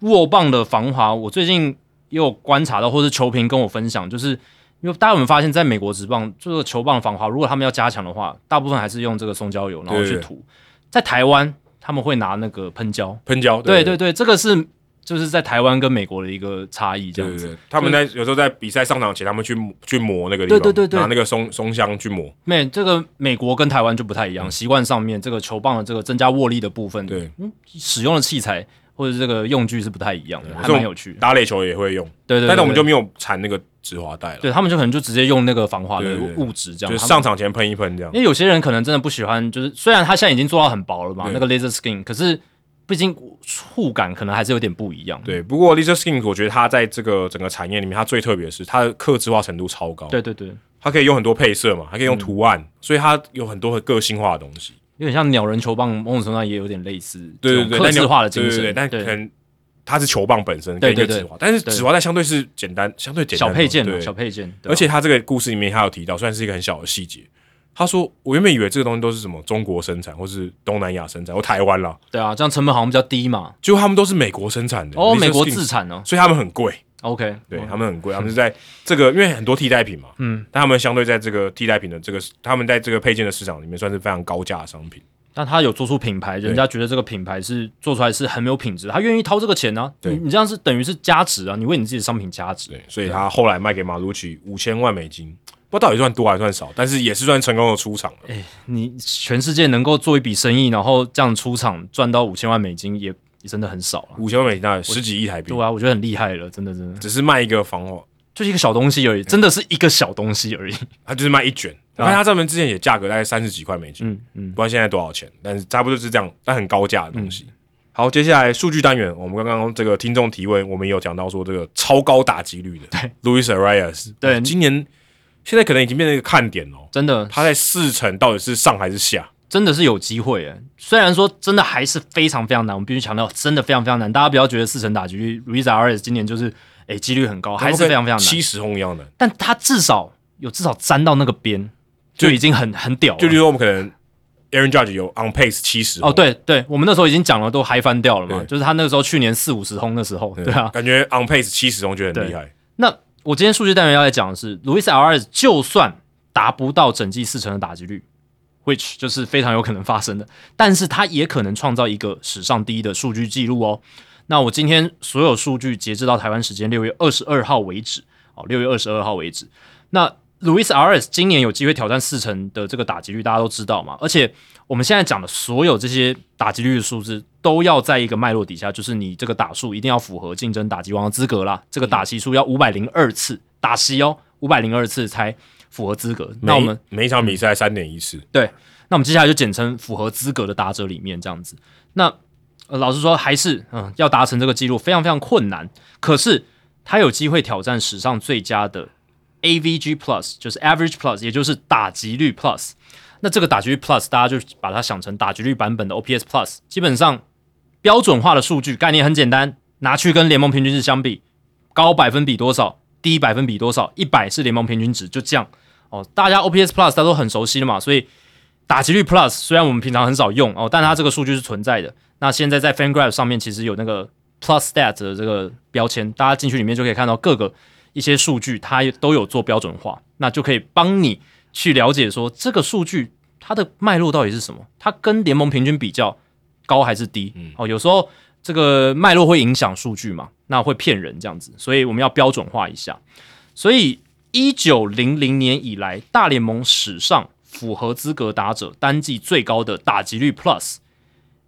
握棒的防滑，我最近也有观察到，或是球评跟我分享，就是。因为大家有没有发现，在美国职棒就是球棒防滑，如果他们要加强的话，大部分还是用这个松胶油，然后去涂。在台湾，他们会拿那个喷胶，喷胶，对对对，这个是就是在台湾跟美国的一个差异，这样子。他们在有时候在比赛上场前，他们去去磨那个地方，对对对对拿那个松松香去磨。美这个美国跟台湾就不太一样，习惯上面这个球棒的这个增加握力的部分，对，使用的器材或者这个用具是不太一样的，还蛮有趣的。打垒球也会用，对对对，对但是我们就没有缠那个止滑带了，对他们就可能就直接用那个防滑的物质这样，就是上场前喷一喷这样因。为有些人可能真的不喜欢，就是虽然他现在已经做到很薄了嘛，那个 laser skin，可是毕竟触感可能还是有点不一样。对，不过 laser Skin 我觉得它在这个整个产业里面，它最特别的是它的克制化程度超高。对对对，它可以用很多配色嘛，还可以用嗯图案，所以它有很多很个性化的东西。有点像鸟人球棒，某种程度上也有点类似对对对，但你这种克制化的精神。对对对，但可能它是球棒本身跟对对对。一个指滑，但是对。指滑带相对是简单，相对简单小配件啊，对。小配件，而且他这个故事里面他有提到，虽然是一个很小的细节，他说我原本以为这个东西都是什么中国生产，或是东南亚生产，或台湾啦，对啊，这样成本好像比较低嘛。结果他们都是美国生产的。哦，美国自产哦。*laughs* 所以他们很贵，OK，对、嗯。他们很贵，他们是在这个因为很多替代品嘛，嗯，但他们相对在这个替代品的这个，他们在这个配件的市场里面算是非常高价的商品。但他有做出品牌，人家觉得这个品牌是做出来是很没有品质，他愿意掏这个钱呢、对你你这样是等于是加值啊，你为你自己的商品加值。对，所以他后来卖给马鲁奇五千万美金，不知道到底算多还算少，但是也是算成功的出场了。你全世界能够做一笔生意，然后这样出场赚到五千万美金也，也真的很少了。五千万美金大概十几亿台币对，啊，我觉得很厉害了，真的真的，只是卖一个防滑，就是一个小东西而已，真的是一个小东西而已。它就是卖一卷。我看它这边之前也价格大概三十几块美金，嗯嗯，不知道现在多少钱，但是差不多是这样，但很高价的东西。好，接下来数据单元，我们刚刚这个听众提问，我们也有讲到说这个超高打击率的，对，Luis Arias，对今年现在可能已经变成一个看点哦。真的，他在四成到底是上还是下？真的是有机会诶。虽然说真的还是非常非常难，我们必须强调，真的非常非常难。大家不要觉得四成打击率，Luis R S 今年就是诶几率很高，还是非常非常难。七十轰一样的。但他至少有至少沾到那个边，就已经很很屌了。就比如说我们可能 Aaron Judge 有 on pace 七十哦，对对，我们那时候已经讲了，都嗨翻掉了嘛。就是他那个时候去年四五十轰的时候，对啊。感觉 on pace 七十轰就很厉害。那我今天数据单元要来讲的是，Luis R S 就算达不到整季四成的打击率，which 就是非常有可能发生的，但是他也可能创造一个史上第一的数据记录哦。那我今天所有数据截至到台湾时间六月二十二号为止，哦，六月二十二号为止。那 Luis R S 今年有机会挑战四成的这个打击率，大家都知道嘛。而且我们现在讲的所有这些打击率的数字，都要在一个脉络底下，就是你这个打数一定要符合竞争打击王的资格啦。这个打席数要五百零二次打席哦，五百零二次才符合资格。那我们每每一场比赛三点一次，对，那我们接下来就简称符合资格的打者里面这样子。那、呃、老实说，还是嗯要达成这个记录非常非常困难。可是他有机会挑战史上最佳的 AVG Plus，就是 Average Plus，也就是打击率 Plus。那这个打击率 Plus，大家就把它想成打击率版本的 OPS Plus。基本上标准化的数据概念很简单，拿去跟联盟平均值相比，高百分比多少，低百分比多少，一百是联盟平均值，就这样。哦，大家 OPS Plus 大家都很熟悉了嘛，所以打击率 Plus 虽然我们平常很少用哦，但它这个数据是存在的。那现在在 FanGraph 上面其实有那个 Plus Stat 的这个标签，大家进去里面就可以看到各个一些数据，它都有做标准化，那就可以帮你去了解说这个数据它的脉络到底是什么，它跟联盟平均比较高还是低？哦，有时候这个脉络会影响数据嘛，那会骗人这样子，所以我们要标准化一下。所以一九零零年以来，大联盟史上符合资格打者单季最高的打击率 Plus，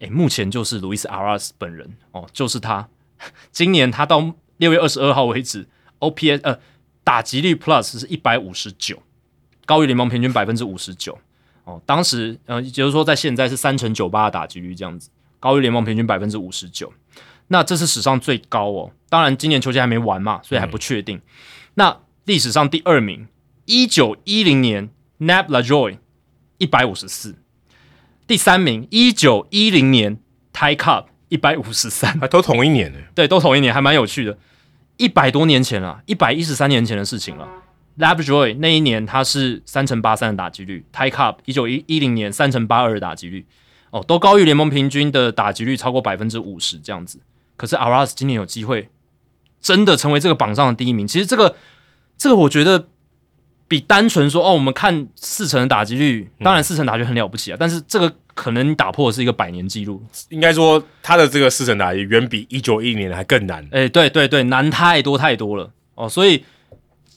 诶，目前就是路易斯阿拉斯本人哦，就是他。*laughs* 今年他到六月二十二号为止，OPS 呃打击率 Plus 是一百五十九，高于联盟平均百分之五十九哦。当时呃，也就是说在现在是三乘九八的打击率这样子，高于联盟平均百分之五十九。那这是史上最高哦。当然，今年球季还没完嘛，所以还不确定。那历史上第二名，一九一零年 Nab LaJoy 一百五十四，第三名一九一零年 Ty Cobb 一百五十三，还都同一年呢。对，都同一年，还蛮有趣的。一百多年前了，一百一十三年前的事情了。LabJoy 那一年他是三乘八三的打击率，Ty Cobb 一九一一零年三乘八二的打击率，哦，都高于联盟平均的打击率超过百分之五十这样子。可是 Aras 今年有机会真的成为这个榜上的第一名。其实这个这个我觉得比单纯说哦，我们看四成的打击率，当然四成打击率很了不起啊，但是这个可能打破的是一个百年纪录。应该说他的这个四成打击远比一九一年还更难。哎，对对对，难太多太多了哦。所以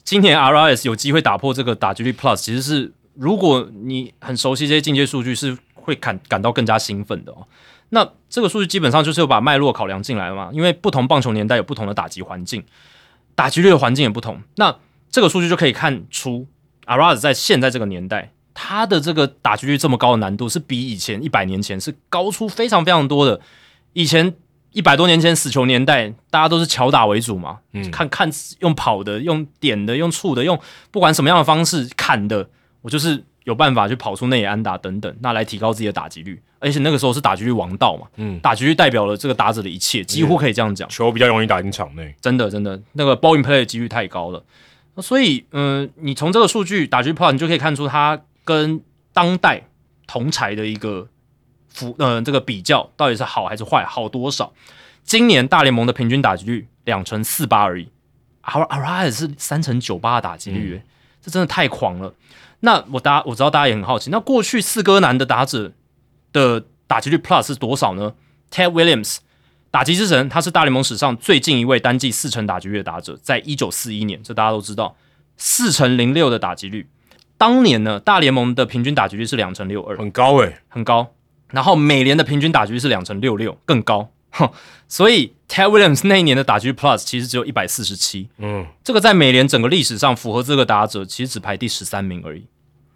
今年 RS 有机会打破这个打击率 Plus，其实是如果你很熟悉这些进阶数据，是会感感到更加兴奋的哦。那这个数据基本上就是有把脉络考量进来了嘛？因为不同棒球年代有不同的打击环境，打击率的环境也不同。那这个数据就可以看出 a r a s 在现在这个年代，他的这个打击率这么高的难度，是比以前一百年前是高出非常非常多的。以前一百多年前死球年代，大家都是巧打为主嘛，嗯，看看用跑的、用点的、用触的、用不管什么样的方式砍的，我就是有办法去跑出内野安打等等，那来提高自己的打击率。而且那个时候是打击率王道嘛，嗯，打击率代表了这个打者的一切，几乎可以这样讲。球比较容易打进场内，真的真的，那个 ball in play 的几率太高了。所以，嗯，你从这个数据打击 plus，你就可以看出它跟当代同才的一个服，呃，这个比较到底是好还是坏，好多少？今年大联盟的平均打击率两成四八而已，而而他也是三成九八的打击率，这真的太狂了。那我大家我知道大家也很好奇，那过去四哥男的打者。的打击率 Plus 是多少呢？Ted Williams，打击之神，他是大联盟史上最近一位单季四成打击率的打者，在一九四一年，这大家都知道，四成零六的打击率。当年呢，大联盟的平均打击率是两成六二，很高诶，很高。然后美联的平均打击率是两成六六，更高。哼 *laughs* 所以 Ted Williams 那一年的打击率 Plus 其实只有一百四十七，嗯，这个在美联整个历史上符合这个打者，其实只排第十三名而已。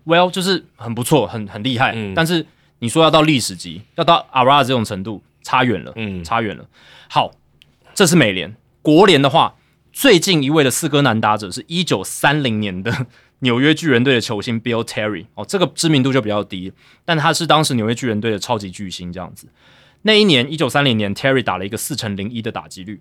Well，就是很不错，很很厉害，嗯但是。你说要到历史级，要到阿拉这种程度，差远了，嗯，差远了。好，这是美联，国联的话，最近一位的四哥男打者是一九三零年的纽约巨人队的球星 Bill Terry，哦，这个知名度就比较低，但他是当时纽约巨人队的超级巨星，这样子。那一年一九三零年，Terry 打了一个四乘零一的打击率，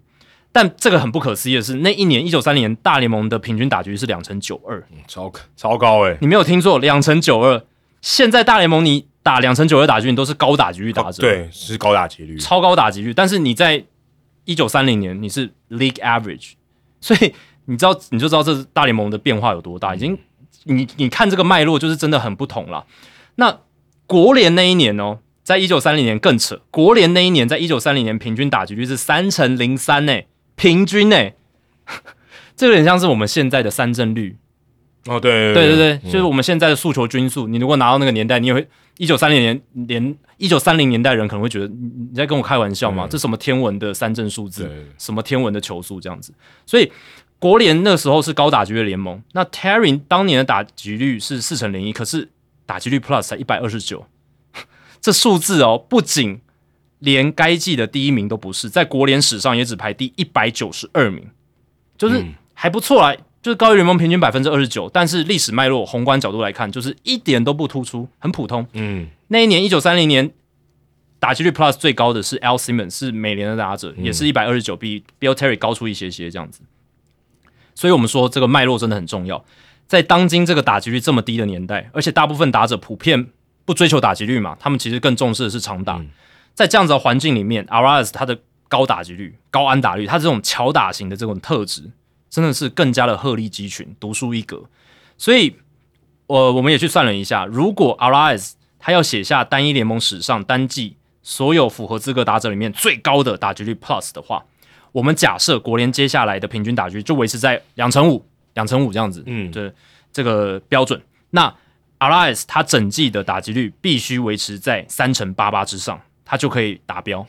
但这个很不可思议的是，那一年一九三零年大联盟的平均打击率是两成九二，超超高诶，你没有听错，两成九二。现在大联盟你。打两成九二打击率都是高打击率打者，对，是高打击率，超高打击率。但是你在一九三零年你是 league average，所以你知道你就知道这大联盟的变化有多大。已经你你看这个脉络就是真的很不同了。那国联那一年哦，在一九三零年更扯，国联那一年在一九三零年平均打击率是三成零三呢，平均呢，*laughs* 这有点像是我们现在的三振率。哦，对对对对，就是我们现在的诉求均数。你如果拿到那个年代，你也会一九三零年连一九三零年代人可能会觉得你在跟我开玩笑嘛？这什么天文的三振数字，什么天文的球速这样子。所以国联那时候是高打击率联盟。那 Terry 当年的打击率是四乘零一，可是打击率 Plus 才一百二十九，*laughs* 这数字哦，不仅连该季的第一名都不是，在国联史上也只排第一百九十二名，就是还不错啊。就是高于联盟平均百分之二十九，但是历史脉络宏观角度来看，就是一点都不突出，很普通。嗯，那一年一九三零年打击率 Plus 最高的是 L Simmons，是美联的打者，也是一百二十九，比 Bill Terry 高出一些些这样子。所以我们说这个脉络真的很重要。在当今这个打击率这么低的年代，而且大部分打者普遍不追求打击率嘛，他们其实更重视的是长打。在这样子的环境里面 a r a s 他的高打击率、高安打率，他这种巧打型的这种特质。真的是更加的鹤立鸡群，独树一格。所以，我我们也去算了一下，如果 a r i s 他要写下单一联盟史上单季所有符合资格打者里面最高的打击率 Plus 的话，我们假设国联接下来的平均打击就维持在两成五、两成五这样子，嗯，对，这个标准。那 r i s 他整季的打击率必须维持在三成八八之上，他就可以达标。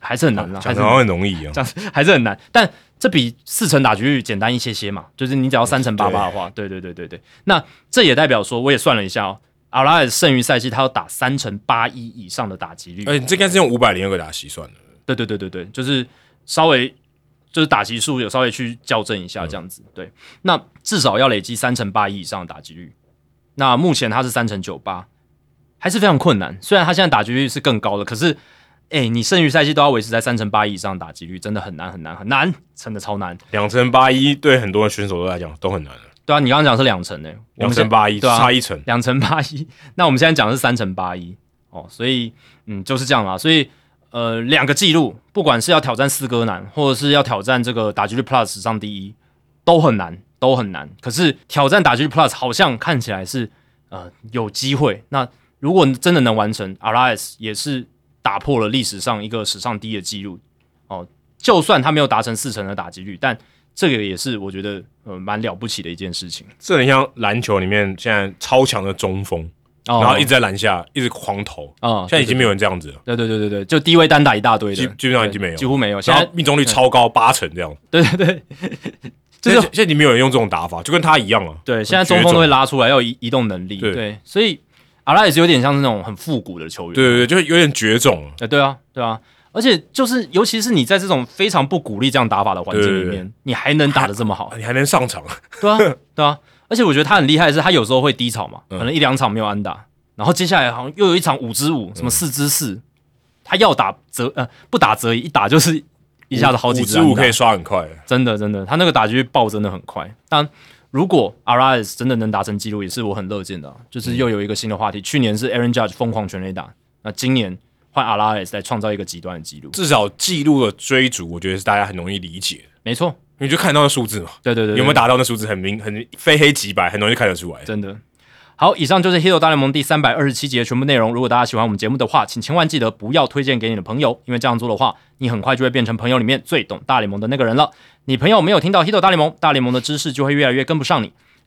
还是很难啊，讲的很容易啊，这 *laughs* 样还是很难，但这比四成打击率简单一些些嘛，就是你只要三成八八的话，对。对对对对，那这也代表说，我也算了一下哦，阿拉斯剩余赛季他要打三成八一以上的打击率，哎，这应该是用五百零二个打席算的，对对对对对，就是稍微就是打击数有稍微去校正一下这样子，对，那至少要累积三成八一以上的打击率，那目前他是三成九八，还是非常困难，虽然他现在打击率是更高的，可是。哎，你剩余赛季都要维持在三成八以上打击率，真的很难很难很难，真的超难。两成八一对很多的选手都来讲都很难了。对啊，你刚刚讲是两成呢，两成八一对差一成，两成八一。那我们现在讲的是三成八一哦，所以嗯就是这样啦。所以呃，两个记录，不管是要挑战四哥难，或者是要挑战这个打击率 Plus 史上第一，都很难，都很难。可是挑战打击率 Plus 好像看起来是呃有机会。那如果真的能完成 a r i s 也是打破了历史上一个史上第一的记录哦。就算他没有达成四成的打击率，但这个也是我觉得呃蛮了不起的一件事情。这很像篮球里面现在超强的中锋，哦然后一直在篮下一直狂投，啊，现在已经没有人这样子了，对对对对对，就低位单打一大堆的，基基本上已经没有，几乎没有。现在命中率超高，八成这样。对 *laughs* 对对，*laughs* 就是现在没有人用这种打法，就跟他一样啊。对，现在中锋都会拉出来，要有移移动能力。对对，所以阿拉也是有点像是那种很复古的球员。对对对，就是有点绝种了。呃，对啊，对啊，而且就是，尤其是你在这种非常不鼓励这样打法的环境里面，你还能打的这么好，*laughs* 你还能上场，对啊，对啊。而且我觉得他很厉害的是，他有时候会低潮嘛，嗯可能一两场没有安打，然后接下来好像又有一场五支五，什么四支四，他要打则呃不打则已，一打就是一下子好几支五可以刷很快。真的真的，他那个打击率爆真的很快。但如果 Arias 真的能达成记录，也是我很乐见的啊、就是又有一个新的话题。去年是 Aaron Judge 疯狂全垒打，那今年换 Arias 来创造一个极端的记录。至少记录的追逐，我觉得是大家很容易理解的，没错，你就看到那数字嘛，对对对对有没有达到那数字，很明很非黑即白，很容易看得出来。真的。好，以上就是《h i t o 大联盟》第三百二十七集的全部内容。如果大家喜欢我们节目的话，请千万记得不要推荐给你的朋友，因为这样做的话，你很快就会变成朋友里面最懂大联盟的那个人了。你朋友没有听到《h i t o 大联盟》，大联盟的知识就会越来越跟不上你。